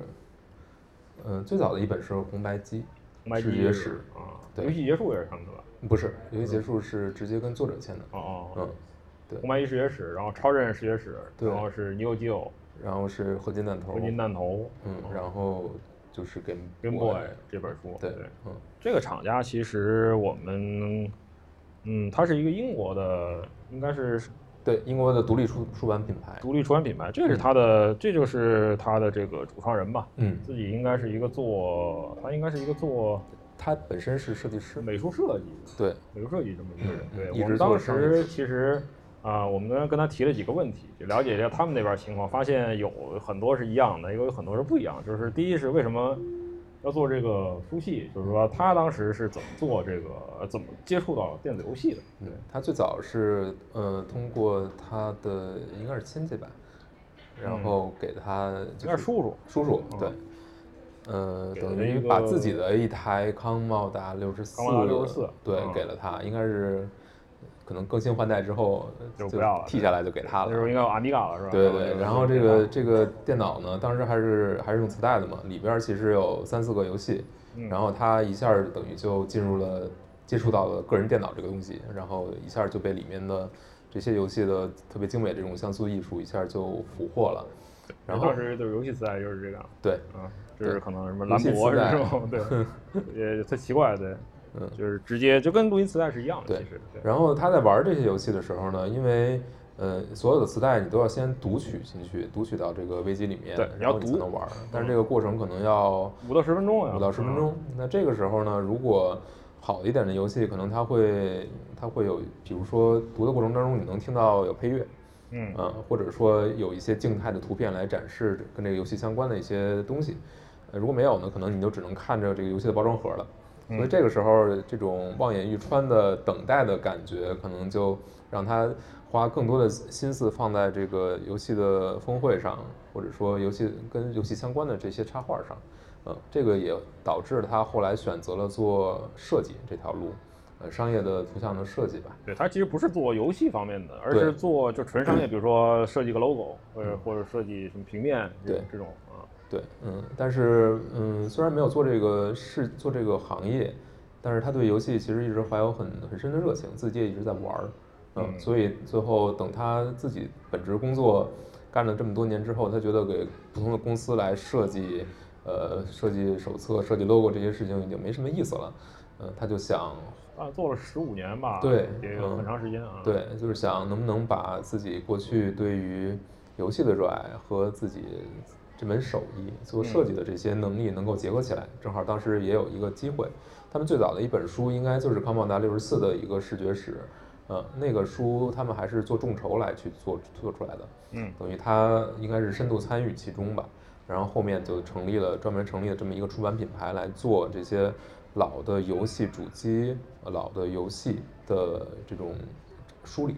Speaker 2: 嗯，最早的一本是红白机，
Speaker 1: 红白机
Speaker 2: 视觉史，
Speaker 1: 啊，
Speaker 2: 对
Speaker 1: 游戏结束也是他们的吧？
Speaker 2: 不是游戏结束是直接跟作者签的，
Speaker 1: 哦哦，
Speaker 2: 嗯，对
Speaker 1: 红白机视觉史，然后超任视觉史，
Speaker 2: 对。
Speaker 1: 然后是 Neo Geo
Speaker 2: 然后是合金弹头
Speaker 1: 合，金弹头，
Speaker 2: 嗯，然后就是 Game
Speaker 1: Game Boy 这本书，
Speaker 2: 对
Speaker 1: 对，
Speaker 2: 嗯。
Speaker 1: 这个厂家其实我们，嗯，它是一个英国的，应该是
Speaker 2: 对，英国的独立出出版品牌，
Speaker 1: 独立出版品牌，这是它的，这就是它的这个主创人吧，
Speaker 2: 嗯，
Speaker 1: 自己应该是一个做，他应该是一个做
Speaker 2: 他本身是设计师，
Speaker 1: 美术设计，
Speaker 2: 对，
Speaker 1: 美术设计这么一个人。
Speaker 2: 嗯
Speaker 1: 对我们当时其实啊、我们跟跟他提了几个问题，就了解一下他们那边情况，发现有很多是一样的，也有很多是不一样。就是第一是为什么要做这个书系，就是说他当时是怎么做这个，怎么接触到电子游戏的？
Speaker 2: 对他最早是呃通过他的应该是亲戚吧，然后给他
Speaker 1: 应该是叔叔，
Speaker 2: 叔叔对，呃等于把自己的一台康茂达六十四，
Speaker 1: 六十四
Speaker 2: 对给了他，应该是。可能更新换代之后
Speaker 1: 就不要了，
Speaker 2: 替下来就给他了。
Speaker 1: 那时候应该有阿米嘎了，是吧？
Speaker 2: 对对。然后这个这个电脑呢，当时还是还是用磁带的嘛，里边其实有三四个游戏，然后他一下等于就进入了接触到了个人电脑这个东西，然后一下就被里面的这些游戏的特别精美这种像素艺术一下就俘获了。然后
Speaker 1: 当时就是游戏磁带就是这个。
Speaker 2: 对，
Speaker 1: 啊，就是可能什么蓝博是这种，对，也特奇怪，对。
Speaker 2: 嗯，
Speaker 1: 就是直接就跟录音磁带是一样的，其实。
Speaker 2: 然后他在玩这些游戏的时候呢，因为呃所有的磁带你都要先读取进去，读取到这个危机里面，
Speaker 1: 对，
Speaker 2: 然后你才能玩。但是这个过程可能要
Speaker 1: 五到十分钟啊，
Speaker 2: 五到十分钟。那这个时候呢，如果好一点的游戏，可能它会它会有，比如说读的过程当中你能听到有配乐，
Speaker 1: 嗯
Speaker 2: 啊，或者说有一些静态的图片来展示跟这个游戏相关的一些东西。呃，如果没有呢，可能你就只能看着这个游戏的包装盒了。所以这个时候，这种望眼欲穿的等待的感觉，可能就让他花更多的心思放在这个游戏的峰会上，或者说游戏跟游戏相关的这些插画上。嗯，这个也导致了他后来选择了做设计这条路，呃，商业的图像的设计吧。
Speaker 1: 对他其实不是做游戏方面的，而是做就纯商业，比如说设计个 logo，或者或者设计什么平面，
Speaker 2: 对
Speaker 1: 这种。
Speaker 2: 对，嗯，但是，嗯，虽然没有做这个事做这个行业，但是他对游戏其实一直怀有很很深的热情，自己也一直在玩儿，嗯，所以最后等他自己本职工作干了这么多年之后，他觉得给不同的公司来设计，呃，设计手册、设计 logo 这些事情已经没什么意思了，嗯，他就想，
Speaker 1: 啊，做了十五年吧，
Speaker 2: 对，
Speaker 1: 也有很长时间啊，
Speaker 2: 对，就是想能不能把自己过去对于游戏的热爱和自己。这门手艺做设计的这些能力能够结合起来，正好当时也有一个机会。他们最早的一本书应该就是康茂达六十四的一个视觉史，呃，那个书他们还是做众筹来去做做出来的，
Speaker 1: 嗯，
Speaker 2: 等于他应该是深度参与其中吧。然后后面就成立了专门成立了这么一个出版品牌来做这些老的游戏主机、老的游戏的这种梳理，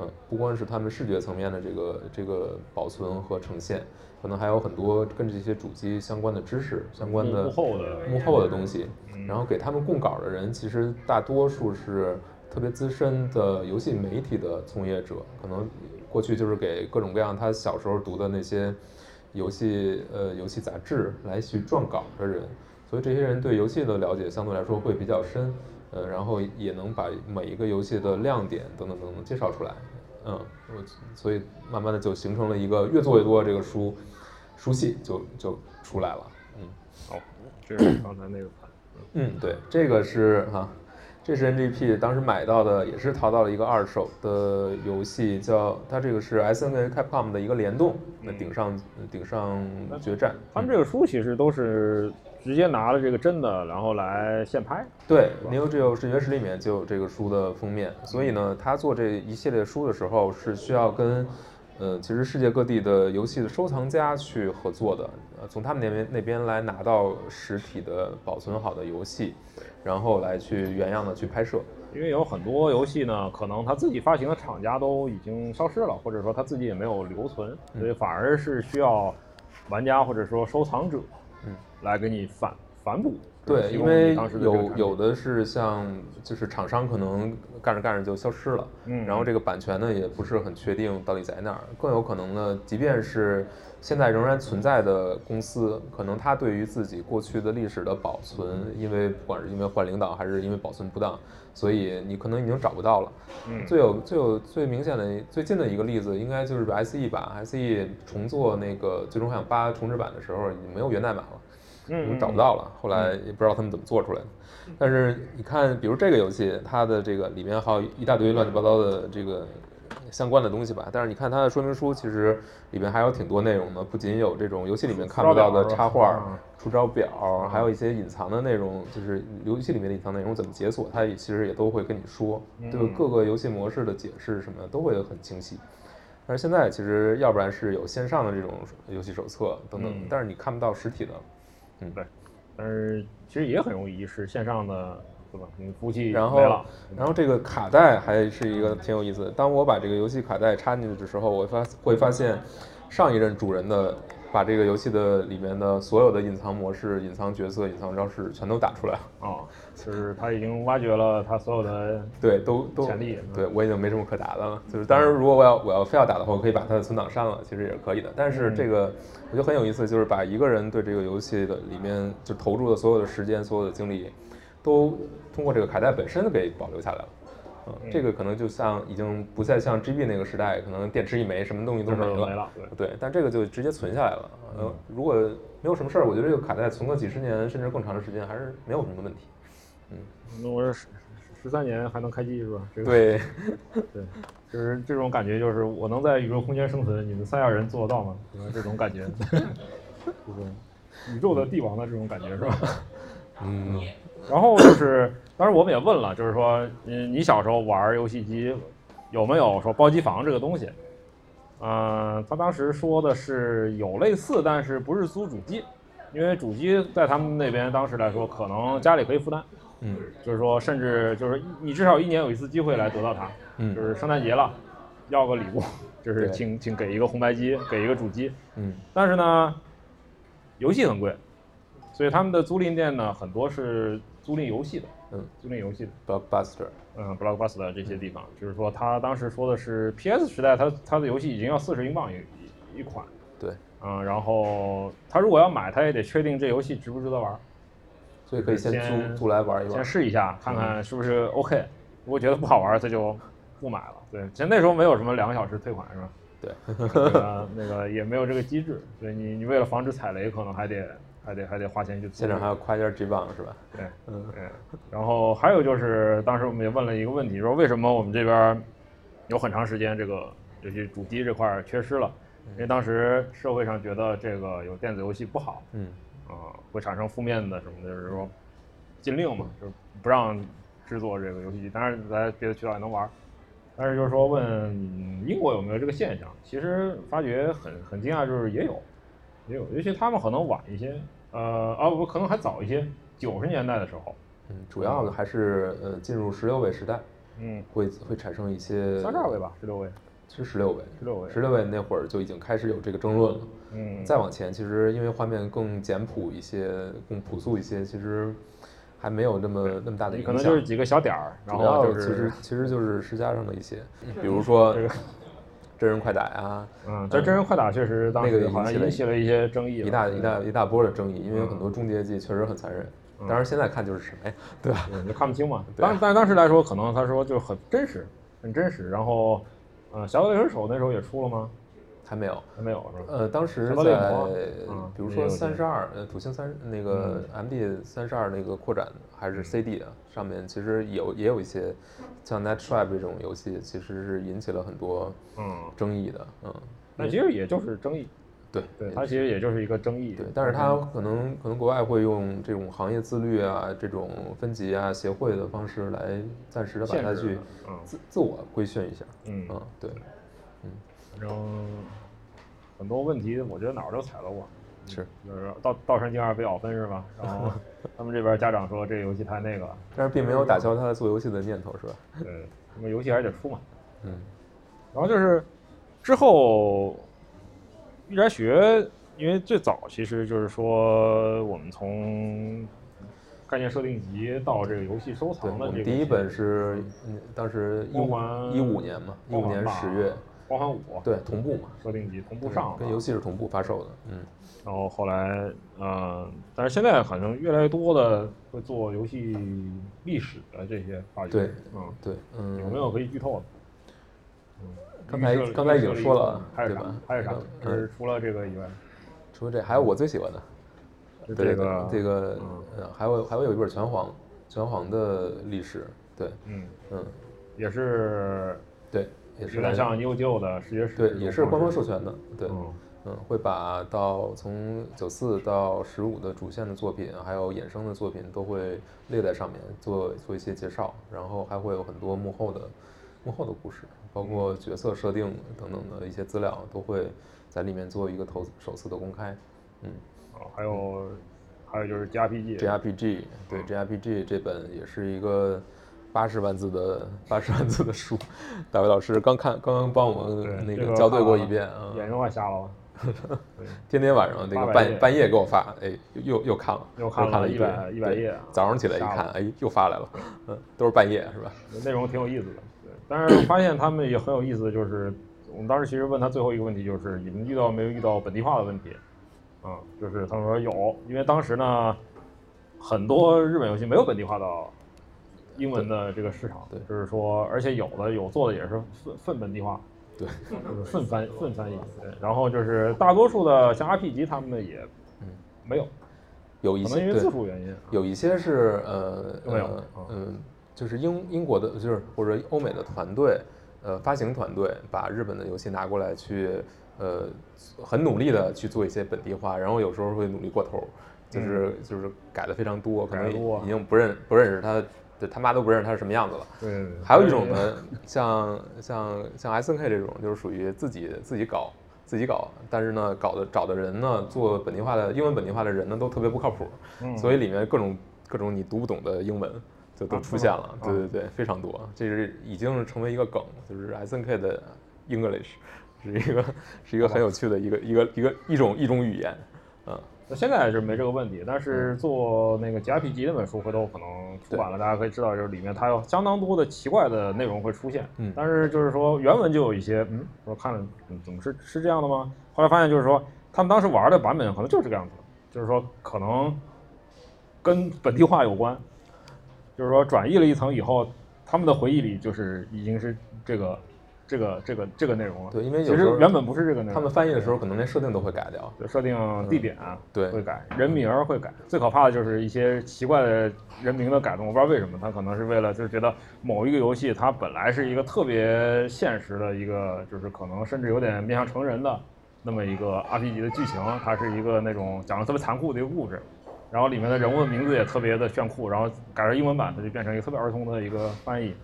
Speaker 2: 嗯，不光是他们视觉层面的这个这个保存和呈现。可能还有很多跟这些主机相关的知识、相关的
Speaker 1: 幕后的
Speaker 2: 幕后的东西，然后给他们供稿的人，其实大多数是特别资深的游戏媒体的从业者，可能过去就是给各种各样他小时候读的那些游戏呃游戏杂志来去撰稿的人，所以这些人对游戏的了解相对来说会比较深，呃，然后也能把每一个游戏的亮点等等等等介绍出来。嗯，我所以慢慢的就形成了一个越做越多这个书书系就就出来了。嗯，
Speaker 1: 好，这是刚才那个盘。
Speaker 2: 嗯，对，这个是哈，这是 NGP 当时买到的，也是淘到了一个二手的游戏，叫它这个是 SNK Capcom 的一个联动，那顶上顶上决战。
Speaker 1: 他们这个书其实都是。直接拿了这个真的，然后来现拍。
Speaker 2: 对，Neo Geo 视觉史里面就有这个书的封面，所以呢，他做这一系列书的时候是需要跟，呃，其实世界各地的游戏的收藏家去合作的，呃，从他们那边那边来拿到实体的保存好的游戏，然后来去原样的去拍摄。
Speaker 1: 因为有很多游戏呢，可能他自己发行的厂家都已经消失了，或者说他自己也没有留存，所以反而是需要玩家或者说收藏者。
Speaker 2: 嗯，
Speaker 1: 来给你反反补。
Speaker 2: 对，因为有有的是像就是厂商可能干着干着就消失了，
Speaker 1: 嗯，
Speaker 2: 然后这个版权呢也不是很确定到底在哪儿，更有可能呢，即便是现在仍然存在的公司，可能它对于自己过去的历史的保存，因为不管是因为换领导还是因为保存不当，所以你可能已经找不到了。
Speaker 1: 嗯，
Speaker 2: 最有最有最明显的最近的一个例子，应该就是 SE 吧，SE 重做那个最终幻想八重置版的时候，已经没有源代码了。
Speaker 1: 嗯，
Speaker 2: 找不到了，后来也不知道他们怎么做出来的。但是你看，比如这个游戏，它的这个里面还有一大堆乱七八糟的这个相关的东西吧。但是你看它的说明书，其实里面还有挺多内容的，不仅有这种游戏里面看不到的插画、出招表，还有一些隐藏的内容，就是游戏里面的隐藏内容怎么解锁，它也其实也都会跟你说，对各个游戏模式的解释什么的都会很清晰。但是现在其实要不然是有线上的这种游戏手册等等，但是你看不到实体的。
Speaker 1: 嗯，对，但是其实也很容易遗失，线上的对吧？你服务器
Speaker 2: 然
Speaker 1: 没了
Speaker 2: 后，然后这个卡带还是一个挺有意思的。当我把这个游戏卡带插进去的时候，我发会发现上一任主人的把这个游戏的里面的所有的隐藏模式、隐藏角色、隐藏招式全都打出来了。
Speaker 1: 哦，就是他已经挖掘了他所有的
Speaker 2: 对，都都
Speaker 1: 潜力
Speaker 2: 对我已经没什么可打的了。就是当然，如果我要我要非要打的话，我可以把他的存档删了，其实也是可以的。但是
Speaker 1: 嗯
Speaker 2: 这个我觉得很有意思，就是把一个人对这个游戏的里面就投入的所有的时间、所有的精力，都通过这个卡带本身给保留下来了。嗯，这个可能就像已经不再像 GB 那个时代，可能电池一没，什么东西都没了。
Speaker 1: 没了，对。
Speaker 2: 对，但这个就直接存下来了。呃，如果没有什么事儿，我觉得这个卡带存个几十年甚至更长的时间，还是没有什么问题。
Speaker 1: 嗯那我十十三年还能开机是吧？这个
Speaker 2: 对，
Speaker 1: 对，就是这种感觉，就是我能在宇宙空间生存，你们三亚人做得到吗？这种感觉，就是宇宙的帝王的这种感觉是吧？
Speaker 2: 嗯，
Speaker 1: 然后就是，当时我们也问了，就是说，嗯，你小时候玩游戏机有没有说包机房这个东西？嗯、他当时说的是有类似，但是不是租主机，因为主机在他们那边当时来说，可能家里可以负担，
Speaker 2: 嗯。
Speaker 1: 就是说，甚至就是你至少一年有一次机会来得到它，
Speaker 2: 嗯。
Speaker 1: 就是圣诞节了，要个礼物，就是请请给一个红白机，给一个主机，
Speaker 2: 嗯。
Speaker 1: 但是呢，游戏很贵，所以他们的租赁店呢，很多是租赁游戏的，
Speaker 2: 嗯。
Speaker 1: 租赁游戏的
Speaker 2: ，，Blockbuster，
Speaker 1: 嗯，Blockbuster 这些地方，就是说他当时说的是 PS 时代，他他的游戏已经要四十英镑一一一款，
Speaker 2: 对，
Speaker 1: 嗯，然后他如果要买，他也得确定这游戏值不值得玩，
Speaker 2: 所以可以先
Speaker 1: 先
Speaker 2: 租租来玩一玩
Speaker 1: 先。试一下，看看是不是 OK，如果觉得不好玩，他就不买了。对，其实那时候没有什么两个小时退款是吧？
Speaker 2: 对，
Speaker 1: 那个那个也没有这个机制，所以你你为了防止踩雷，可能还得还得还得花钱去。
Speaker 2: 现场还要夸一下 G 棒是吧？
Speaker 1: 对，
Speaker 2: 嗯
Speaker 1: 对。然后还有就是，当时我们也问了一个问题，说为什么我们这边有很长时间这个尤其主机这块缺失了？因为当时社会上觉得这个有电子游戏不好，
Speaker 2: 嗯
Speaker 1: 啊、会产生负面的什么的，就是说禁令嘛，就是不让制作这个游戏机，当然在别的渠道也能玩。但是就是说问嗯英国有没有这个现象，其实发觉很很惊讶，就是也有，也有，尤其他们可能晚一些，呃啊我可能还早一些，九十年代的时候，
Speaker 2: 嗯，主要的还是呃进入十六位时代，
Speaker 1: 嗯，
Speaker 2: 会会产生一些
Speaker 1: 三十二位吧，十六位，
Speaker 2: 是十六位，
Speaker 1: 十六位，
Speaker 2: 十六位那会儿就已经开始有这个争论了。
Speaker 1: 嗯，
Speaker 2: 再往前，其实因为画面更简朴一些，更朴素一些，其实还没有那么那么大的影响。
Speaker 1: 可能就是几个小点儿，然
Speaker 2: 主要
Speaker 1: 后就是
Speaker 2: 其实其实就是施加上的一些，比如说
Speaker 1: 这个
Speaker 2: 真人快打呀，
Speaker 1: 嗯，但真人快打确实当
Speaker 2: 那个
Speaker 1: 时好像
Speaker 2: 引起了
Speaker 1: 一些争议，
Speaker 2: 一大一大一大波的争议，因为有
Speaker 1: 嗯
Speaker 2: 很多终结技确实很残忍。
Speaker 1: 嗯
Speaker 2: 当然现在看就是什么呀，对吧？
Speaker 1: 你，就看不清嘛。当但当时来说，可能他说就很真实，很真实。然后，呃，侠盗猎车手那时候也出了吗？
Speaker 2: 还没有。
Speaker 1: 还没有是吧？
Speaker 2: 呃，当时在比如说三十二，呃，土星三那个 MD 三十二那个扩展还是 CD 的上面，其实有也有一些像 Net Tribe 这种游戏，其实是引起了很多
Speaker 1: 嗯，
Speaker 2: 争议的，嗯，
Speaker 1: 那其实也就是争议，
Speaker 2: 对
Speaker 1: 对，它其实也就是一个争议。
Speaker 2: 对，但是它可能可能国外会用这种行业自律啊、这种分级啊、协会的方式来暂时的把它去自自我规训一下，
Speaker 1: 嗯，
Speaker 2: 嗯，对，
Speaker 1: 反正很多问题，我觉得哪儿都踩到过。
Speaker 2: 是，
Speaker 1: 就是道道山精二被咬分是吧？然后 他们这边家长说这个游戏太那个了，
Speaker 2: 但是并没有打消他做游戏的念头，是吧？
Speaker 1: 对，那么游戏还是得出嘛。
Speaker 2: 嗯
Speaker 1: 然后就是之后玉宅学，因为最早其实就是说我们从概念设定集到这个游戏收，藏的
Speaker 2: 第一本是嗯，当时一五一五年嘛，一五年十月，
Speaker 1: 光环五
Speaker 2: 对，同步嘛，
Speaker 1: 设定级同步上，
Speaker 2: 跟游戏是同步发售的，嗯，
Speaker 1: 然后后来，呃，但是现在好像越来越多的会做游戏历史的这些发掘，
Speaker 2: 对
Speaker 1: 嗯，
Speaker 2: 对，嗯，
Speaker 1: 有没有可以剧透的？嗯，
Speaker 2: 刚才刚才已经说了
Speaker 1: 还有啥
Speaker 2: 对吧？
Speaker 1: 还有啥
Speaker 2: 嗯？
Speaker 1: 就是除了这个以外，
Speaker 2: 除了这，还有我最喜欢的，对
Speaker 1: 这个
Speaker 2: 这个
Speaker 1: 嗯
Speaker 2: 呃，还有还有有一本拳皇，拳皇的历史，对，
Speaker 1: 嗯，
Speaker 2: 嗯，
Speaker 1: 也是
Speaker 2: 对，也是
Speaker 1: 有点像 New 旧的世界史
Speaker 2: 对也是官方授权的，对，
Speaker 1: 嗯
Speaker 2: 嗯，会把到从九四到十五的主线的作品，还有衍生的作品都会列在上面做做一些介绍，然后还会有很多幕后的幕后的故事，包括角色设定等等的一些资料，都会在里面做一个头首次的公开。嗯，
Speaker 1: 啊，还有还有就是 JRPG。
Speaker 2: JRPG 对 JRPG 这本也是一个八十万字的八十万字的书，大卫老师刚看刚刚帮我们，那
Speaker 1: 个
Speaker 2: 个校对过一遍啊，
Speaker 1: 眼睛快瞎了吧？对，
Speaker 2: 天天晚上那个半半夜给我发，哎，又又又看了，
Speaker 1: 又看了
Speaker 2: 一百一遍
Speaker 1: 100 100
Speaker 2: 对
Speaker 1: 页啊
Speaker 2: 早上起来一，看哎，又发来了，嗯，都是半夜是吧？
Speaker 1: 内容挺有意思的。对，但是发现他们也很有意思，就是我们当时其实问他最后一个问题，就是你们遇到没有遇到本地化的问题？嗯，就是他们说有，因为当时呢，很多日本游戏没有本地化到英文的这个市场，
Speaker 2: 对。
Speaker 1: 就是说，而且有的有做的也是粪粪本地化，
Speaker 2: 对，
Speaker 1: 就是粪翻粪翻译，对，然后就是大多数的像 RPG 他们的也
Speaker 2: 嗯
Speaker 1: 没有，
Speaker 2: 有一些
Speaker 1: 因为字数原因啊，
Speaker 2: 有一些是呃
Speaker 1: 没有。
Speaker 2: 呃
Speaker 1: 嗯。
Speaker 2: 嗯，就是英英国的，就是或者欧美的团队，呃，发行团队把日本的游戏拿过来去，呃，很努力的去做一些本地化，然后有时候会努力过头，就是、就是改的非常多，可能已经不认不认识它，对他妈都不认识他是什么样子了。
Speaker 1: 对对对，
Speaker 2: 还有一种呢，像像像 S N K 这种，就是属于自己自己搞自己搞，但是呢，搞的找的人呢，做本地化的英文本地化的人呢，都特别不靠谱，
Speaker 1: 嗯。
Speaker 2: 所以里面各种各种你读不懂的英文就都
Speaker 1: 啊
Speaker 2: 出现了，对对对，非常多，这是已经成为一个梗，就是 S N K 的 English 是一个是一个很有趣的一个一个一个一种一种语言，嗯，
Speaker 1: 那现在是没这个问题，但是做那个 JRPG 那本书，回头可能出版了，大家可以知道，就是里面它有相当多的奇怪的内容会出现。
Speaker 2: 嗯
Speaker 1: 但是就是说原文就有一些，嗯，我看了，嗯，怎么是是这样的吗？后来发现就是说，他们当时玩的版本可能就是这个样子，就是说可能跟本地化有关，就是说转译了一层以后，他们的回忆里就是已经是这个这个这个这个内容了。
Speaker 2: 对，因为
Speaker 1: 其
Speaker 2: 有时候
Speaker 1: 实原本不是这个内容。
Speaker 2: 他们翻译的时候可能连设定都会改掉，
Speaker 1: 对，设定地点、
Speaker 2: 对
Speaker 1: 会改，人名儿会改。最可怕的就是一些奇怪的人名的改动，我不知道为什么，他可能是为了就是觉得某一个游戏它本来是一个特别现实的一个，就是可能甚至有点面向成人的那么一个 RPG 的剧情，它是一个那种讲的特别残酷的一个故事。然后里面的人物的名字也特别的炫酷，然后改成英文版，它就变成一个特别儿童的一个翻译，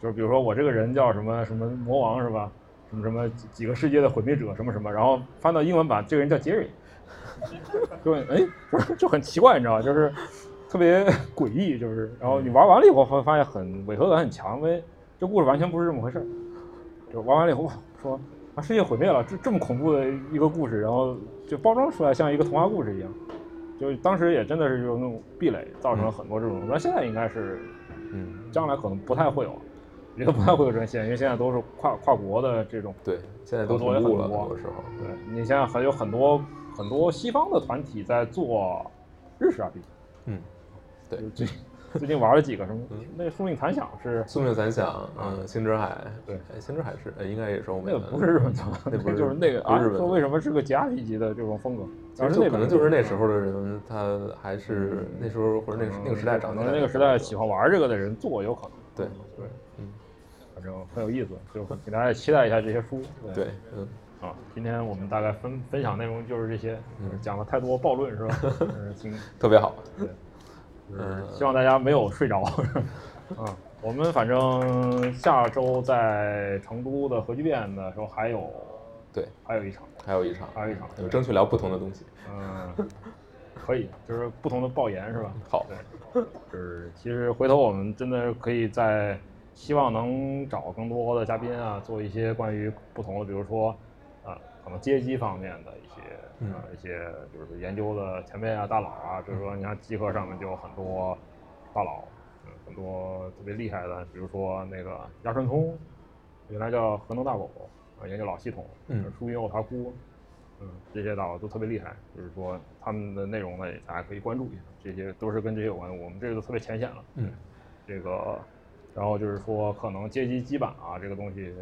Speaker 1: 就是比如说我这个人叫什么什么魔王是吧？什么什么几几个世界的毁灭者什么什么，然后翻到英文版，这个人叫杰瑞，就很哎，就是就很奇怪，你知道吧？就是特别 诡异，就是然后你玩完了以后会发现很违和感很强，因为这故事完全不是这么回事儿。就玩完了以后哇说啊世界毁灭了，这这么恐怖的一个故事，然后就包装出来像一个童话故事一样。就当时也真的是有那种壁垒，造成了很多这种。那、现在应该是
Speaker 2: 嗯，
Speaker 1: 将来可能不太会有，我觉得不太会有这种现象，因为现在都是跨跨国的这种。
Speaker 2: 对，现在都
Speaker 1: 合作也
Speaker 2: 同步了，
Speaker 1: 很多
Speaker 2: 时候，
Speaker 1: 对你现在还有很多很多西方的团体在做日式 RPG，
Speaker 2: 嗯，对
Speaker 1: 最 最近玩了几个什么，那个《宿命残响》是
Speaker 2: 宿命残响，嗯，星之海，
Speaker 1: 对
Speaker 2: 哎，星之海是，呃应该也是欧美的，
Speaker 1: 那个不是日本做的，
Speaker 2: 那不是
Speaker 1: 就是那个啊，说为什么是个 JRPG 的这种风格？
Speaker 2: 其实就可能就是那时候的人，他还是那时候或者那个那个时代长的
Speaker 1: 能那个时代喜欢玩这个的人做有可能。
Speaker 2: 对
Speaker 1: 对，
Speaker 2: 嗯，
Speaker 1: 反正很有意思，就给大家期待一下这些书。
Speaker 2: 对，嗯，
Speaker 1: 啊，今天我们大概分分享内容就是这些，就是讲了太多暴论是吧？嗯，挺
Speaker 2: 特别好，
Speaker 1: 就是希望大家没有睡着。嗯，我们反正下周在成都的核聚变的时候还有
Speaker 2: 对，
Speaker 1: 还有一场，
Speaker 2: 还有一场，
Speaker 1: 还有一场，
Speaker 2: 我争取聊不同的东西，
Speaker 1: 嗯，可以，就是不同的爆言是吧？
Speaker 2: 好，
Speaker 1: 对，就是其实回头我们真的可以在希望能找更多的嘉宾啊，做一些关于不同的，比如说啊，可能街机方面的一些
Speaker 2: 嗯
Speaker 1: 呃一些就是研究的前辈啊、大佬啊，比如说你看集合上面就有很多大佬，嗯，很多特别厉害的，比如说那个亚顺通，原来叫核能大狗啊，研究老系统，
Speaker 2: 嗯
Speaker 1: 书音奥塔库。嗯，这些大佬都特别厉害，就是说他们的内容呢，大家可以关注一下，这些都是跟这些有关。我们这个都特别浅显了，
Speaker 2: 嗯，
Speaker 1: 这个，然后就是说可能街机基板啊，这个东西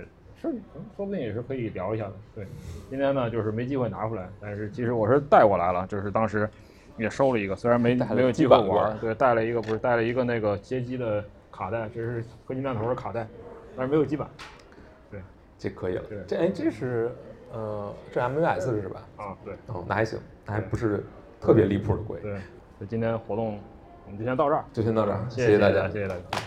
Speaker 1: 是，嗯说不定也是可以聊一下的。对，今天呢就是没机会拿出来，但是其实我是带过来了，就是当时也收了一个，虽然没没有机会
Speaker 2: 基板
Speaker 1: 玩，对，带了一个不是带了一个那个街机的卡带，这是合金弹头的卡带，但是没有基板。对，
Speaker 2: 这可以了
Speaker 1: 对，
Speaker 2: 这哎这是呃这 MVS 是吧？
Speaker 1: 啊，对。
Speaker 2: 哦，那还行，那还不是特别离谱的贵，
Speaker 1: 对，就今天活动我们就先到这儿，
Speaker 2: 就先到这儿，
Speaker 1: 谢
Speaker 2: 谢大家
Speaker 1: 谢。谢谢大家。